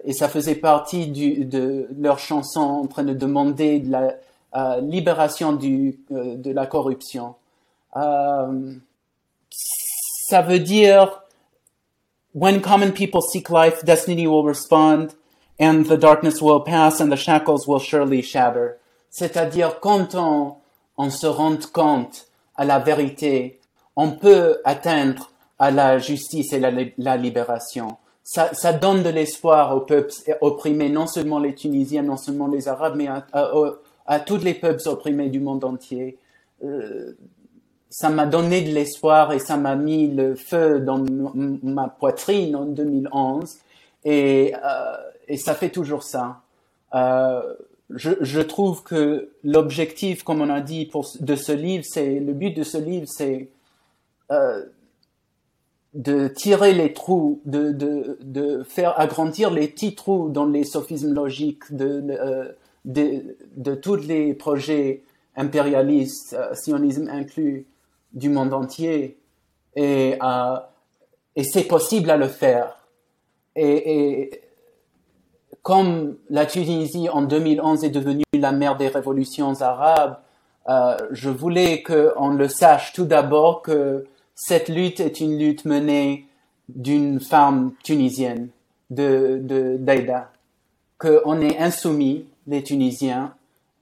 Et ça faisait partie de leur chanson en train de demander de la libération de la corruption. ça veut dire when common people seek life, destiny will respond, and the darkness will pass, and the shackles will surely shatter. C'est-à-dire quand on, se rend compte à la vérité, on peut atteindre à la justice et la, la libération. Ça, donne de l'espoir aux peuples opprimés, non seulement les Tunisiens, non seulement les Arabes, mais à tous les peuples opprimés du monde entier. Euh, ça m'a donné de l'espoir et ça m'a mis le feu dans ma poitrine en 2011 et, euh, et ça fait toujours ça. Euh, je, trouve que l'objectif, comme on a dit, de ce livre, c'est le but de ce livre, c'est euh, de tirer les trous, de, faire agrandir les petits trous dans les sophismes logiques de, tous les projets impérialistes, sionisme inclus, du monde entier. Et, et c'est possible à le faire. Et, et, comme la Tunisie en 2011 est devenue la mère des révolutions arabes, euh, je voulais qu'on le sache tout d'abord que cette lutte est une lutte menée d'une femme tunisienne, de, de d'Aïda, qu'on est insoumis, les Tunisiens,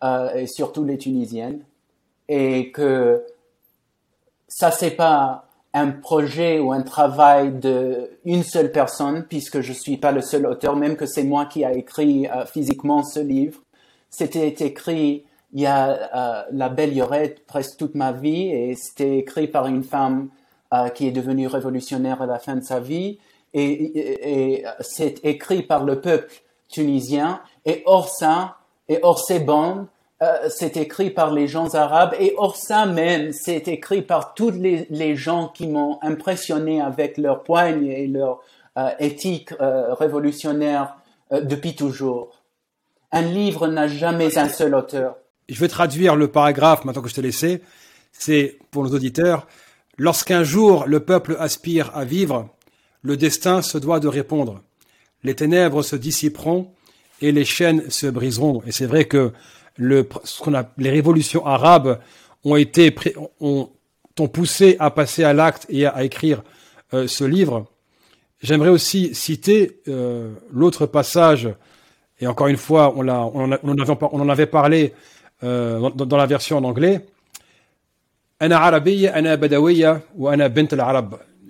euh, et surtout les Tunisiennes, et que ça c'est pas un projet ou un travail de une seule personne, puisque je suis pas le seul auteur, même que c'est moi qui a écrit euh, physiquement ce livre. C'était écrit il y a euh, la belle Yorette presque toute ma vie, et c'était écrit par une femme euh, qui est devenu révolutionnaire à la fin de sa vie, et, c'est écrit par le peuple tunisien, et hors ça, et hors ces bandes, euh, c'est écrit par les gens arabes, et hors ça même, c'est écrit par tous les, les gens qui m'ont impressionné avec leur poigne et leur euh, éthique révolutionnaire depuis toujours. Un livre n'a jamais un seul auteur. Je vais traduire le paragraphe maintenant que je t'ai laissé. C'est pour nos auditeurs. Lorsqu'un jour le peuple aspire à vivre, le destin se doit de répondre. Les ténèbres se dissiperont et les chaînes se briseront. Et c'est vrai que le, ce qu'on a, les révolutions arabes ont été, ont, ont poussé à passer à l'acte et à, écrire ce livre. J'aimerais aussi citer l'autre passage, et encore une fois, on, l'a, on, en, avait, parlé dans, dans, la version en anglais.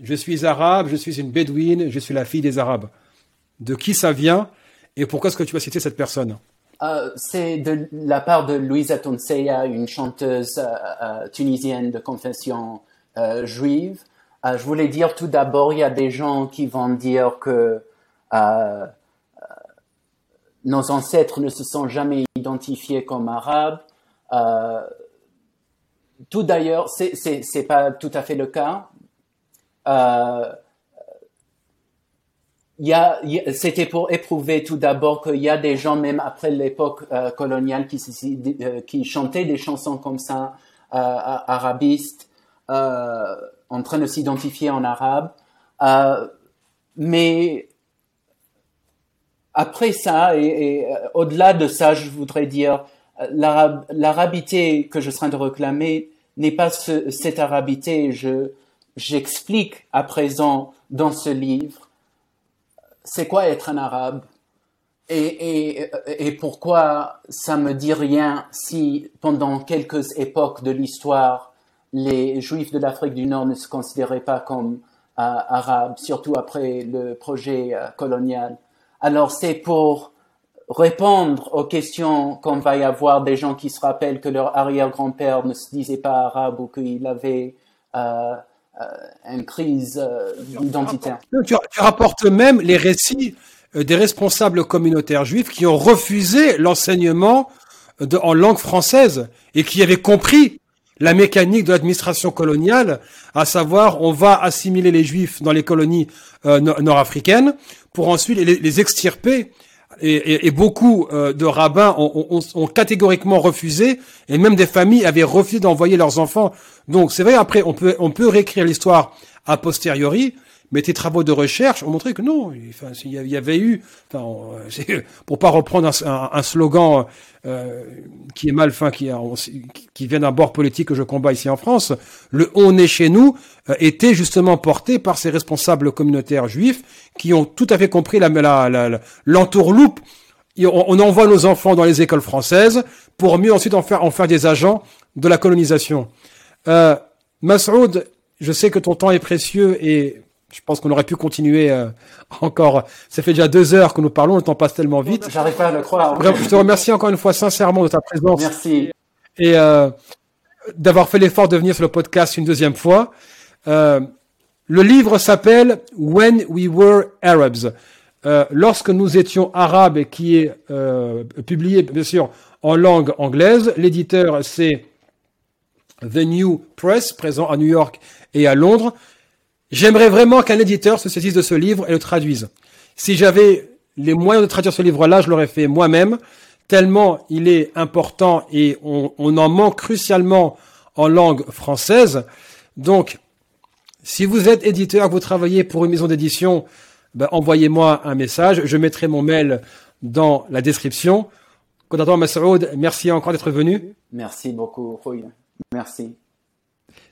Je suis arabe, je suis une bédouine, je suis la fille des arabes. De qui ça vient et pourquoi est-ce que tu vas citer cette personne? Euh, C'est de la part de Louisa Tonseya, une chanteuse euh, euh, tunisienne de confession juive. je voulais dire tout d'abord, il y a des gens qui vont dire que nos ancêtres ne se sont jamais identifiés comme arabes. tout d'ailleurs, c'est pas tout à fait le cas. Euh, c'était pour éprouver tout d'abord qu'il y a des gens, même après l'époque euh, coloniale, qui, euh, qui chantaient des chansons comme ça, arabistes, en train de s'identifier en arabe. mais après ça, et, au-delà de ça, je voudrais dire, l'arabité que je serais de réclamer n'est pas cette arabité. Je, j'explique à présent dans ce livre c'est quoi être un arabe? Et, et, pourquoi ça me dit rien si pendant quelques époques de l'histoire les juifs de l'Afrique du Nord ne se considéraient pas comme euh, arabes, surtout après le projet euh, colonial? Alors c'est pour répondre aux questions qu'on va y avoir des gens qui se rappellent que leur arrière-grand-père ne se disait pas arabe ou qu'il avait euh, une crise euh, identitaire. Tu, rapportes même les récits euh, des responsables communautaires juifs qui ont refusé l'enseignement en langue française et qui avaient compris la mécanique de l'administration coloniale, à savoir on va assimiler les juifs dans les colonies nord-africaines pour ensuite les extirper et, beaucoup euh, de rabbins ont, catégoriquement refusé, et même des familles avaient refusé d'envoyer leurs enfants. Donc c'est vrai, après, on peut, on peut réécrire l'histoire a posteriori, mais tes travaux de recherche ont montré que non, enfin, il y avait eu, enfin, euh, pour pas reprendre un, slogan euh, qui est mal, fin, qui, vient d'un bord politique que je combats ici en France, le on est chez nous euh, était justement porté par ces responsables communautaires juifs qui ont tout à fait compris la, l'entourloupe. On, on envoie nos enfants dans les écoles françaises pour mieux ensuite en faire, en faire des agents de la colonisation. Euh, Masoud, je sais que ton temps est précieux et je pense qu'on aurait pu continuer euh, encore. Ça fait déjà deux heures que nous parlons, le temps passe tellement vite. J'arrive pas à le croire. Je te remercie encore une fois sincèrement de ta présence. Merci. Et euh, d'avoir fait l'effort de venir sur le podcast une deuxième fois. Euh, le livre s'appelle When We Were Arabs. Euh, lorsque nous étions arabes, et qui est euh, publié bien sûr en langue anglaise. L'éditeur c'est The New Press, présent à New York et à Londres. J'aimerais vraiment qu'un éditeur se saisisse de ce livre et le traduise. Si j'avais les moyens de traduire ce livre-là, je l'aurais fait moi-même, tellement il est important et on, en manque crucialement en langue française. Donc, si vous êtes éditeur, vous travaillez pour une maison d'édition, ben, envoyez-moi un message. Je mettrai mon mail dans la description. Kodator Masoud, merci encore d'être venu. Merci beaucoup, Merci.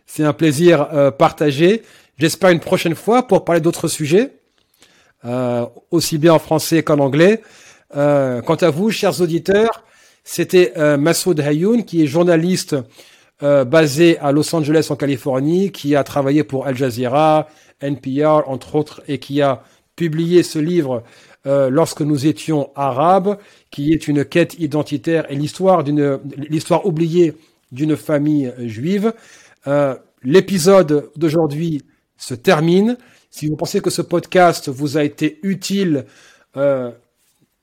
C'est un plaisir euh, partagé. J'espère une prochaine fois pour parler d'autres sujets, euh, aussi bien en français qu'en anglais. Euh, quant à vous, chers auditeurs, c'était euh, Massoud Hayoun, qui est journaliste euh, basé à Los Angeles en Californie, qui a travaillé pour Al Jazeera, NPR, entre autres, et qui a publié ce livre euh, lorsque nous étions arabes, qui est une quête identitaire et l'histoire d'une l'histoire oubliée d'une famille juive. L'épisode d'aujourd'hui se termine. Si vous pensez que ce podcast vous a été utile, euh,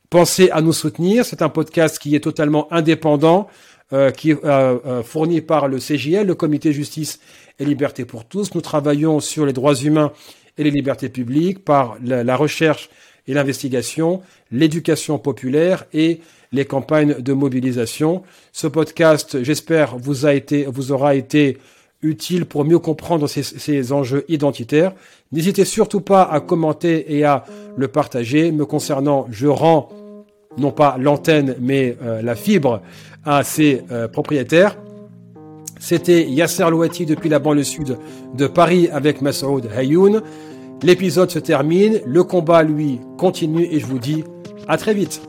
pensez à nous soutenir. C'est un podcast qui est totalement indépendant, euh, qui est euh, euh, fourni par le CJL, le Comité Justice et Liberté pour tous. Nous travaillons sur les droits humains et les libertés publiques par la, la recherche et l'investigation, l'éducation populaire et les campagnes de mobilisation. Ce podcast, j'espère, vous a été, vous aura été utile pour mieux comprendre ces, enjeux identitaires. N'hésitez surtout pas à commenter et à le partager. Me concernant, je rends non pas l'antenne, mais euh, la fibre à ses euh, propriétaires. C'était Yasser Louati depuis la banlieue sud de Paris avec Masoud Hayoun. L'épisode se termine, le combat lui continue et je vous dis à très vite.